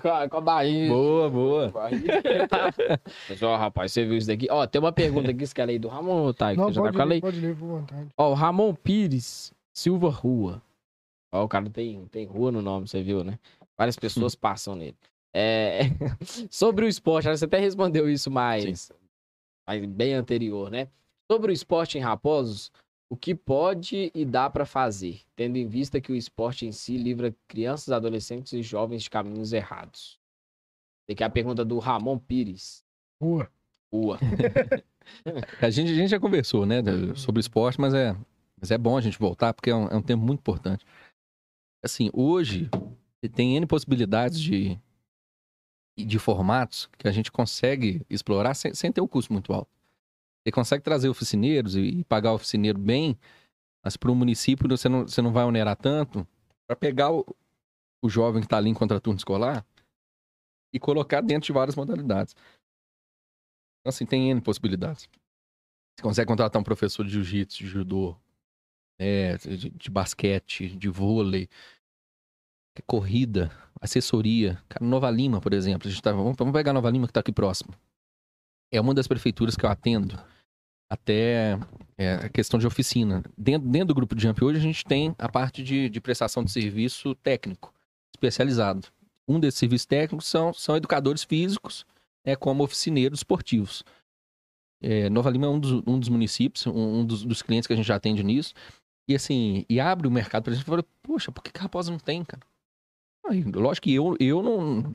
com, a, com a barriga. Boa, boa. Pessoal, [laughs] rapaz, você viu isso daqui? Ó, tem uma pergunta aqui, você quer ler do Ramon, tá? Não, já tá pode com a lei. ler, pode ler, por vontade. Ó, o Ramon Pires Silva Rua. Ó, o cara tem, tem rua no nome, você viu, né? Várias pessoas passam nele. É... [laughs] Sobre o esporte, você até respondeu isso mais, mais bem anterior, né? Sobre o esporte em Raposos, o que pode e dá pra fazer, tendo em vista que o esporte em si livra crianças, adolescentes e jovens de caminhos errados? Tem que é a pergunta do Ramon Pires. Rua. Rua. [laughs] A gente, a gente já conversou, né, sobre esporte, mas é, mas é bom a gente voltar, porque é um, é um tempo muito importante. Assim, hoje, tem N possibilidades de, de formatos que a gente consegue explorar sem, sem ter um custo muito alto. Você consegue trazer oficineiros e, e pagar o oficineiro bem, mas para o município você não, você não vai onerar tanto para pegar o, o jovem que está ali em contraturno escolar e colocar dentro de várias modalidades. Então, assim, tem N possibilidades. Você consegue contratar um professor de jiu-jitsu, de judô, né, de, de basquete, de vôlei, corrida, assessoria. Cara, Nova Lima, por exemplo. A gente tá, vamos, vamos pegar Nova Lima que está aqui próximo. É uma das prefeituras que eu atendo até é, a questão de oficina. Dentro, dentro do grupo de Jump hoje a gente tem a parte de, de prestação de serviço técnico, especializado. Um desses serviços técnicos são, são educadores físicos, né, como oficineiros esportivos. É, Nova Lima é um dos, um dos municípios, um, um dos, dos clientes que a gente já atende nisso. E assim, e abre o mercado pra gente e fala, poxa, por que, a Raposa não tem, cara? Aí, lógico que eu, eu não.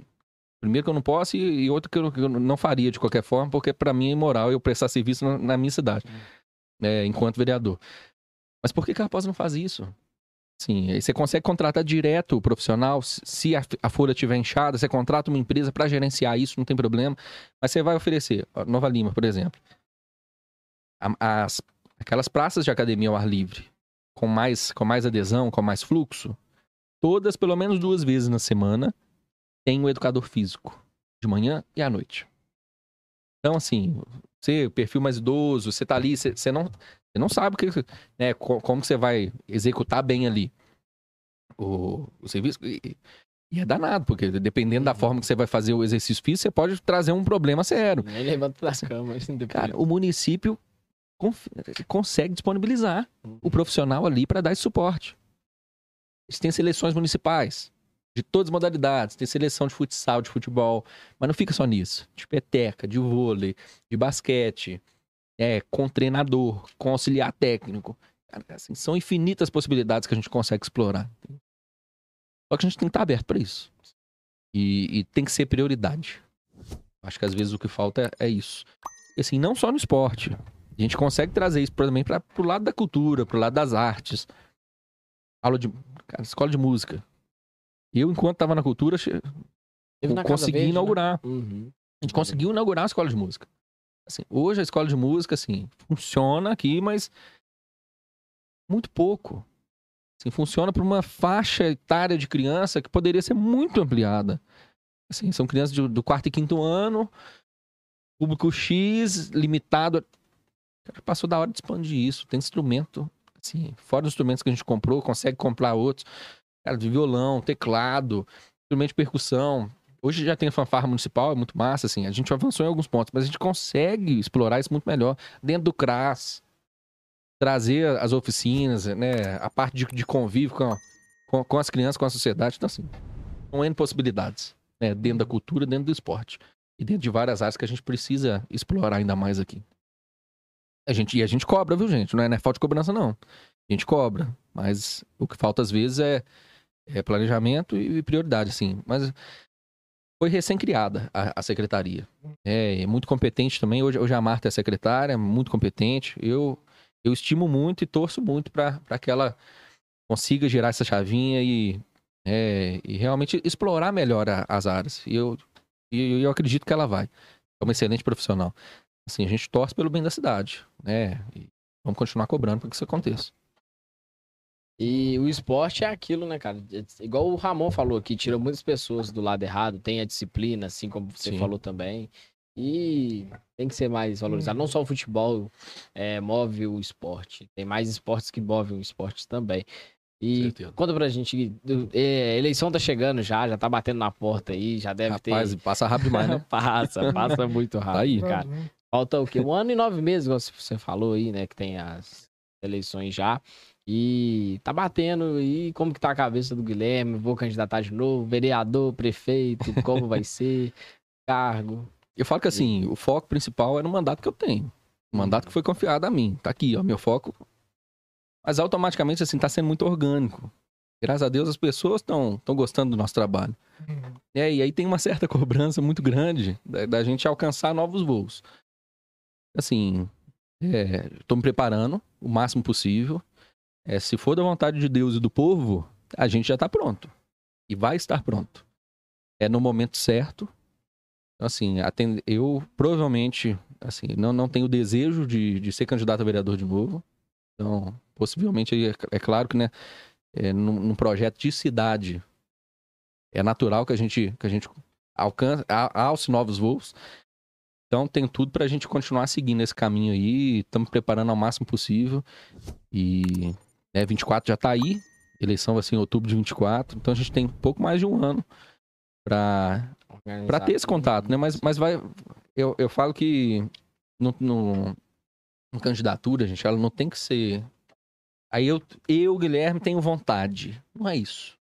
Primeiro que eu não posso e, e outro que eu, que eu não faria de qualquer forma, porque para mim é imoral eu prestar serviço na, na minha cidade, é, enquanto vereador. Mas por que Raposa não faz isso? Sim, você consegue contratar direto o profissional. se- a, a folha estiver inchada, você contrata uma empresa para gerenciar isso, não tem problema. Mas você vai oferecer, Nova Lima, por exemplo, as, aquelas praças de academia ao ar livre, com mais, com mais adesão, com mais fluxo, todas, pelo menos duas vezes na semana, tem um educador físico, de manhã e à noite. Então, assim, você, perfil mais idoso, você tá ali, você, você não, você não sabe que, né, co- como que você vai executar bem ali o, o serviço. E, e é danado, porque dependendo da Uhum. forma que você vai fazer o exercício físico, você pode trazer um problema sério. Nem levanta da cama. Assim. Cara, o município consegue disponibilizar o profissional ali para dar esse suporte. Eles têm seleções municipais de todas as modalidades, tem seleção de futsal, de futebol, mas não fica só nisso. De peteca, de vôlei, de basquete, é, com treinador, com auxiliar técnico. Cara, assim, são infinitas possibilidades que a gente consegue explorar. Só que a gente tem que estar aberto para isso. E, e tem que ser prioridade. Acho que às vezes o que falta é, é isso. E assim, não só no esporte. A gente consegue trazer isso também para o lado da cultura, pro lado das artes. Aula de. Cara, escola de música. Eu, enquanto estava na cultura, na consegui Verde, né? inaugurar. Uhum. A gente conseguiu inaugurar a escola de música. Assim, hoje a escola de música, assim, funciona aqui, mas muito pouco. Assim, funciona para uma faixa etária de criança que poderia ser muito ampliada. Assim, são crianças de- do quarto e quinto ano, público X, limitado. Cara, passou da hora de expandir isso. Tem instrumento, assim, fora dos instrumentos que a gente comprou, consegue comprar outros. Cara, de violão, teclado, instrumento de percussão. Hoje já tem fanfarra municipal, é muito massa, assim. A gente avançou em alguns pontos, mas a gente consegue explorar isso muito melhor. Dentro do CRAS, trazer as oficinas, né? A parte de, de convívio com, com, com as crianças, com a sociedade. Então, assim, são N possibilidades, né? Dentro da cultura, dentro do esporte. E dentro de várias áreas que a gente precisa explorar ainda mais aqui. A gente, e a gente cobra, viu, gente? Não é, não é falta de cobrança, não. A gente cobra. Mas o que falta, às vezes, é, é planejamento e prioridade, assim. Mas foi recém-criada a, a secretaria. É, é muito competente também. Hoje, hoje a Marta é secretária, muito competente. Eu, eu estimo muito e torço muito para que ela consiga girar essa chavinha e, é, e realmente explorar melhor a- as áreas. E eu, e eu acredito que ela vai. É uma excelente profissional. Assim, a gente torce pelo bem da cidade, né? E vamos continuar cobrando para que isso aconteça. E o esporte é aquilo, né, cara? É Igual o Ramon falou aqui, tira muitas pessoas do lado errado, tem a disciplina, assim como você Sim. falou também. E tem que ser mais valorizado. Não só o futebol é, move o esporte, tem mais esportes que movem o esporte também. E Certeza. conta pra gente, é, eleição tá chegando já, já tá batendo na porta aí, já deve Rapaz, ter. passa rápido demais, né? [laughs] passa, passa muito rápido, Tá aí. cara. Falta o quê? Um ano e nove meses, igual você falou aí, né? Que tem as eleições já. E tá batendo. E como que tá a cabeça do Guilherme? Vou candidatar de novo? Vereador, prefeito, como vai ser? Cargo. Eu falo que assim, o foco principal é no mandato que eu tenho. O mandato que foi confiado a mim. Tá aqui, ó, meu foco. Mas automaticamente, assim, tá sendo muito orgânico. Graças a Deus as pessoas estão gostando do nosso trabalho. É, e aí tem uma certa [laughs] cobrança muito grande da, da gente alcançar novos voos. Assim, é, tô me preparando o máximo possível. É, se for da vontade de Deus e do povo, a gente já tá pronto. E vai estar pronto. É no momento certo. Assim, eu provavelmente, assim, não, não tenho desejo de, de ser candidato a vereador de novo. Então, possivelmente, é, é claro que, né, é, num, num projeto de cidade, é natural que a gente, que a gente alcance, alce novos voos. Então, tem tudo pra gente continuar seguindo esse caminho aí. Estamos preparando ao máximo possível. E, né, 24 já tá aí. Eleição vai ser em outubro de 24. Então, a gente tem pouco mais de um ano pra Pra ter esse contato, né? Mas, mas vai. Eu, eu falo que no, no, no candidatura, gente, ela não tem que ser. Aí eu, eu, Guilherme, tenho vontade. Não é isso.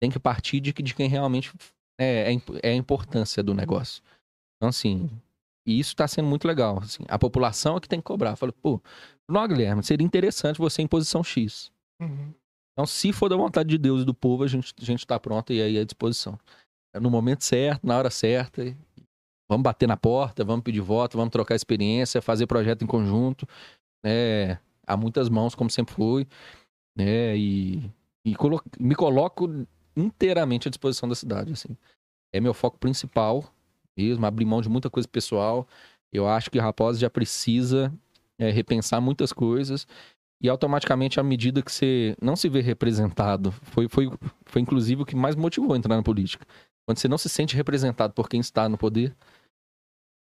Tem que partir de, que- de quem realmente é, é, é a importância do negócio. Então, assim, e isso tá sendo muito legal. Assim, a população é que tem que cobrar. Fala, pô, não, Guilherme, seria interessante você em posição X. Uhum. Então, se for da vontade de Deus e do povo, a gente a está pronto e aí à disposição. É no momento certo, na hora certa. Vamos bater na porta, vamos pedir voto, vamos trocar experiência, fazer projeto em conjunto. Né? Há muitas mãos, como sempre foi. Né? E, e colo me coloco inteiramente à disposição da cidade. Assim. É meu foco principal mesmo, abrir mão de muita coisa pessoal. Eu acho que Raposa já precisa é, repensar muitas coisas e automaticamente à medida que você não se vê representado, foi, foi, foi inclusive o que mais motivou a entrar na política. Quando você não se sente representado por quem está no poder,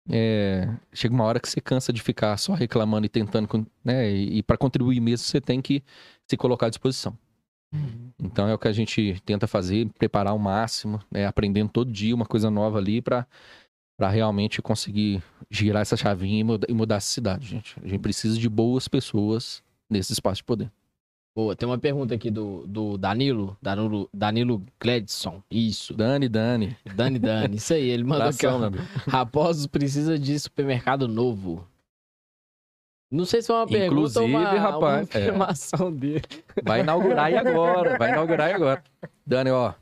é, chega uma hora que você cansa de ficar só reclamando e tentando, né? E, e para contribuir mesmo, você tem que se colocar à disposição. Uhum. Então é o que a gente tenta fazer, preparar ao máximo, né? aprendendo todo dia uma coisa nova ali para para realmente conseguir girar essa chavinha e mudar, e mudar essa cidade, gente. A gente precisa de boas pessoas nesse espaço de poder. Boa, tem uma pergunta aqui do, do Danilo, Danilo, Danilo Gledson, isso. Dani, Dani. Dani, Dani, isso aí, ele mandou aqui, ó, Raposos precisa de supermercado novo. Não sei se é uma pergunta ou uma, rapaz, uma é. afirmação é. dele. Vai inaugurar aí agora, vai inaugurar aí agora. Dani, ó,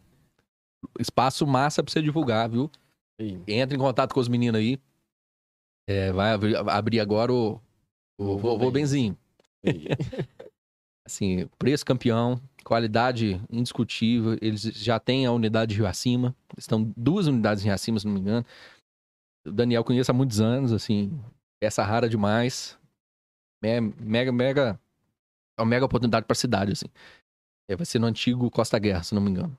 espaço massa pra você divulgar, viu? Sim. Entra em contato com os meninos aí. É, vai abrir agora o, o vovô Benzinho. assim, preço campeão, qualidade indiscutível. Eles já têm a unidade de Rio Acima. Estão duas unidades em Rio Acima, se não me engano. O Daniel conheço há muitos anos, assim, peça rara demais. É mega, mega. É uma mega oportunidade para a cidade, assim. É, vai ser no antigo Costa Guerra, se não me engano.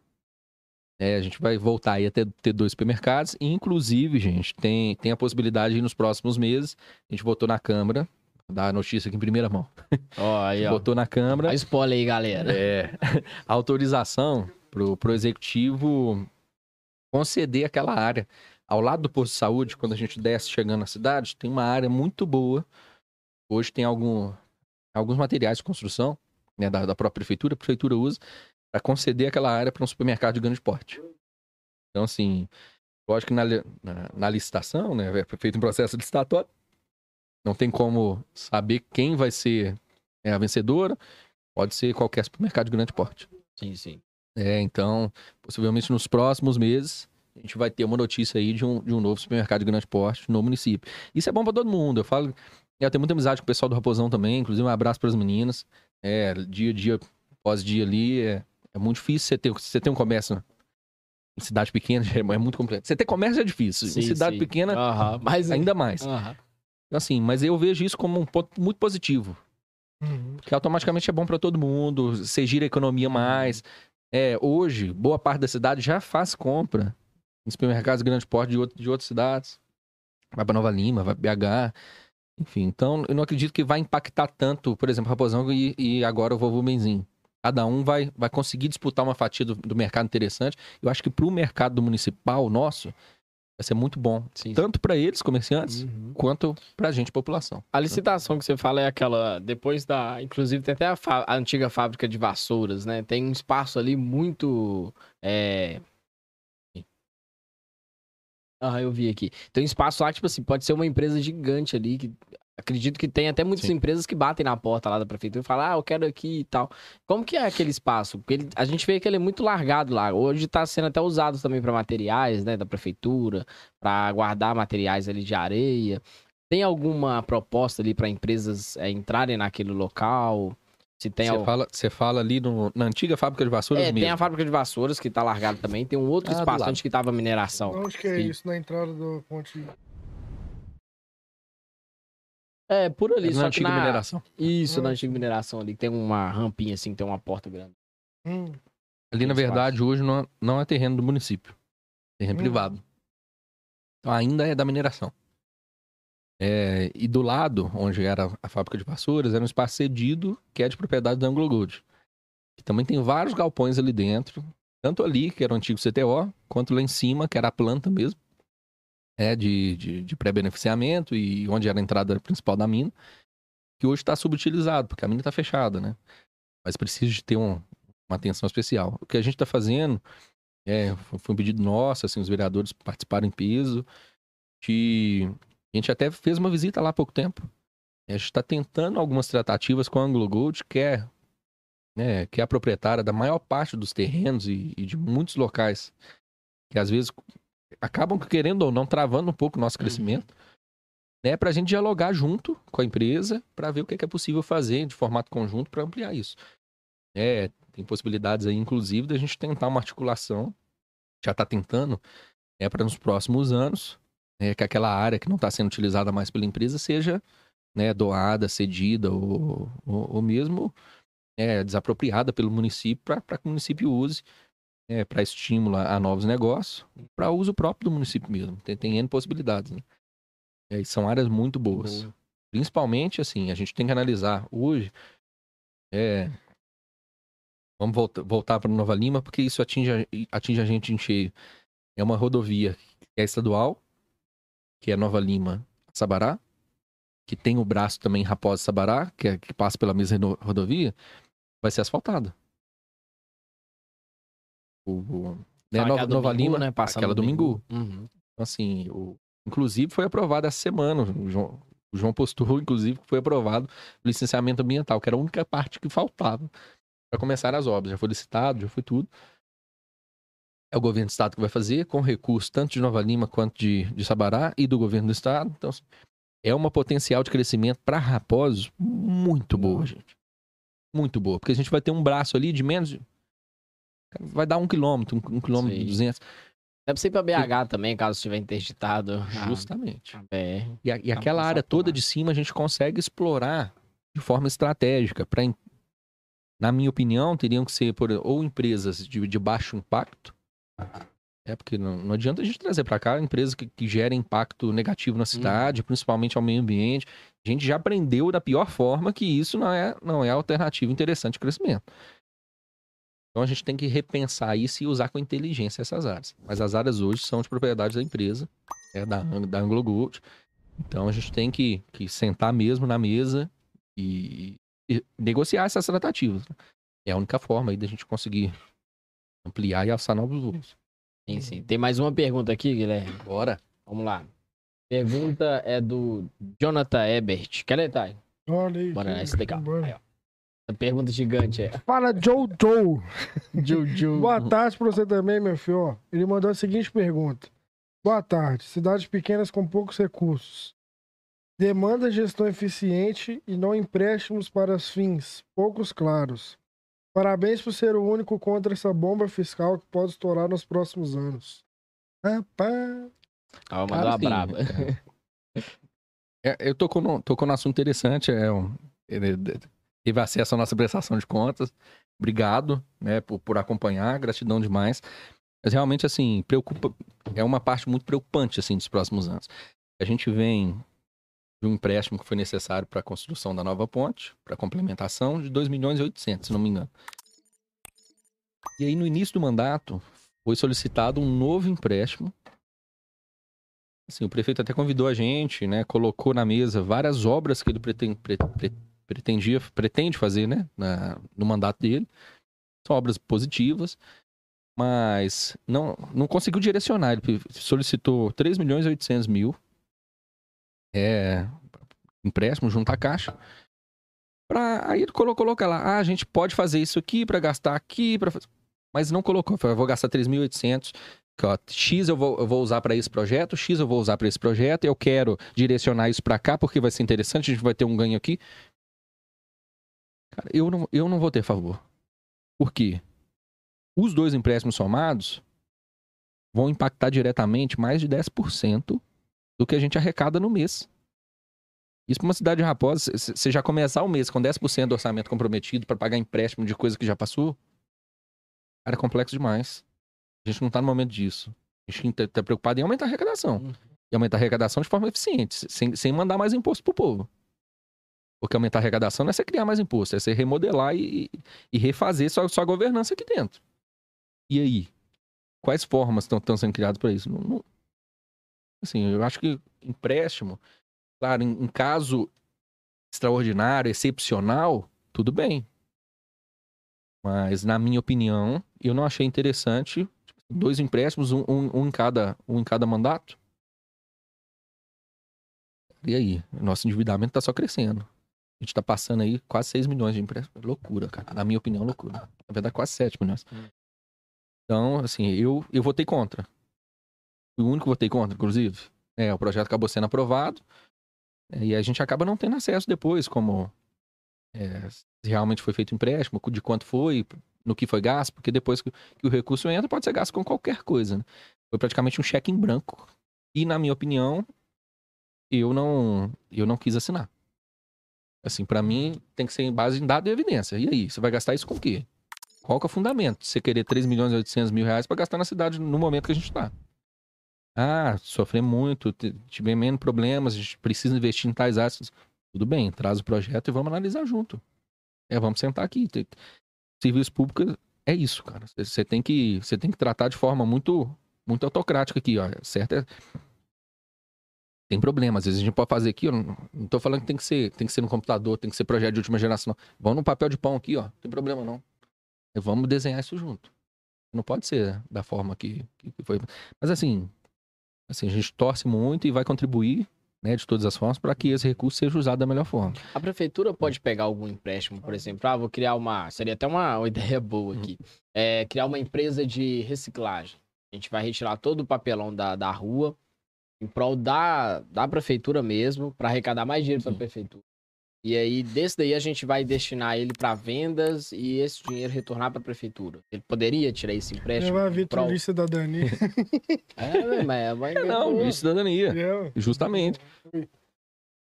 É, a gente vai voltar aí a ter, ter dois supermercados. inclusive, gente, tem, tem a possibilidade de nos próximos meses. A gente votou na Câmara dar a notícia aqui em primeira mão. [laughs] Ó, aí, ó. Botou na Câmara. A spoiler aí, galera. É. [laughs] autorização pro, pro executivo conceder aquela área. Ao lado do posto de saúde, quando a gente desce chegando na cidade, tem uma área muito boa. Hoje tem algum, alguns materiais de construção né, da, da própria prefeitura, a prefeitura usa para conceder aquela área para um supermercado de grande porte. Então, assim, lógico que na, na, na licitação, né, foi feito um processo licitatório, não tem como saber quem vai ser é, a vencedora. Pode ser qualquer supermercado de grande porte. Sim, sim. É, então, possivelmente nos próximos meses, a gente vai ter uma notícia aí de um, de um novo supermercado de grande porte no município. Isso é bom para todo mundo. Eu falo, eu tenho muita amizade com o pessoal do Raposão também, inclusive um abraço para as meninas. É, dia a dia, pós-dia ali, é, é muito difícil você ter, você ter um comércio em cidade pequena, [laughs] é muito complexo. Você ter comércio é difícil. Sim, em cidade sim. pequena, uh -huh. mas, ainda mais. Uh -huh. Assim, mas eu vejo isso como um ponto muito positivo. Uhum. Que automaticamente é bom para todo mundo, você gira a economia mais. É, hoje, boa parte da cidade já faz compra em supermercados de grande porte de, outro, de outras cidades. Vai para Nova Lima, vai para BH. Enfim, então eu não acredito que vai impactar tanto, por exemplo, Raposão e, e agora o Vovô Benzinho. Cada um vai, vai conseguir disputar uma fatia do, do mercado interessante. Eu acho que para o mercado municipal nosso, Vai ser muito bom. Sim. Tanto para eles, comerciantes, uhum. quanto para a gente, população. A licitação que você fala é aquela. Depois da. Inclusive, tem até a, a antiga fábrica de vassouras, né? Tem um espaço ali muito. É... Ah, eu vi aqui. Tem um espaço lá, tipo assim, pode ser uma empresa gigante ali, que Acredito que tem até muitas Sim. empresas que batem na porta lá da prefeitura e falam, ah, eu quero aqui e tal. Como que é aquele espaço? Porque ele, a gente vê que ele é muito largado lá. Hoje está sendo até usado também para materiais, né, da prefeitura, para guardar materiais ali de areia. Tem alguma proposta ali para empresas é, entrarem naquele local? Se tem Você fala, você fala ali no, na antiga fábrica de vassouras é, mesmo. tem a fábrica de vassouras que está largada também. Tem um outro ah, espaço onde que tava mineração. Onde que é Sim. isso? Na entrada do ponte é, por ali. É na antiga na... mineração. Isso, hum. na antiga mineração ali. Tem uma rampinha assim, tem uma porta grande. Hum. Ali, na verdade, hoje não, é, não é terreno do município. Terreno hum. privado. Então ainda é da mineração. É, e do lado, onde era a fábrica de vassouras, era um espaço cedido que é de propriedade da Anglo Gold. Que também tem vários galpões ali dentro. Tanto ali, que era o antigo CTO, quanto lá em cima, que era a planta mesmo é, de, de, de pré-beneficiamento e onde era a entrada principal da mina, que hoje está subutilizado, porque a mina está fechada, né? Mas precisa de ter um, uma atenção especial. O que a gente está fazendo é, foi um pedido nosso, assim, os vereadores participaram em peso, de... a gente até fez uma visita lá há pouco tempo. A gente está tentando algumas tratativas com a Anglo Gold, que é né, que é a proprietária da maior parte dos terrenos e, e de muitos locais, que às vezes acabam querendo ou não travando um pouco o nosso crescimento, né, para a gente dialogar junto com a empresa para ver o que é, que é possível fazer de formato conjunto para ampliar isso. É, tem possibilidades aí, inclusive, da gente tentar uma articulação, já está tentando, é para nos próximos anos, é, que aquela área que não está sendo utilizada mais pela empresa seja né, doada, cedida ou, ou, ou mesmo é, desapropriada pelo município para que o município use é, para estímulo a novos negócios, para uso próprio do município mesmo. Tem, tem N possibilidades. Né? É, são áreas muito boas. Boa. Principalmente, assim, a gente tem que analisar hoje. É, vamos voltar, voltar para Nova Lima, porque isso atinge, atinge a gente em cheio. É uma rodovia que é estadual, que é Nova Lima, Sabará, que tem o braço também Raposa Sabará, que, é, que passa pela mesma rodovia, vai ser asfaltada. O, o, né, Nova, Nova Lima, né? Passa aquela domingo. domingo. Uhum. Então, assim, o, inclusive foi aprovado essa semana. O João, o João postou, [laughs] inclusive, que foi aprovado o licenciamento ambiental, que era a única parte que faltava para começar as obras. Já foi licitado, já foi tudo. É o governo do estado que vai fazer, com recurso tanto de Nova Lima quanto de, de Sabará e do governo do estado. Então, é uma potencial de crescimento para Raposo muito boa, gente. Muito boa. Porque a gente vai ter um braço ali de menos. Vai dar um quilômetro, um, um quilômetro e duzentos. Dá pra ser pra BH também, caso estiver interditado. Justamente. e, a, e aquela área toda de cima a gente consegue explorar de forma estratégica. Pra, na minha opinião, teriam que ser por, ou empresas de, de baixo impacto, é, porque não, não adianta a gente trazer para cá empresas que, que gerem impacto negativo na cidade, uhum. principalmente ao meio ambiente. A gente já aprendeu da pior forma que isso não é, não é alternativa interessante de crescimento. Então a gente tem que repensar isso e usar com inteligência essas áreas. Mas as áreas hoje são de propriedade da empresa, é da, da Anglo Gold. Então a gente tem que, que sentar mesmo na mesa e, e negociar essas tratativas. Né? É a única forma aí da gente conseguir ampliar e alçar novos voos. Sim, sim. Tem mais uma pergunta aqui, Guilherme. Bora. Vamos lá. Pergunta é do Jonathan Ebert. Quer ler, Thay? Olha aí. Bora, essa daqui, ó. A pergunta gigante é. Fala, Joe Joe. Boa tarde pra você também, meu filho. Ele mandou a seguinte pergunta. Boa tarde. Cidades pequenas com poucos recursos. Demanda gestão eficiente e não empréstimos para fins poucos claros. Parabéns por ser o único contra essa bomba fiscal que pode estourar nos próximos anos. Rapaz. Ah, mandou a braba. [laughs] É, eu tocou no, tocou no assunto interessante. É um, ele teve acesso à nossa prestação de contas. Obrigado né, por, por acompanhar, gratidão demais. Mas realmente, assim, preocupa, é uma parte muito preocupante assim, dos próximos anos. A gente vem de um empréstimo que foi necessário para a construção da nova ponte, para complementação, de 2 milhões e 800, se não me engano. E aí, no início do mandato, foi solicitado um novo empréstimo. Assim, o prefeito até convidou a gente, né? Colocou na mesa várias obras que ele pretende, pretendia, pretende fazer, né? Na, no mandato dele. São obras positivas, mas não, não conseguiu direcionar. Ele solicitou 3 milhões e 800 mil é, empréstimo junto à caixa. Pra, aí coloca lá, ah, a gente pode fazer isso aqui para gastar aqui, para mas não colocou. Eu vou gastar 3.800, X eu vou, eu vou usar para esse projeto, X eu vou usar para esse projeto, eu quero direcionar isso para cá porque vai ser interessante, a gente vai ter um ganho aqui. Cara, eu não, eu não vou ter favor. Por quê? Os dois empréstimos somados vão impactar diretamente mais de 10% do que a gente arrecada no mês. Isso para uma cidade de Raposa, você já começar o mês com 10% do orçamento comprometido para pagar empréstimo de coisa que já passou, cara, é complexo demais. A gente não está no momento disso. A gente está tá preocupado em aumentar a arrecadação. Uhum. E aumentar a arrecadação de forma eficiente, sem, sem mandar mais imposto pro povo. Porque aumentar a arrecadação não é você criar mais imposto, é você remodelar e, e refazer sua, sua governança aqui dentro. E aí? Quais formas estão sendo criadas para isso? Não, não, Assim, eu acho que empréstimo, claro, em, em caso extraordinário, excepcional, tudo bem. Mas, na minha opinião, eu não achei interessante dois empréstimos, um, um, um, em, cada, um em cada mandato. E aí? Nosso endividamento está só crescendo. A gente tá passando aí quase 6 milhões de empréstimo. Loucura, cara. Na minha opinião, loucura. Na verdade, quase 7 milhões. Hum. Então, assim, eu, eu votei contra. O único que votei contra, inclusive. É, o projeto acabou sendo aprovado. é, E a gente acaba não tendo acesso depois, como é, se realmente foi feito empréstimo, de quanto foi, no que foi gasto, porque depois que, o recurso entra, pode ser gasto com qualquer coisa. Né? Foi praticamente um cheque em branco. E, na minha opinião, eu não, eu não quis assinar. Assim, pra mim, tem que ser em base em dado e evidência. E aí, você vai gastar isso com o quê? Qual que é o fundamento? Você querer 3 milhões e 800 mil reais pra gastar na cidade no momento que a gente tá. Ah, sofremos muito, t- tivemos menos problemas, a gente precisa investir em tais áreas. Tudo bem, traz o projeto e vamos analisar junto. É, vamos sentar aqui. Serviço público é isso, cara. Você- tem que, você tem que tratar de forma muito, muito autocrática aqui, ó. Certo é tem problema, às vezes a gente pode fazer aqui, eu não, tô falando que tem que ser, tem que ser no computador, tem que ser projeto de última geração. Vamos no papel de pão aqui, ó. Não tem problema não. Vamos desenhar isso junto. Não pode ser da forma que que foi. Mas assim, assim, a gente torce muito e vai contribuir, né, de todas as formas, para que esse recurso seja usado da melhor forma. A prefeitura pode pegar algum empréstimo, por exemplo, ah, vou criar uma. Seria até uma, uma [laughs] ideia boa aqui. É, criar uma empresa de reciclagem. A gente vai retirar todo o papelão da, da rua em prol da, da prefeitura mesmo, para arrecadar mais dinheiro para a prefeitura. E aí, desse daí, a gente vai destinar ele para vendas e esse dinheiro retornar para a prefeitura. Ele poderia tirar esse empréstimo? Levar a Vitor cidadania. [laughs] É, mas mas- É, não, de cidadania. É, Justamente.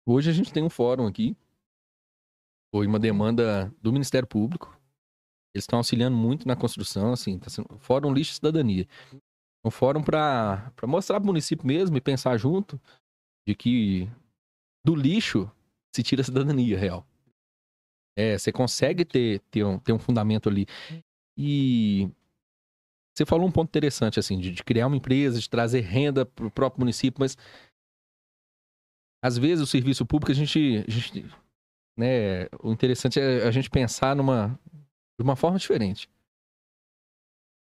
Hoje a gente tem um fórum aqui. Foi uma demanda do Ministério Público. Eles estão auxiliando muito na construção, assim, tá sendo Fórum Lixo e Cidadania. Um fórum para mostrar para o município mesmo e pensar junto de que do lixo se tira a cidadania real. É, você consegue ter, ter, um, ter um fundamento ali. E você falou um ponto interessante, assim, de, de criar uma empresa, de trazer renda para o próprio município, mas às vezes o serviço público a gente, a gente né, o interessante é a gente pensar numa de uma forma diferente.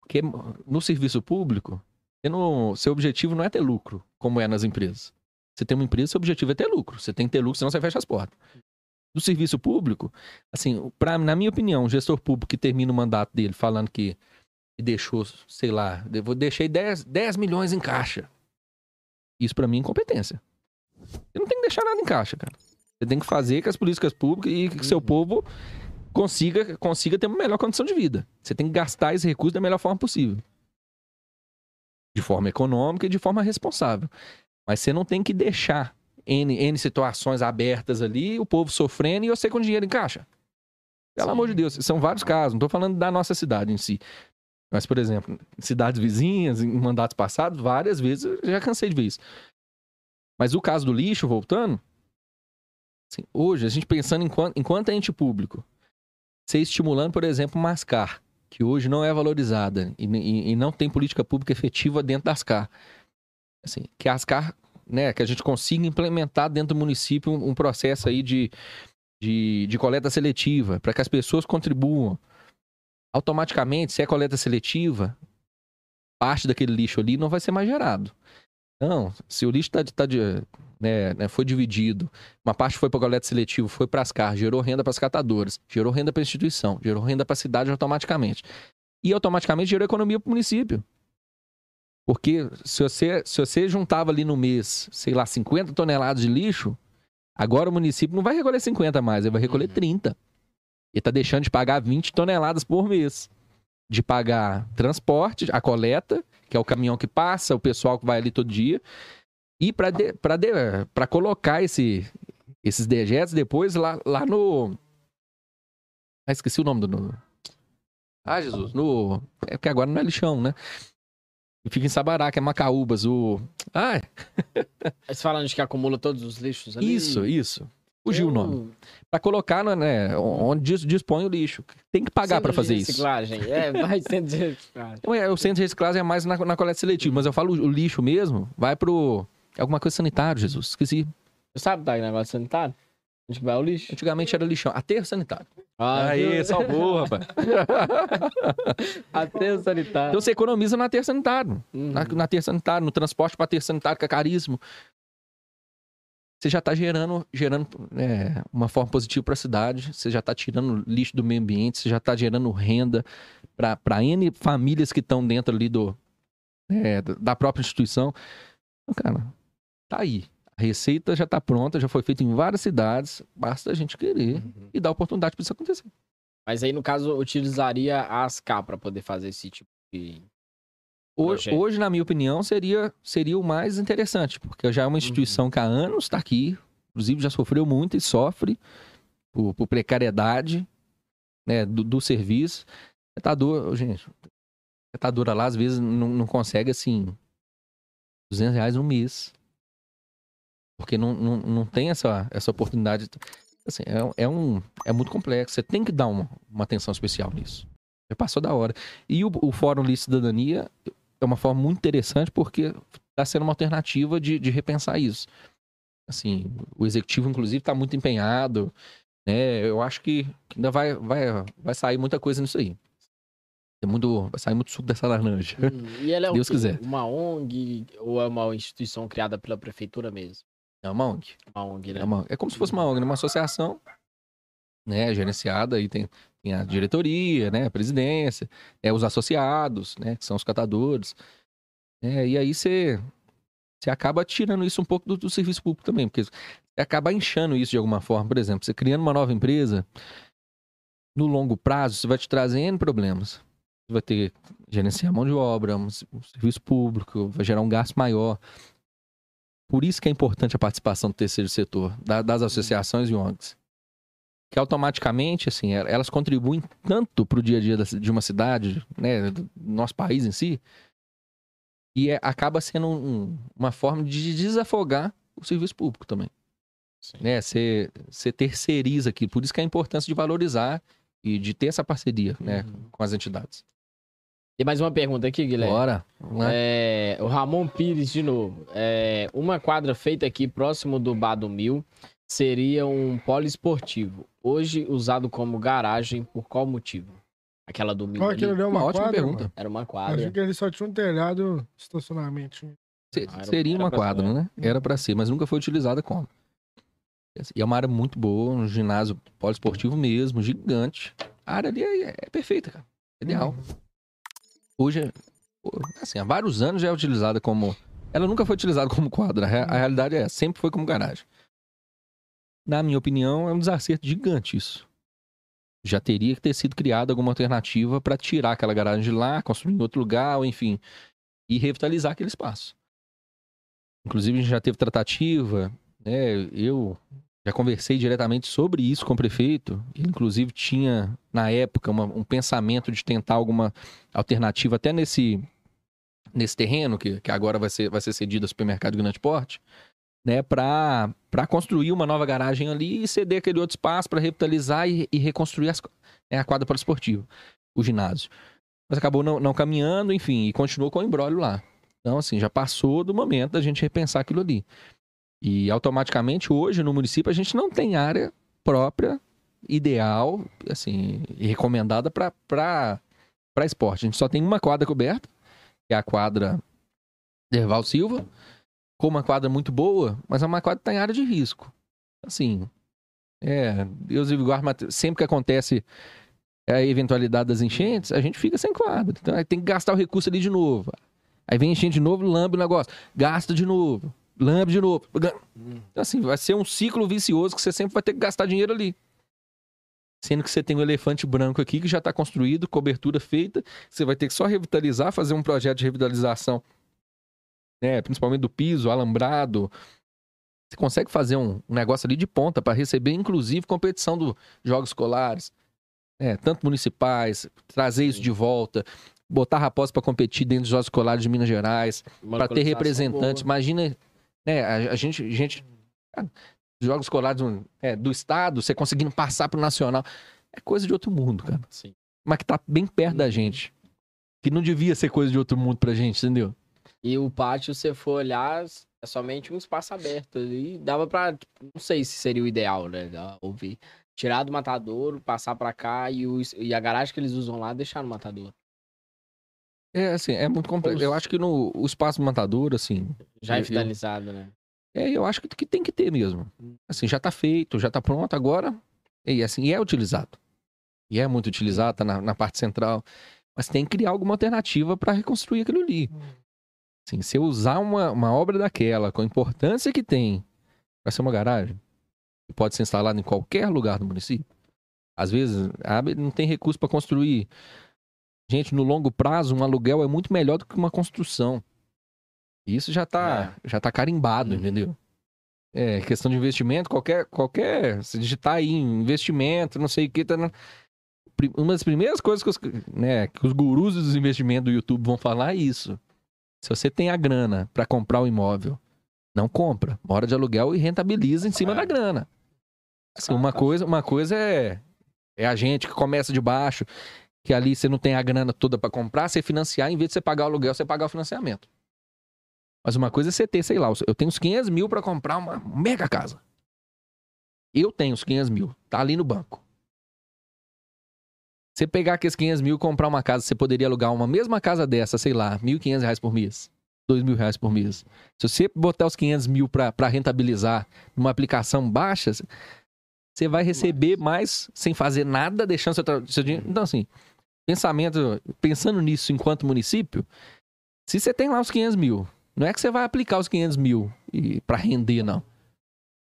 Porque no serviço público, não- seu objetivo não é ter lucro, como é nas empresas. Você tem uma empresa, seu objetivo é ter lucro. Você tem que ter lucro, senão você fecha as portas. No serviço público, assim, pra, na minha opinião, um gestor público que termina o mandato dele falando que que deixou, sei lá, eu deixei 10, 10 milhões em caixa. Isso pra mim é incompetência. Você não tem que deixar nada em caixa, cara. Você tem que fazer que as políticas públicas e que seu Uhum. povo consiga, consiga ter uma melhor condição de vida. Você tem que gastar esse recurso da melhor forma possível. De forma econômica e de forma responsável. Mas você não tem que deixar N, N situações abertas ali, o povo sofrendo e você com dinheiro em caixa. Pelo Sim. amor de Deus, são vários casos. Não tô falando da nossa cidade em si. Mas, por exemplo, em cidades vizinhas, em mandatos passados, várias vezes eu já cansei de ver isso. Mas o caso do lixo, voltando, assim, hoje, a gente pensando enquanto, enquanto ente público, você estimulando, por exemplo, Mascar, que hoje não é valorizada e, e- e não tem política pública efetiva dentro das CAR. Assim, que as CAR, né, que a gente consiga implementar dentro do município um, um processo aí de, de, de coleta seletiva, para que as pessoas contribuam. Automaticamente, se é coleta seletiva, parte daquele lixo ali não vai ser mais gerado. Não, se o lixo tá, tá de, né, né, foi dividido, uma parte foi para coleta seletiva, foi para as CAR, gerou renda para as catadoras, gerou renda para a instituição, gerou renda para a cidade automaticamente. E automaticamente gerou economia para o município. Porque se você, se você juntava ali no mês, sei lá, 50 toneladas de lixo, agora o município não vai recolher 50 mais, ele vai recolher Uhum. 30. Ele tá deixando de pagar 20 toneladas por mês. De pagar transporte, a coleta, que é o caminhão que passa, o pessoal que vai ali todo dia. E para colocar esse, esses dejetos depois lá, lá no. Ah, esqueci o nome do. No... Ah, Jesus. No. É porque agora não é lixão, né? E fica em Sabará, que é Macaúbas. O. Ah, Você falando de que acumula todos os lixos ali? isso, isso. Fugiu o Eu- nome. Pra colocar, no- né, onde dis- dispõe o lixo. Tem que pagar de fazer isso. reciclagem. É, [laughs] vai centro de reciclagem. É, o centro de reciclagem é mais na, na coleta seletiva, mas eu falo o, o lixo mesmo, vai pro. Alguma coisa sanitário, Jesus. Esqueci. Você sabe tá, negócio sanitário? Que vai o lixo? Antigamente era lixão. Aterro sanitário. Ah, Aí, viu? salvou, [laughs] rapaz. Aterro sanitário. Então você economiza no aterro sanitário. Uhum. Na, na aterro sanitário, no transporte para aterro sanitário, que é caríssimo. você já está gerando, gerando é, uma forma positiva para a cidade, você já está tirando lixo do meio ambiente, você já está gerando renda para N famílias que estão dentro ali do, é, da própria instituição. Então, cara, tá aí. A receita já está pronta, já foi feita em várias cidades, basta a gente querer Uhum. e dar oportunidade para isso acontecer. Mas aí, no caso, utilizaria a ASCAR para poder fazer esse tipo de. Hoje, hoje, na minha opinião, seria, seria o mais interessante, porque já é uma instituição que há anos está aqui, inclusive já sofreu muito e sofre por, por precariedade né, do, do serviço. Retador, gente, retadora lá às vezes não, não consegue assim 200 reais no mês. Porque não, não, não tem essa, essa oportunidade. Assim, é, é, um, é muito complexo. Você tem que dar uma, uma atenção especial nisso. Já passou da hora. E o, o Fórum Lei Cidadania é uma forma muito interessante porque está sendo uma alternativa de, de repensar isso. Assim, o executivo, inclusive, está muito empenhado. Né? Eu acho que ainda vai, vai, vai sair muita coisa nisso aí. Tem muito, vai sair muito suco dessa laranja. Hum, e ela é [laughs] Deus quiser. Uma ONG ou é uma instituição criada pela prefeitura mesmo? É uma ONG. Uma ONG, né? É, uma- é como se fosse uma ONG, uma associação, né? Gerenciada, aí tem, tem a diretoria, né? A presidência, é, os associados, né? Que são os catadores. É, e aí você, você acaba tirando isso um pouco do, do serviço público também, porque você acaba inchando isso de alguma forma. Por exemplo, você criando uma nova empresa, no longo prazo, isso vai te trazer N problemas. Você vai ter que gerenciar mão de obra, um serviço público, vai gerar um gasto maior. Por isso que é importante a participação do terceiro setor, da- das associações e ONGs. Que automaticamente, assim, el- elas contribuem tanto para o dia a dia de uma cidade, né, do nosso país em si, e é- acaba sendo um- uma forma de desafogar o serviço público também. Sim. Né? Você, você terceiriza aqui. Por isso que é a importância de valorizar e de ter essa parceria né, Uhum. com as entidades. Tem mais uma pergunta aqui, Guilherme. Bora. É, o Ramon Pires, de novo. É, uma quadra feita aqui próximo do Bar do Mil seria um poliesportivo. Hoje usado como garagem, por qual motivo? Aquela do Mil aquilo ali, ali é uma, Uma ótima quadra, pergunta. mano. era uma quadra. que ele só tinha um telhado estacionamento. Se- Ah, era- seria era uma quadra, ser. né? Era pra ser, mas nunca foi utilizada como. E é uma área muito boa, um ginásio poliesportivo mesmo, gigante. A área ali é, é perfeita, cara. Ideal. Hoje, assim, há vários anos já é utilizada como. Ela nunca foi utilizada como quadra. A, rea- a realidade é, sempre foi como garagem. Na minha opinião, é um desacerto gigante isso. Já teria que ter sido criada alguma alternativa para tirar aquela garagem de lá, construir em outro lugar, ou enfim, e revitalizar aquele espaço. Inclusive, a gente já teve tratativa, né? Eu já conversei diretamente sobre isso com o prefeito. Ele, inclusive, tinha, na época, uma- um pensamento de tentar alguma alternativa até nesse, nesse terreno, que, que agora vai ser, vai ser cedido ao supermercado Grande Porte, né? Para construir uma nova garagem ali e ceder aquele outro espaço para revitalizar e, e reconstruir as, né, a quadra poliesportiva, o ginásio. Mas acabou não, não caminhando, enfim, e continuou com o embrólio lá. Então, assim, já passou do momento da gente repensar aquilo ali. E automaticamente, hoje, no município, a gente não tem área própria, ideal, assim, e recomendada para esporte. A gente só tem uma quadra coberta, que é a quadra Derval Silva, com uma quadra muito boa, mas é uma quadra que está em área de risco. Assim, é, Deus e guarde, mas sempre que acontece a eventualidade das enchentes, a gente fica sem quadra. Então tem que gastar o recurso ali de novo. Aí vem enchente de novo, lambe o negócio. Gasta de novo. Lambe de novo. Hum. Então, assim, vai ser um ciclo vicioso que você sempre vai ter que gastar dinheiro ali. Sendo que você tem o elefante branco aqui que já está construído, cobertura feita. Você vai ter que só revitalizar, fazer um projeto de revitalização, né? Principalmente do piso, alambrado. Você consegue fazer um, um negócio ali de ponta para receber, inclusive, competição dos jogos escolares, né? tanto municipais, trazer isso de volta, botar raposa para competir dentro dos jogos escolares de Minas Gerais para ter representantes. boa. Imagina, né, a, a gente, a gente cara, jogos escolares do, é, do estado, você conseguindo passar pro nacional, é coisa de outro mundo, cara. Sim. Mas que tá bem perto da gente. Que não devia ser coisa de outro mundo pra gente, entendeu? E o pátio, se você for olhar, é somente um espaço aberto ali. Dava pra. tipo, Não sei se seria o ideal, né? Ouvir. Tirar do matadouro, passar pra cá e, o, e a garagem que eles usam lá deixar no matadouro. É assim, é muito complexo. Eu acho que no o espaço matador, assim, Já é eu- finalizado, né? É, eu acho que, que tem que ter mesmo. Assim, já tá feito, já tá pronto agora. E assim, e é utilizado. E é muito utilizado, tá na, na parte central. Mas tem que criar alguma alternativa para reconstruir aquilo ali. Assim, se eu usar uma, uma obra daquela, com a importância que tem para ser uma garagem, que pode ser instalada em qualquer lugar do município. Às vezes, abre, não tem recurso para construir. Gente, no longo prazo, um aluguel é muito melhor do que uma construção. Isso já tá, já tá carimbado, Uhum. entendeu? É, questão de investimento, qualquer, qualquer, se digitar aí investimento, não sei o que, tá uma das primeiras coisas que os, né, que os gurus dos investimentos do YouTube vão falar é isso. Se você tem a grana para comprar o imóvel, não compra, mora de aluguel e rentabiliza em cima É. da grana. Assim, uma coisa, uma coisa é é a gente que começa de baixo, que ali você não tem a grana toda para comprar, você financiar, em vez de você pagar o aluguel, você pagar o financiamento. Mas uma coisa é você ter, sei lá, eu tenho uns 500 mil para comprar uma mega casa. Eu tenho os 500 mil, tá ali no banco. Você pegar aqueles 500 mil e comprar uma casa, você poderia alugar uma mesma casa dessa, sei lá, 1.500 reais por mês. 2.000 reais por mês. Se você botar os 500 mil para rentabilizar numa aplicação baixa, você vai receber mais sem fazer nada, deixando seu, seu dinheiro. Então, assim, pensamento, pensando nisso enquanto município, se você tem lá os 500 mil, não é que você vai aplicar os 500 mil para render, não.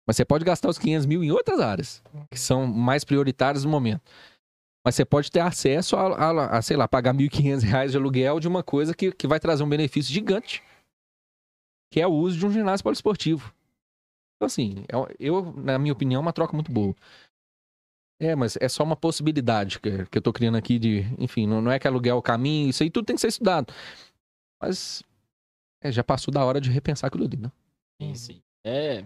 Mas você pode gastar os 500 mil em outras áreas, que são mais prioritárias no momento. Mas você pode ter acesso a, a- a, sei lá, pagar 1.500 reais de aluguel de uma coisa que, que vai trazer um benefício gigante, que é o uso de um ginásio poliesportivo. Então, assim, eu, eu, na minha opinião, é uma troca muito boa. É, mas é só uma possibilidade que, que eu tô criando aqui de, enfim, não, não é que aluguel é o caminho, isso aí tudo tem que ser estudado. Mas é, já passou da hora de repensar aquilo ali, né? Sim, sim. É,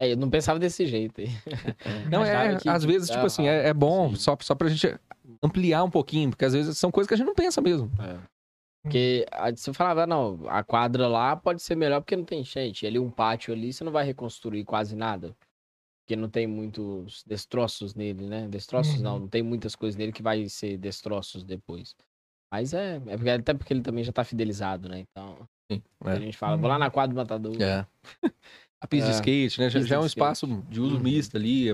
é, eu não pensava desse jeito aí. [laughs] Não, é, que- às vezes, tipo Ah, assim, é, é bom sim. só, só pra gente ampliar um pouquinho, porque às vezes são coisas que a gente não pensa mesmo. Porque a- você falava, não, a quadra lá pode ser melhor porque não tem enchente. Ali um pátio ali, você não vai reconstruir quase nada. Porque não tem muitos destroços nele, né? Destroços não, Uhum. não tem muitas coisas nele que vai ser destroços depois. Mas é, é porque- até porque ele também já tá fidelizado, né? Então, Sim, a é. gente fala, vou lá na quadra do matador. É. [laughs] A pista de É, skate, né? Já, já é um espaço de uso Uhum. misto ali.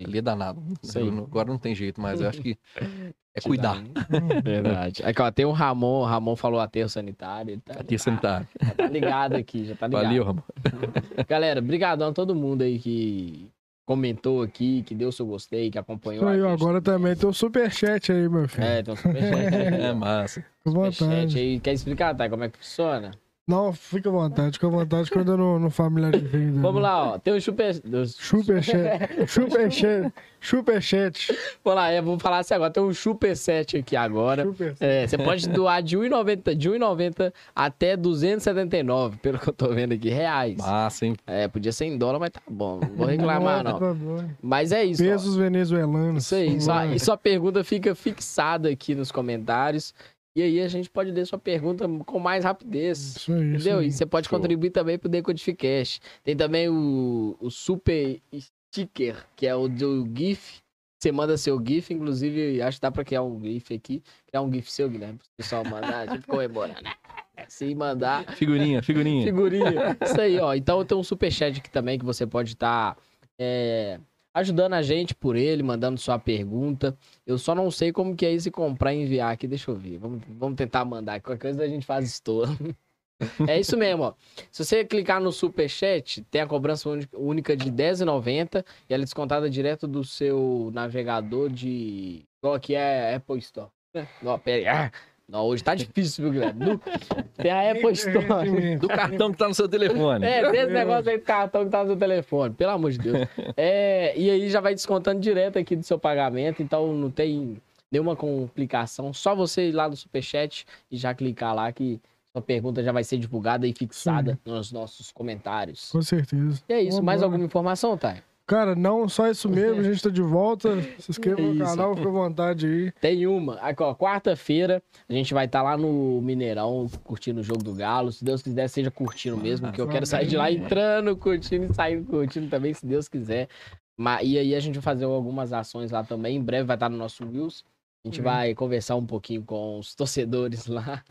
É- Ali é danado. [laughs] Não- Agora não tem jeito, mas eu acho que [laughs] é Te cuidar. dá, né? [laughs] Verdade. Aqui, ó, tem o Ramon, o Ramon falou aterro sanitário. Ele tá, Aqui sentado. já tá ligado aqui, já tá ligado. Valeu, Ramon. Galera, brigadão a todo mundo aí que comentou aqui, que deu seu gostei, que acompanhou aí, agora também tem o superchat aí, meu filho. É, tem um superchat aí. É massa. Superchat aí. Quer explicar, tá? Como é que funciona? Não, fica à vontade, fica à vontade que eu não, não familiarizei. ainda, Vamos lá, ó. Tem um super... Superchat. Superchat. Superchat. Vamos lá, eu vou falar assim agora. Tem um superchat aqui agora. Super. É, você pode doar de 1,90 de 1,90 até 279, pelo que eu tô vendo aqui, reais. Massa, hein? É, podia ser em dólar, mas tá bom. Não vou reclamar, [laughs] não. Tá bom. Mas é isso. ó. Pesos venezuelanos. Isso aí. Só, e sua pergunta fica fixada aqui nos comentários. E aí a gente pode ler sua pergunta com mais rapidez. Isso aí, isso Entendeu? aí. E você pode Show. contribuir também pro Decodificast. Tem também o, o Super Sticker, que é o do GIF. Você manda seu GIF, inclusive, acho que dá pra criar um GIF aqui. Criar um GIF seu, Guilherme, pro pessoal mandar, tipo, comemorando. [laughs] Se mandar, Figurinha, figurinha. figurinha. Isso aí, ó. Então tem um superchat aqui também que você pode estar ajudando a gente por ele, mandando sua pergunta. Eu só não sei como que é isso comprar e enviar aqui. Deixa eu ver. Vamos, vamos tentar mandar. Qualquer coisa a gente faz estouro. [laughs] É isso mesmo, ó. Se você clicar no superchat, tem a cobrança única de R$10,90 e ela é descontada direto do seu navegador de. Qual que é Apple Store? né? Não, pera aí. Ah, não, hoje tá difícil, viu, Guilherme? Do- Tem a Apple Store. Do cartão que tá no seu telefone. É, desse negócio aí do cartão que tá no seu telefone, pelo amor de Deus. É, e aí já vai descontando direto aqui do seu pagamento, então não tem nenhuma complicação. Só você ir lá no Superchat e já clicar lá que sua pergunta já vai ser divulgada e fixada nos nossos comentários. Com certeza. E é isso, mais Vambora. alguma informação, Thay? Cara, não só isso mesmo, a gente tá de volta. Se inscreva no Isso. canal, fica à vontade aí. Tem uma. Aqui, ó, quarta-feira a gente vai estar lá no Mineirão curtindo o jogo do Galo. Se Deus quiser, seja curtindo mesmo, porque eu quero sair de lá entrando, curtindo e saindo curtindo também, se Deus quiser. E aí a gente vai fazer algumas ações lá também. Em breve vai estar no nosso Reels. A gente Uhum. vai conversar um pouquinho com os torcedores lá.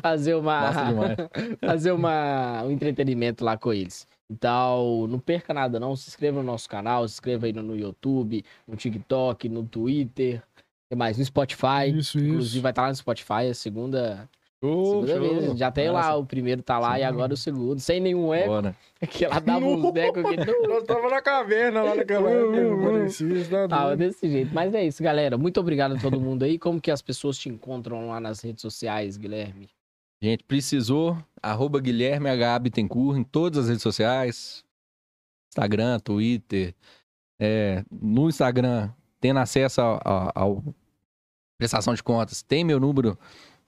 fazer uma. [laughs] Fazer uma, um entretenimento lá com eles. Então, não perca nada não, se inscreva no nosso canal, se inscreva aí no, YouTube, no TikTok, no Twitter, que mais? No Spotify. Isso, Inclusive isso. vai estar lá no Spotify a segunda, Show, segunda show. vez. Já tem lá, Massa. o primeiro tá lá e Sim. agora o segundo. Sem nenhum eco, Bora. [laughs] que ela dava uns ecos [laughs] que não Nós tava na caverna lá isso tá tava desse jeito. Mas é isso, galera. Muito obrigado a todo mundo aí. Como que as pessoas te encontram lá nas redes sociais, Guilherme? Gente, precisou, arroba Guilherme. Bittencourt em todas as redes sociais. Instagram, Twitter. É, no Instagram, tendo acesso ao prestação de contas, tem meu número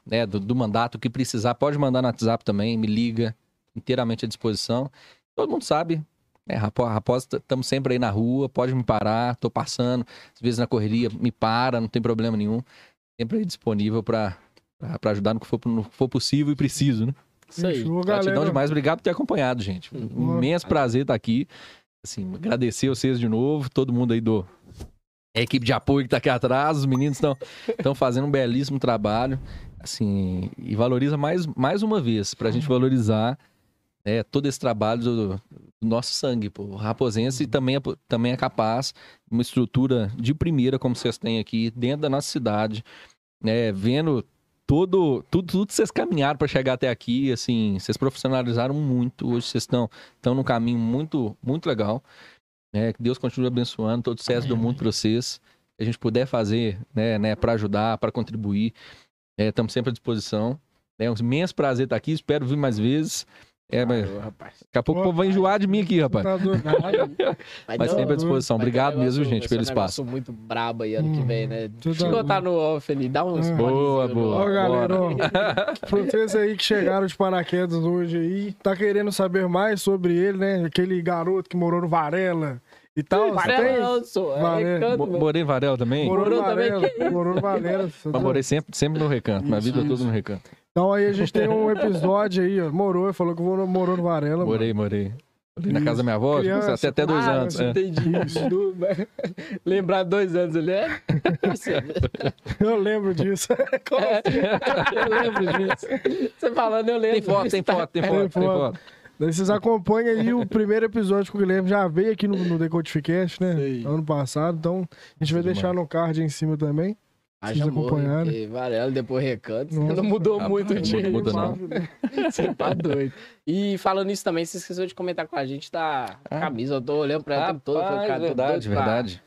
né, do, do mandato. Que precisar, pode mandar no WhatsApp também, me liga, inteiramente à disposição. Todo mundo sabe. É, Rapo- Raposa, estamos sempre aí na rua, pode me parar, tô passando, às vezes na correria, me para, não tem problema nenhum. Sempre aí disponível para ajudar no que for, no que for possível e preciso, né? Isso aí. Fechou, Gratidão galera. demais, obrigado por ter acompanhado, gente. Um Uhum. imenso prazer estar aqui. Assim, agradecer vocês de novo, todo mundo aí do a equipe de apoio que tá aqui atrás, os meninos estão estão fazendo um belíssimo trabalho, assim, e valoriza mais mais uma vez pra gente valorizar né, todo esse trabalho do, do nosso sangue, pô. O Raposense também é, também é capaz, uma estrutura de primeira como vocês têm aqui dentro da nossa cidade, né, vendo todo tudo, tudo vocês caminharam para chegar até aqui, assim, vocês profissionalizaram muito. Hoje vocês estão estão num caminho muito muito legal. Né? Que Deus continue abençoando todo o sucesso do mundo para vocês. Que a gente puder fazer, né, né para ajudar, para contribuir, é, estamos sempre à disposição. É um imenso prazer estar aqui. Espero vir mais vezes. É, mas Valeu, rapaz. daqui a pouco o povo vai enjoar de mim aqui, rapaz. Tá. [laughs] Mas sempre à disposição. Obrigado mesmo, gente, pelo um espaço. negócio muito brabo aí ano que vem, né? Hum, Deixa eu botar no off ali, dá uns É. Boa, boa. Ó, galera, ó, pra [laughs] vocês aí que chegaram de paraquedas hoje aí, tá querendo saber mais sobre ele, né? Aquele garoto que morou no Varela e tal. Varela sou. É velho. Morei em Varela também. Morou no Varela. Morou no Varela. Mas morei sempre, sempre no recanto. Minha Isso, vida toda no recanto. Então aí a gente tem um episódio aí, ó. Morou, falou que morou, no Varela. Morei, morei. Morei na casa da minha avó, Criança, até, até dois ah, anos. eu é. entendi. Do- [laughs] Lembrar dois anos ali, é? Mano. [laughs] Eu lembro disso. [laughs] Como assim? eu lembro disso. Você falando, eu lembro. Tem foto, tem foto, tem Tem foto, tem foto. Vocês acompanham aí o primeiro episódio que o Guilherme já veio aqui no, no Decodificast, né? Sei. Ano passado. Então a gente vai Demais. deixar no card aí em cima também. Ah, Vocês acompanharam? porque Varela, depois recanto. Nossa. não mudou Ah, muito o não time. muda não. [laughs] Você tá doido. E falando nisso também, você esqueceu de comentar com a gente da Ah. camisa. Eu tô olhando pra ela tempo todo. Rapaz, cara, verdade, verdade.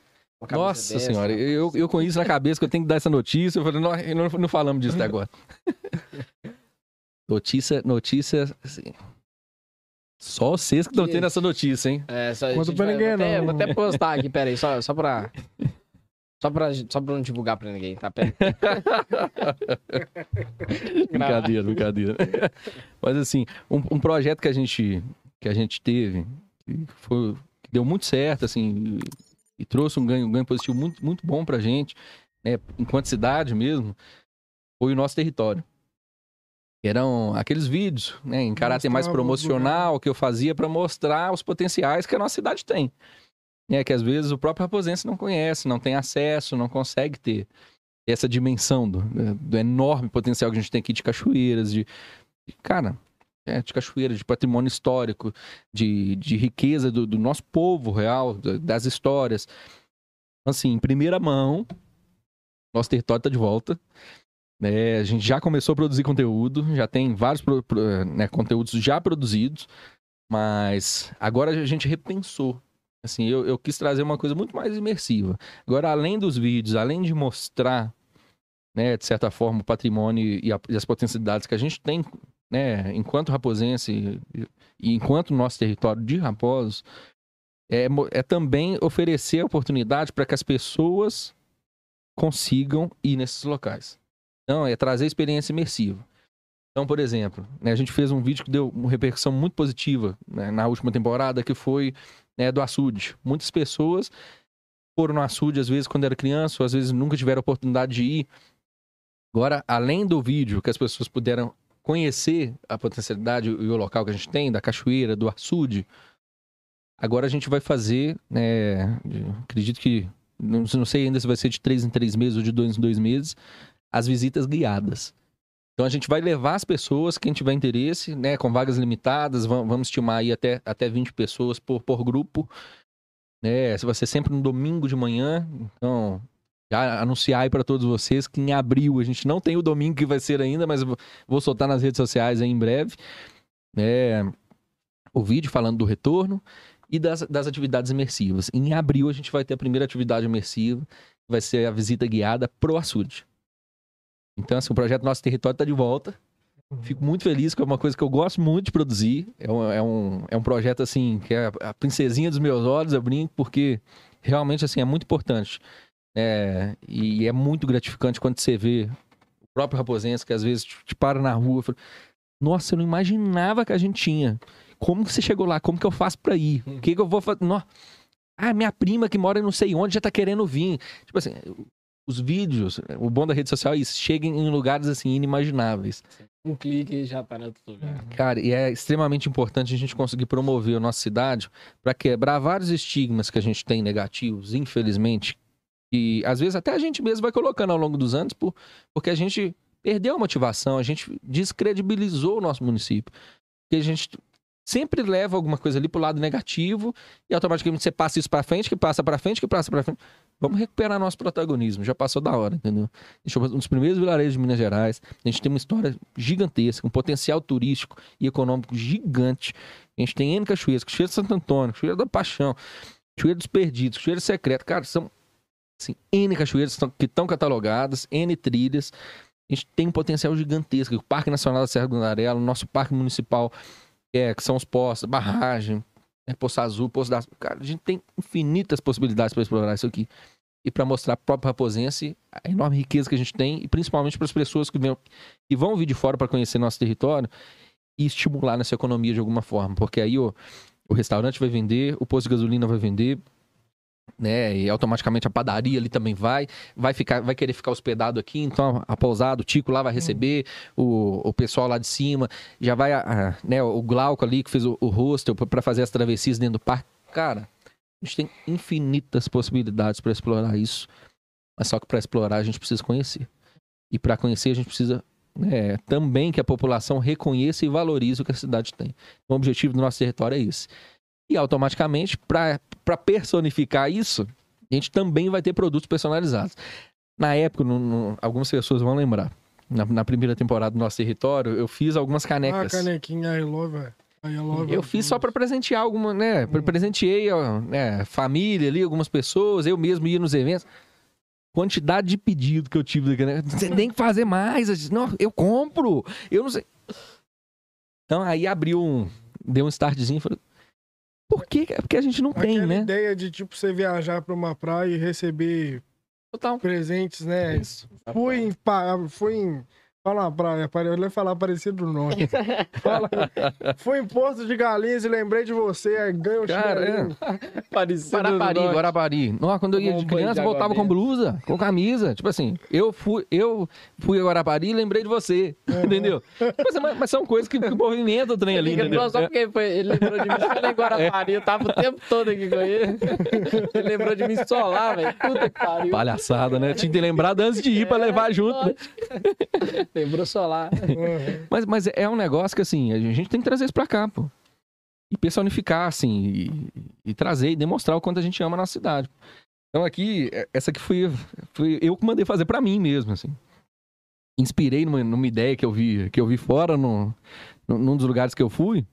Nossa dessa. senhora, eu, eu com isso na cabeça que eu tenho que dar essa notícia, eu falei, não, não, não falamos disso até agora. [laughs] notícia, notícia, assim, só vocês que estão tendo essa notícia, hein? É, só, Conta pra vai- ninguém, vou até, não. Vou até postar aqui, peraí, só, só pra. Só pra, só pra não divulgar pra ninguém, tá? Pera. [laughs] Brincadeira, brincadeira. Mas assim, um, um projeto que a gente que a gente teve, que foi que deu muito certo, assim, e, e trouxe um ganho, um ganho positivo muito, muito bom pra gente, né, enquanto cidade mesmo, foi o nosso território. Eram aqueles vídeos, né, em caráter mais promocional que eu fazia para mostrar os potenciais que a nossa cidade tem. É que às vezes o próprio raposense não conhece, não tem acesso, não consegue ter essa dimensão do, do enorme potencial que a gente tem aqui de cachoeiras, de, de- cara, é, de cachoeiras, de patrimônio histórico, de, de riqueza do, do nosso povo real, da- das histórias. Assim, em primeira mão, nosso território está de volta. É, a gente já começou a produzir conteúdo, já tem vários pro- pro- né, conteúdos já produzidos, mas agora a gente repensou. Assim, eu, eu quis trazer uma coisa muito mais imersiva. Agora, além dos vídeos, além de mostrar, né, de certa forma, o patrimônio e, a- e as potencialidades que a gente tem, né, enquanto raposense e, enquanto nosso território de Raposos, é, é também oferecer a oportunidade para que as pessoas consigam ir nesses locais. Então, é trazer experiência imersiva. Então, por exemplo, né, a gente fez um vídeo que deu uma repercussão muito positiva né, na última temporada, que foi né, do açude. Muitas pessoas foram no açude, às vezes, quando era criança, ou às vezes nunca tiveram a oportunidade de ir. Agora, além do vídeo, que as pessoas puderam conhecer a potencialidade e o local que a gente tem, da cachoeira, do açude, agora a gente vai fazer, né, acredito que, não, não sei ainda se vai ser de três em três meses ou de dois em dois meses, as visitas guiadas. Então a gente vai levar as pessoas, quem tiver interesse, né, com vagas limitadas, vamos, estimar aí até, até 20 pessoas por, por grupo. Né, vai ser sempre no domingo de manhã. Então, já anunciar aí para todos vocês que em abril a gente não tem o domingo que vai ser ainda, mas vou soltar nas redes sociais aí em breve. É, o vídeo falando do retorno e das, das atividades imersivas. Em abril a gente vai ter a primeira atividade imersiva, que vai ser a visita guiada pro açude. Então, assim, o projeto Nosso Território está de volta. Fico muito feliz, que é uma coisa que eu gosto muito de produzir. É um, é um, é um projeto, assim, que é a princesinha dos meus olhos, eu brinco, porque realmente, assim, é muito importante. É, e é muito gratificante quando você vê o próprio Raposense, que às vezes te, te para na rua e fala, nossa, eu não imaginava que a gente tinha. Como que você chegou lá? Como que eu faço para ir? O que, que eu vou fazer? Ah, minha prima que mora não sei onde já tá querendo vir. Tipo assim, os vídeos, o bom da rede social é isso, cheguem em lugares assim inimagináveis. Um clique e já tá no outro lugar. Cara, e é extremamente importante a gente conseguir promover a nossa cidade para quebrar vários estigmas que a gente tem negativos, infelizmente, e às vezes até a gente mesmo vai colocando ao longo dos anos, por, porque a gente perdeu a motivação, a gente descredibilizou o nosso município. Porque a gente sempre leva alguma coisa ali pro lado negativo e automaticamente você passa isso para frente, que passa para frente, que passa para frente. Vamos recuperar nosso protagonismo, já passou da hora, entendeu? A gente é um dos primeiros vilarejos de Minas Gerais, a gente tem uma história gigantesca, um potencial turístico e econômico gigante. A gente tem N cachoeiras, Cachoeira de Santo Antônio, Cachoeira da Paixão, Cachoeira dos Perdidos, Cachoeira Secreta, cara, são assim, N cachoeiras que estão catalogadas, N trilhas. A gente tem um potencial gigantesco. O Parque Nacional da Serra do Narelo, nosso parque municipal é, que são os postos, barragem, né, Poço Azul, Poço das. Cara, a gente tem infinitas possibilidades para explorar isso aqui. E para mostrar a própria Raposense a enorme riqueza que a gente tem, e principalmente para as pessoas que, vem, que vão vir de fora para conhecer nosso território e estimular nessa economia de alguma forma. Porque aí o, o restaurante vai vender, o posto de gasolina vai vender, né? E automaticamente a padaria ali também vai, vai ficar, vai querer ficar hospedado aqui, então a, pousada, o Tico lá vai receber, o, o pessoal lá de cima, já vai, a, né, o Glauco ali que fez o, o hostel para fazer as travessias dentro do parque. Cara, a gente tem infinitas possibilidades para explorar isso, mas só que para explorar a gente precisa conhecer. E para conhecer a gente precisa né, também que a população reconheça e valorize o que a cidade tem. O objetivo do nosso território é esse. E automaticamente, para personificar isso, a gente também vai ter produtos personalizados. Na época, no, no, algumas pessoas vão lembrar. Na, na, primeira temporada do nosso território, eu fiz algumas canecas. Ah, canequinha I love, I love eu fiz só para presentear alguma, né? Hum. Presenteei né, família ali, algumas pessoas, eu mesmo ia nos eventos. Quantidade de pedido que eu tive da Você tem que fazer mais. Eu disse, não, eu compro. Eu não sei. Então aí abriu um. Deu um startzinho. Falei, por quê? É porque a gente não Aquela tem, né? ideia de, tipo, você viajar pra uma praia e receber Total. presentes, né? Isso. Fui em, fui em Fala praia, eu ia falar parecido do nome. [laughs] Fala, fui em Porto de Galinhas e lembrei de você, aí ganho o Cara, é. [laughs] Parecido Guarapari, Guarapari. Nossa, quando eu ia de criança, eu voltava com blusa, com camisa. Tipo assim, eu fui, eu fui a Guarapari e lembrei de você. Uhum. Entendeu? Mas, mas, são coisas que, que movimentam o trem ali. Ele só porque foi, ele lembrou de mim só em Guarapari. Eu tava o tempo todo aqui com ele. Ele lembrou de mim só lá, velho. Puta que pariu. Palhaçada, né? Tinha que ter lembrado antes de ir pra levar junto. Né? Lembrou solar. Uhum. Mas, mas é um negócio que, assim, a gente tem que trazer isso pra cá, pô. E personificar, assim, e, e trazer e demonstrar o quanto a gente ama a nossa cidade. Então aqui, é, essa aqui foi, foi eu que mandei fazer para mim mesmo, assim. Inspirei numa, numa, ideia que eu vi, que eu vi fora, no, no, num dos lugares que eu fui.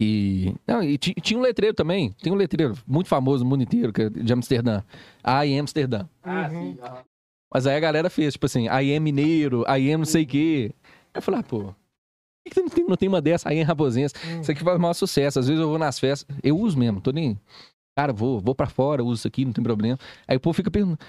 E, não, e tinha um letreiro também. Tem um letreiro muito famoso no mundo inteiro, que é de Amsterdã. I Amsterdã. Ah, uhum. Mas aí a galera fez, tipo assim, I am mineiro, I am não sei o quê. Eu falei, ah, pô, por que não tem, não tem uma dessa aí em Raposense? Hum. Isso aqui faz maior sucesso. Às vezes eu vou nas festas, eu uso mesmo, tô nem. Cara, vou, vou pra fora, uso isso aqui, não tem problema. Aí o povo fica perguntando.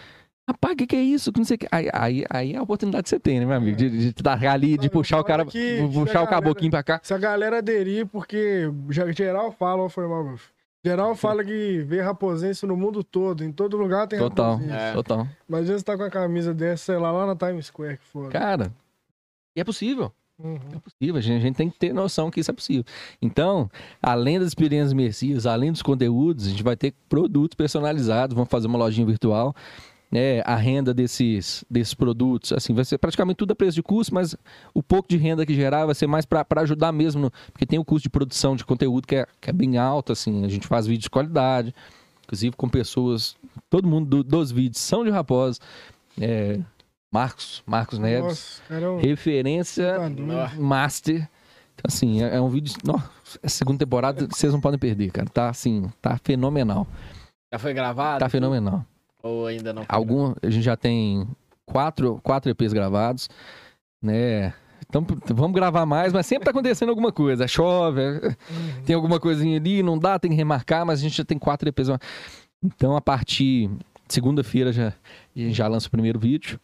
Rapaz, o que, que, é isso? Que não sei que. Aí, aí, aí é a oportunidade que você tem, né, meu amigo? De, de dar ali, de puxar o cara, puxar o caboquinho pra cá. Se a galera aderir, porque geral fala, foi mal, Geral fala que vê raposense no mundo todo, em todo lugar tem total, raposense. É. Total. Mas às vezes tá com a camisa dessa, sei lá, lá na Times Square que for. Cara, e é possível. Uhum. É possível, a gente, a gente, tem que ter noção que isso é possível. Então, além das experiências imersivas, além dos conteúdos, a gente vai ter produtos personalizados, vamos fazer uma lojinha virtual. Né, a renda desses, desses produtos. Assim, vai ser praticamente tudo a preço de custo, mas o pouco de renda que gerar vai ser mais para ajudar mesmo, no- porque tem o custo de produção de conteúdo que é, que é bem alto, assim, a gente faz vídeo de qualidade, inclusive com pessoas, todo mundo do- dos vídeos são de Raposa, é, Marcos, Marcos Neves, Nossa, cara, é referência tá master. Então, assim, é, é um vídeo. Nossa, a segunda temporada vocês não podem perder, cara. Tá assim, tá fenomenal. Já foi gravado? Tá fenomenal. Ou ainda não? foi Algum, a gente já tem quatro, quatro EPs gravados, né? Então, vamos gravar mais, mas sempre tá acontecendo alguma coisa. Chove, é- tem alguma coisinha ali, não dá, tem que remarcar, mas a gente já tem quatro EPs. Então, a partir de segunda-feira já, a gente já lança o primeiro vídeo.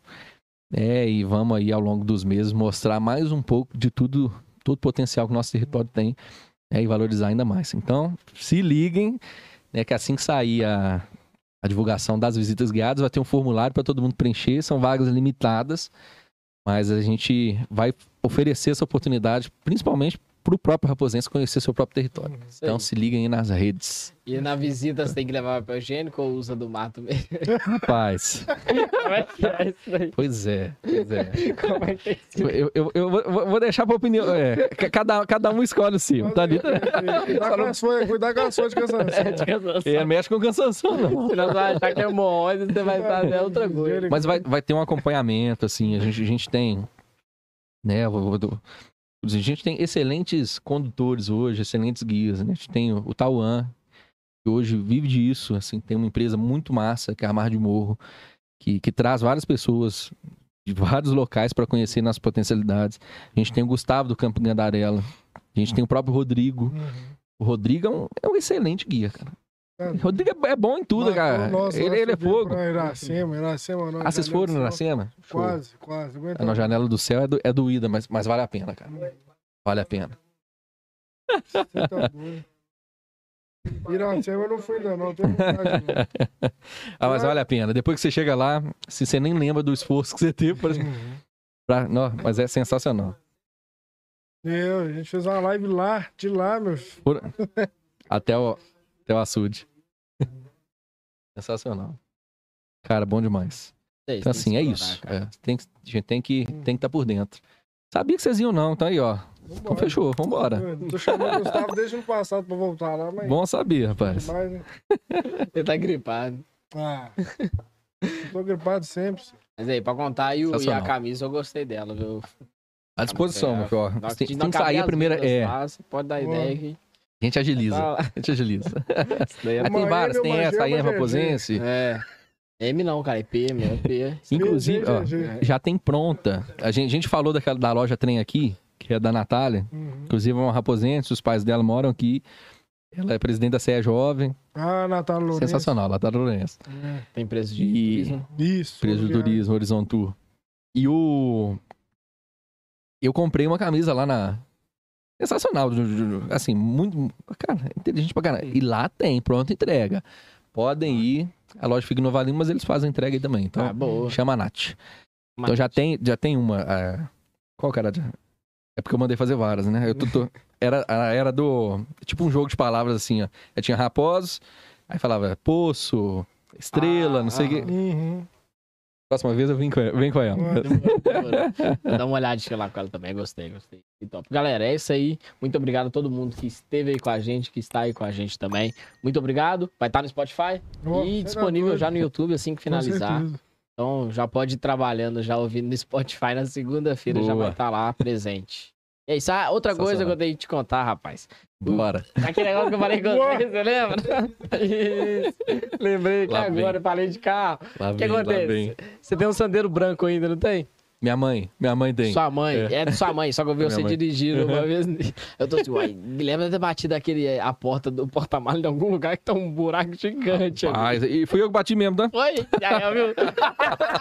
É, e vamos aí ao longo dos meses mostrar mais um pouco de tudo, todo o potencial que o nosso território tem né, e valorizar ainda mais. Então, se liguem, né, que assim que sair a, a divulgação das visitas guiadas, vai ter um formulário para todo mundo preencher, são vagas limitadas, mas a gente vai oferecer essa oportunidade, principalmente para o próprio raposense conhecer seu próprio território. Aí. Então se liguem aí nas redes. E na visita você tem que levar papel higiênico ou usa do mato mesmo? Rapaz, Como é que é isso aí? pois é, pois é. Como é que é isso? Eu, eu, eu vou- deixar para opinião. é, ca- cada, cada um escolhe o seu, tá ali? Cuidar com as folhas, cuidar com as folhas de cansaço. É, mexe com cansação, não. Senão você vai achar que é hemorroida, você vai estar é outra coisa. Mas vai, vai ter um acompanhamento, assim. A gente, a gente tem. Né, a gente tem excelentes condutores hoje, excelentes guias. Né? A gente tem o, o Tauan, que hoje vive disso. Assim, tem uma empresa muito massa, que é a Mar de Morro, que, que traz várias pessoas de vários locais para conhecer nossas potencialidades. A gente tem o Gustavo do Campo Gandarela. A gente tem o próprio Rodrigo. O Rodrigo é um, é um excelente guia, cara. Rodrigo é, é bom em tudo, cara. ele, ele é fogo. Iracema, Iracema, não, Ah, vocês foram no Iracema? Show. Quase, quase. Na janela do céu é, do, é doída, mas, mas vale a pena, cara. Vale a pena. Você tá doido. Iracema eu não fui ainda não, tenho vontade não. [laughs] Ah, mas vale a pena. Depois que você chega lá, se você nem lembra do esforço que você teve, por exemplo, [laughs] pra- não, mas é sensacional. Eu, a gente fez uma live lá, de lá, meu filho. Por- [laughs] até, o, até o açude. [laughs] Sensacional. Cara, bom demais. Então, assim, é isso. É, tem, que- a gente tem que tem que estar por dentro. Sabia que vocês iam não, tá aí, ó. Então Vambora. fechou, vambora. Eu Tô chamando o Gustavo desde o ano passado pra voltar lá, mas... Bom saber, rapaz. né? [laughs] Ele tá gripado. ah, tô gripado sempre. Mas aí, pra contar, e, o- e a camisa eu gostei dela, viu? À disposição, É, meu filho. ó. Na- Tem, que sair a primeira. É, lá, você pode dar Boa. ideia que. A gente agiliza. Tá. A gente agiliza. [laughs] Daí é Aí tem várias, tem essa é GG. Raposense. É. M não, cara, é P, meu, é P. [laughs] Inclusive, ó, já tem pronta. A gente, a gente falou daquela, da loja trem aqui, que é da Natália. Uhum. Inclusive, é uma raposense, os pais dela moram aqui. Ela é presidente da CE Jovem. Ah, Natália Lourenço. Sensacional, lá tá Lourenço. É. Tem preço de E- turismo. Isso. Empresa de obrigado. turismo, Horizon Tour. E o. Eu comprei uma camisa lá na. Sensacional. Assim, muito. Cara, inteligente pra caralho. E lá tem, pronta entrega. Podem ir. A loja fica em Nova Lima, mas eles fazem entrega aí também. Então, Ah, boa. chama a Nath. Então já tem, já tem uma. é, Qual que era? É porque eu mandei fazer várias, né? Eu tô- tô- Era, era do. Tipo um jogo de palavras assim, ó. Eu tinha raposos, aí falava poço, estrela, Ah, não sei o ah. quê. Uhum. Próxima vez eu vim com ela. Vem com ela. Demorou, demorou. Vou dar uma olhadinha lá com ela também, gostei, gostei. Que top. Galera, é isso aí. Muito obrigado a todo mundo que esteve aí com a gente, que está aí com a gente também. Muito obrigado. Vai estar no Spotify e disponível tá já no doido. YouTube assim que finalizar. Então já pode ir trabalhando, já ouvindo no Spotify na segunda-feira, já vai estar lá presente. É isso. Ah, outra coisa que eu tenho que te contar, rapaz. Bora. Aquele negócio que eu falei com Boa. você, você lembra? Isso. Lembrei que Lá vem. agora eu falei de carro. Lá O que vem, acontece? vem. Você tem um sandeiro branco ainda, não tem? Minha mãe. Minha mãe tem. Sua mãe. É. É. de sua mãe, só que eu vi [laughs] você mãe. dirigindo uma [laughs] vez. Eu tô assim, uai, Guilherme deve ter batido aquele, a porta do porta-malas em algum lugar que tá um buraco gigante. Mas, e fui eu que bati mesmo, tá? Foi? Aí, eu vi...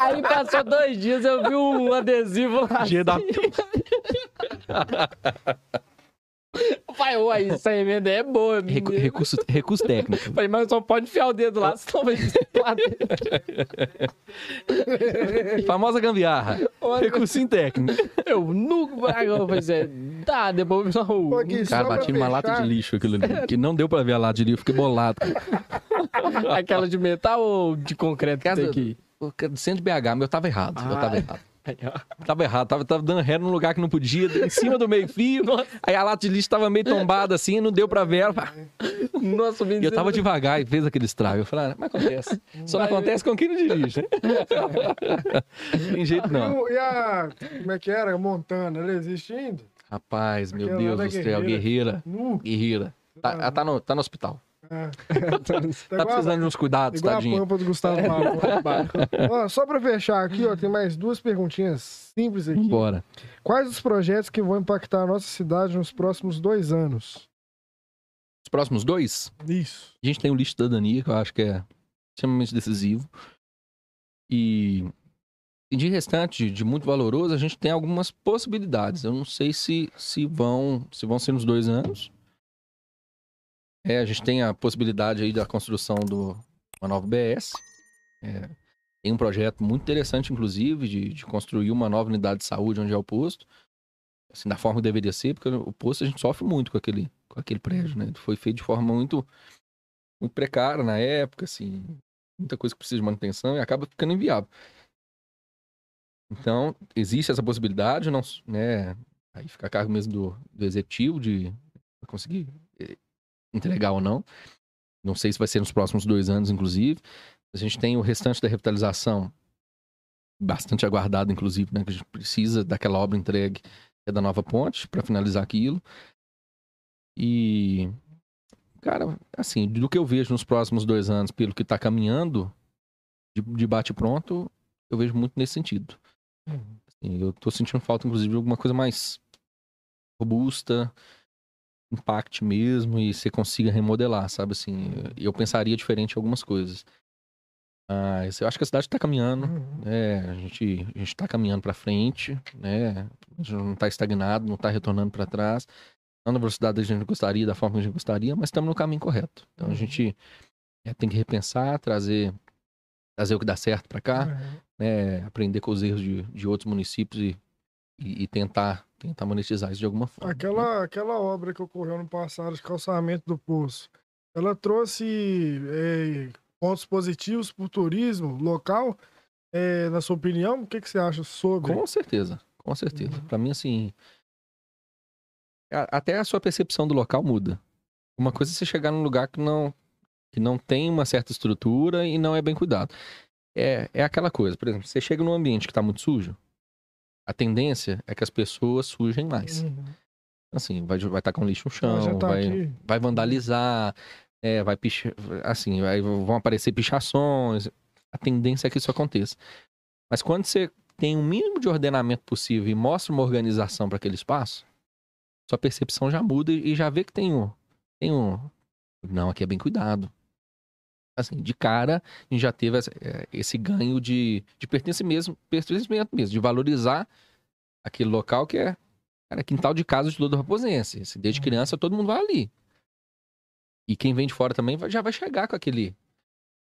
Aí passou dois dias, eu vi um adesivo lá. Dia da- [laughs] Pai, uai, essa emenda é boa. Recu- menino. recurso, recurso técnico. Falei, mas só pode enfiar o dedo lá, senão vai explodir. [laughs] Famosa gambiarra. Recursinho técnico. Eu nunca. Falei, assim, dá, depois não. Pô, aqui, Cara, bati numa lata de lixo aquilo ali. Que não deu pra ver a lata de lixo, fiquei bolado. Aquela de metal ou de concreto que tem aqui? Centro de BH, mas eu tava errado. Eu tava Ah. errado. Tava errado, tava, tava dando ré num lugar que não podia, em cima do meio-fio. [laughs] Aí a lata de lixo tava meio tombada assim, não deu pra ver. [laughs] Nossa, E eu tava devagar e fez aquele estrago. Eu falei, ah, mas acontece. Só não acontece com quem não dirige. né? [laughs] Tem jeito não. e a. Como é que era? Montana, ela existe ainda? Rapaz, meu Aquela Deus do céu, guerreira. guerreira. Guerreira. Tá, ela tá no, tá no hospital. É. [laughs] Tá precisando de uns cuidados, Igual a tadinho. pampa do Gustavo Pavão. [laughs] Ó, só pra fechar aqui, ó, tem mais duas perguntinhas simples aqui. Bora. Quais os projetos que vão impactar a nossa cidade nos próximos dois anos? Os próximos dois, Isso. a gente tem o lixo da Dania, que eu acho que é extremamente decisivo. E, e de restante, de muito valoroso, a gente tem algumas possibilidades. Eu não sei se, se, vão, se vão ser nos dois anos. É, a gente tem a possibilidade aí da construção do uma nova BS. É, tem um projeto muito interessante, inclusive, de, de construir uma nova unidade de saúde onde é o posto. Assim, da forma que deveria ser, porque o posto a gente sofre muito com aquele, com aquele prédio, né? Foi feito de forma muito, muito precária na época, assim, muita coisa que precisa de manutenção e acaba ficando inviável. Então, existe essa possibilidade, não, né? Aí fica a cargo mesmo do, do executivo de conseguir entregar ou não. Não sei se vai ser nos próximos dois anos, inclusive. A gente tem o restante da revitalização, bastante aguardado, inclusive, né? Que a gente precisa daquela obra entregue é da nova ponte para finalizar aquilo. E, cara, assim, do que eu vejo nos próximos dois anos, pelo que está caminhando de, de bate-pronto, eu vejo muito nesse sentido. Assim, eu tô sentindo falta, inclusive, de alguma coisa mais robusta, impacte mesmo e você consiga remodelar, sabe? Assim, eu pensaria diferente em algumas coisas. Mas eu acho que a cidade está caminhando, Uhum. é, a gente a gente tá caminhando para frente, né? A gente não está estagnado, não está retornando para trás. Não na velocidade que a gente gostaria, da forma que a gente gostaria, mas estamos no caminho correto. Então a Uhum. gente é, tem que repensar, trazer trazer o que dá certo para cá, Uhum. né? Aprender com os erros de, de outros municípios e, e, e tentar tentar monetizar isso de alguma forma. né? Aquela, aquela obra que ocorreu no passado de calçamento do poço, ela trouxe é, pontos positivos para o turismo local? É, na sua opinião, o que, que você acha sobre? Com certeza, com certeza. Uhum. Pra mim, assim. Até a sua percepção do local muda. Uma coisa é você chegar num lugar que não, que não tem uma certa estrutura e não é bem cuidado. É, é aquela coisa, por exemplo, você chega num ambiente que tá muito sujo, a tendência é que as pessoas sujem mais. Uhum. Assim, vai estar com lixo no chão, tá vai, aqui. vai vandalizar, é, vai pichar, assim, vai- vão aparecer pichações. A tendência é que isso aconteça. Mas quando você tem um mínimo de ordenamento possível e mostra uma organização para aquele espaço, sua percepção já muda e já vê que tem um, tem um, não, aqui é bem cuidado. Assim, de cara, a gente já teve é, esse ganho de, de pertencimento, pertencimento mesmo, de valorizar aquele local que é Cara, quintal de casa de todo raposense. Assim, desde criança todo mundo vai ali. E quem vem de fora também vai- já vai chegar com aquele.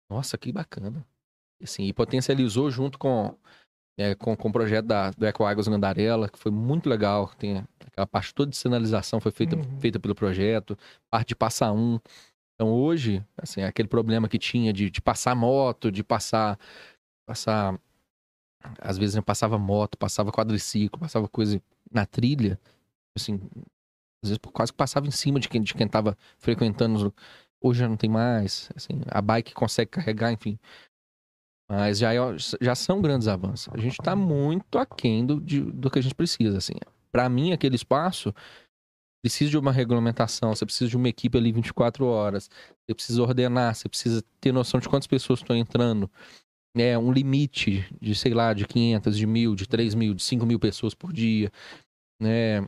Nossa, que bacana. Assim, e potencializou junto com, é, com, com o projeto da, do Ecoáguas Gandarela, que foi muito legal. Tem aquela parte toda de sinalização foi feita, Uhum. feita pelo projeto, parte de passar um. Então hoje, assim, aquele problema que tinha de, de passar moto, de passar. Passar. Às vezes né, passava moto, passava quadriciclo, passava coisa na trilha, assim, às vezes quase que passava em cima de quem, de quem tava frequentando. Hoje já não tem mais, assim, a bike consegue carregar, enfim. Mas já, é- já são grandes avanços. A gente tá muito aquém do, de- do que a gente precisa, assim. Para mim, aquele espaço precisa de uma regulamentação, você precisa de uma equipe ali 24 horas, você precisa ordenar, você precisa ter noção de quantas pessoas estão entrando, né, um limite de, sei lá, de 500, de mil, de 3 mil, de 5 mil pessoas por dia, né,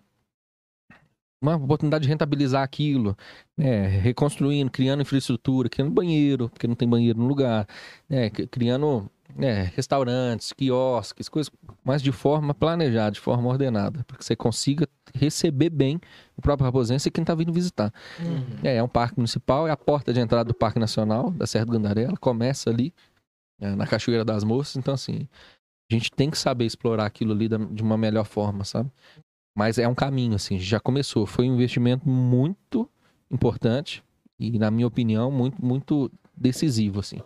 uma oportunidade de rentabilizar aquilo, né, reconstruindo, criando infraestrutura, criando banheiro, porque não tem banheiro no lugar, né, cri- criando né, restaurantes, quiosques, coisas, mas de forma planejada, de forma ordenada, para que você consiga receber bem o próprio Raposense e quem está vindo visitar. Uhum. É, é um parque municipal, é a porta de entrada do Parque Nacional da Serra do Gandarela, começa ali, é, na Cachoeira das Moças, então assim, a gente tem que saber explorar aquilo ali da- de uma melhor forma, sabe? Mas é um caminho, assim, já começou. Foi um investimento muito importante e, na minha opinião, muito, muito decisivo, assim.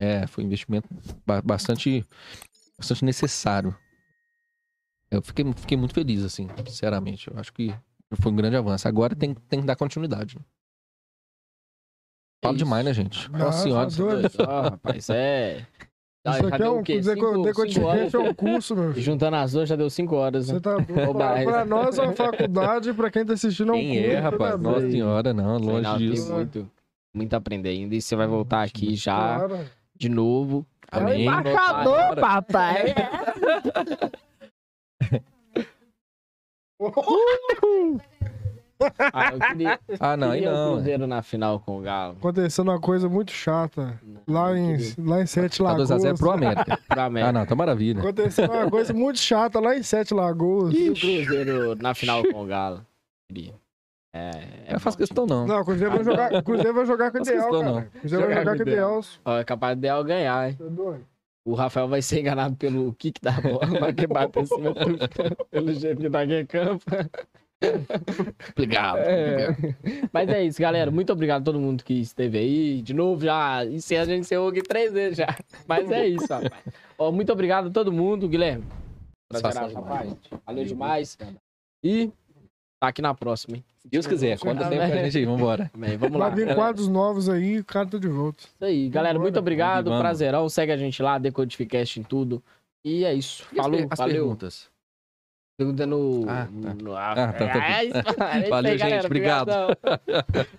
É, foi um investimento ba- bastante, bastante necessário. Eu fiquei, fiquei muito feliz, assim, sinceramente. Eu acho que foi um grande avanço. Agora tem, tem que dar continuidade. Falo isso. demais, né, gente? Nossa, Nossa senhora. doido. Ó, rapaz, é. Ah, Isso aqui é um o quê? Cinco- é um curso, meu [laughs] filho. Juntando as duas já deu 5 horas, né? Você tá [laughs] Pra, pra nós é uma faculdade, pra quem tá assistindo é um Quem curso. é, rapaz? tá Nossa senhora, não, longe tem disso. muito, muito a aprender ainda. E você vai voltar aqui já, Claro. de novo. Amém. Embaixador, papai! [laughs] Ah, eu queria, [laughs] Ah, não, aí queria o não. é. Cruzeiro na final com o Galo. Acontecendo uma coisa muito chata lá em, lá em Sete Tá Lagoas. 2x0 [laughs] pro América. Pra América. Ah, não, tá maravilha. Aconteceu uma coisa muito chata lá em Sete Lagoas. E o Cruzeiro na final com o Galo? Queria. É, Eu não faço questão, não. Não, o Cruzeiro vai jogar, o Cruzeiro vai jogar com o Faço Ideal, questão, cara. O Cruzeiro vai Jogar com o Ideal. Ideal. Ó, é capaz de Del ganhar, hein? Tá doido? O Rafael vai ser enganado pelo kick da bola, vai que bate em cima do pelo jeito que tá aqui em campo. Obrigado. É. Mas é isso, galera. Muito obrigado a todo mundo que esteve aí. De novo, já encerra, a gente encerrou aqui três vezes já. Mas é isso, rapaz. Ó, muito obrigado a todo mundo, Guilherme. Prazer, rapaz. Valeu demais. E tá aqui na próxima, hein? Se Deus quiser, conta tempo com a gente aí, vambora. Amém. Vamos lá. Vai vir quadros novos aí, o cara tá de volta. Isso aí, galera. Muito obrigado. Vamos. Prazerão. Segue a gente lá, Decodificast em tudo. E é isso. E as Falou, per- as valeu. perguntas? Pergunta no. Ah, tá. no- Ah, tá, tá. Aí, [laughs] Valeu, gente. galera. Obrigado. [laughs]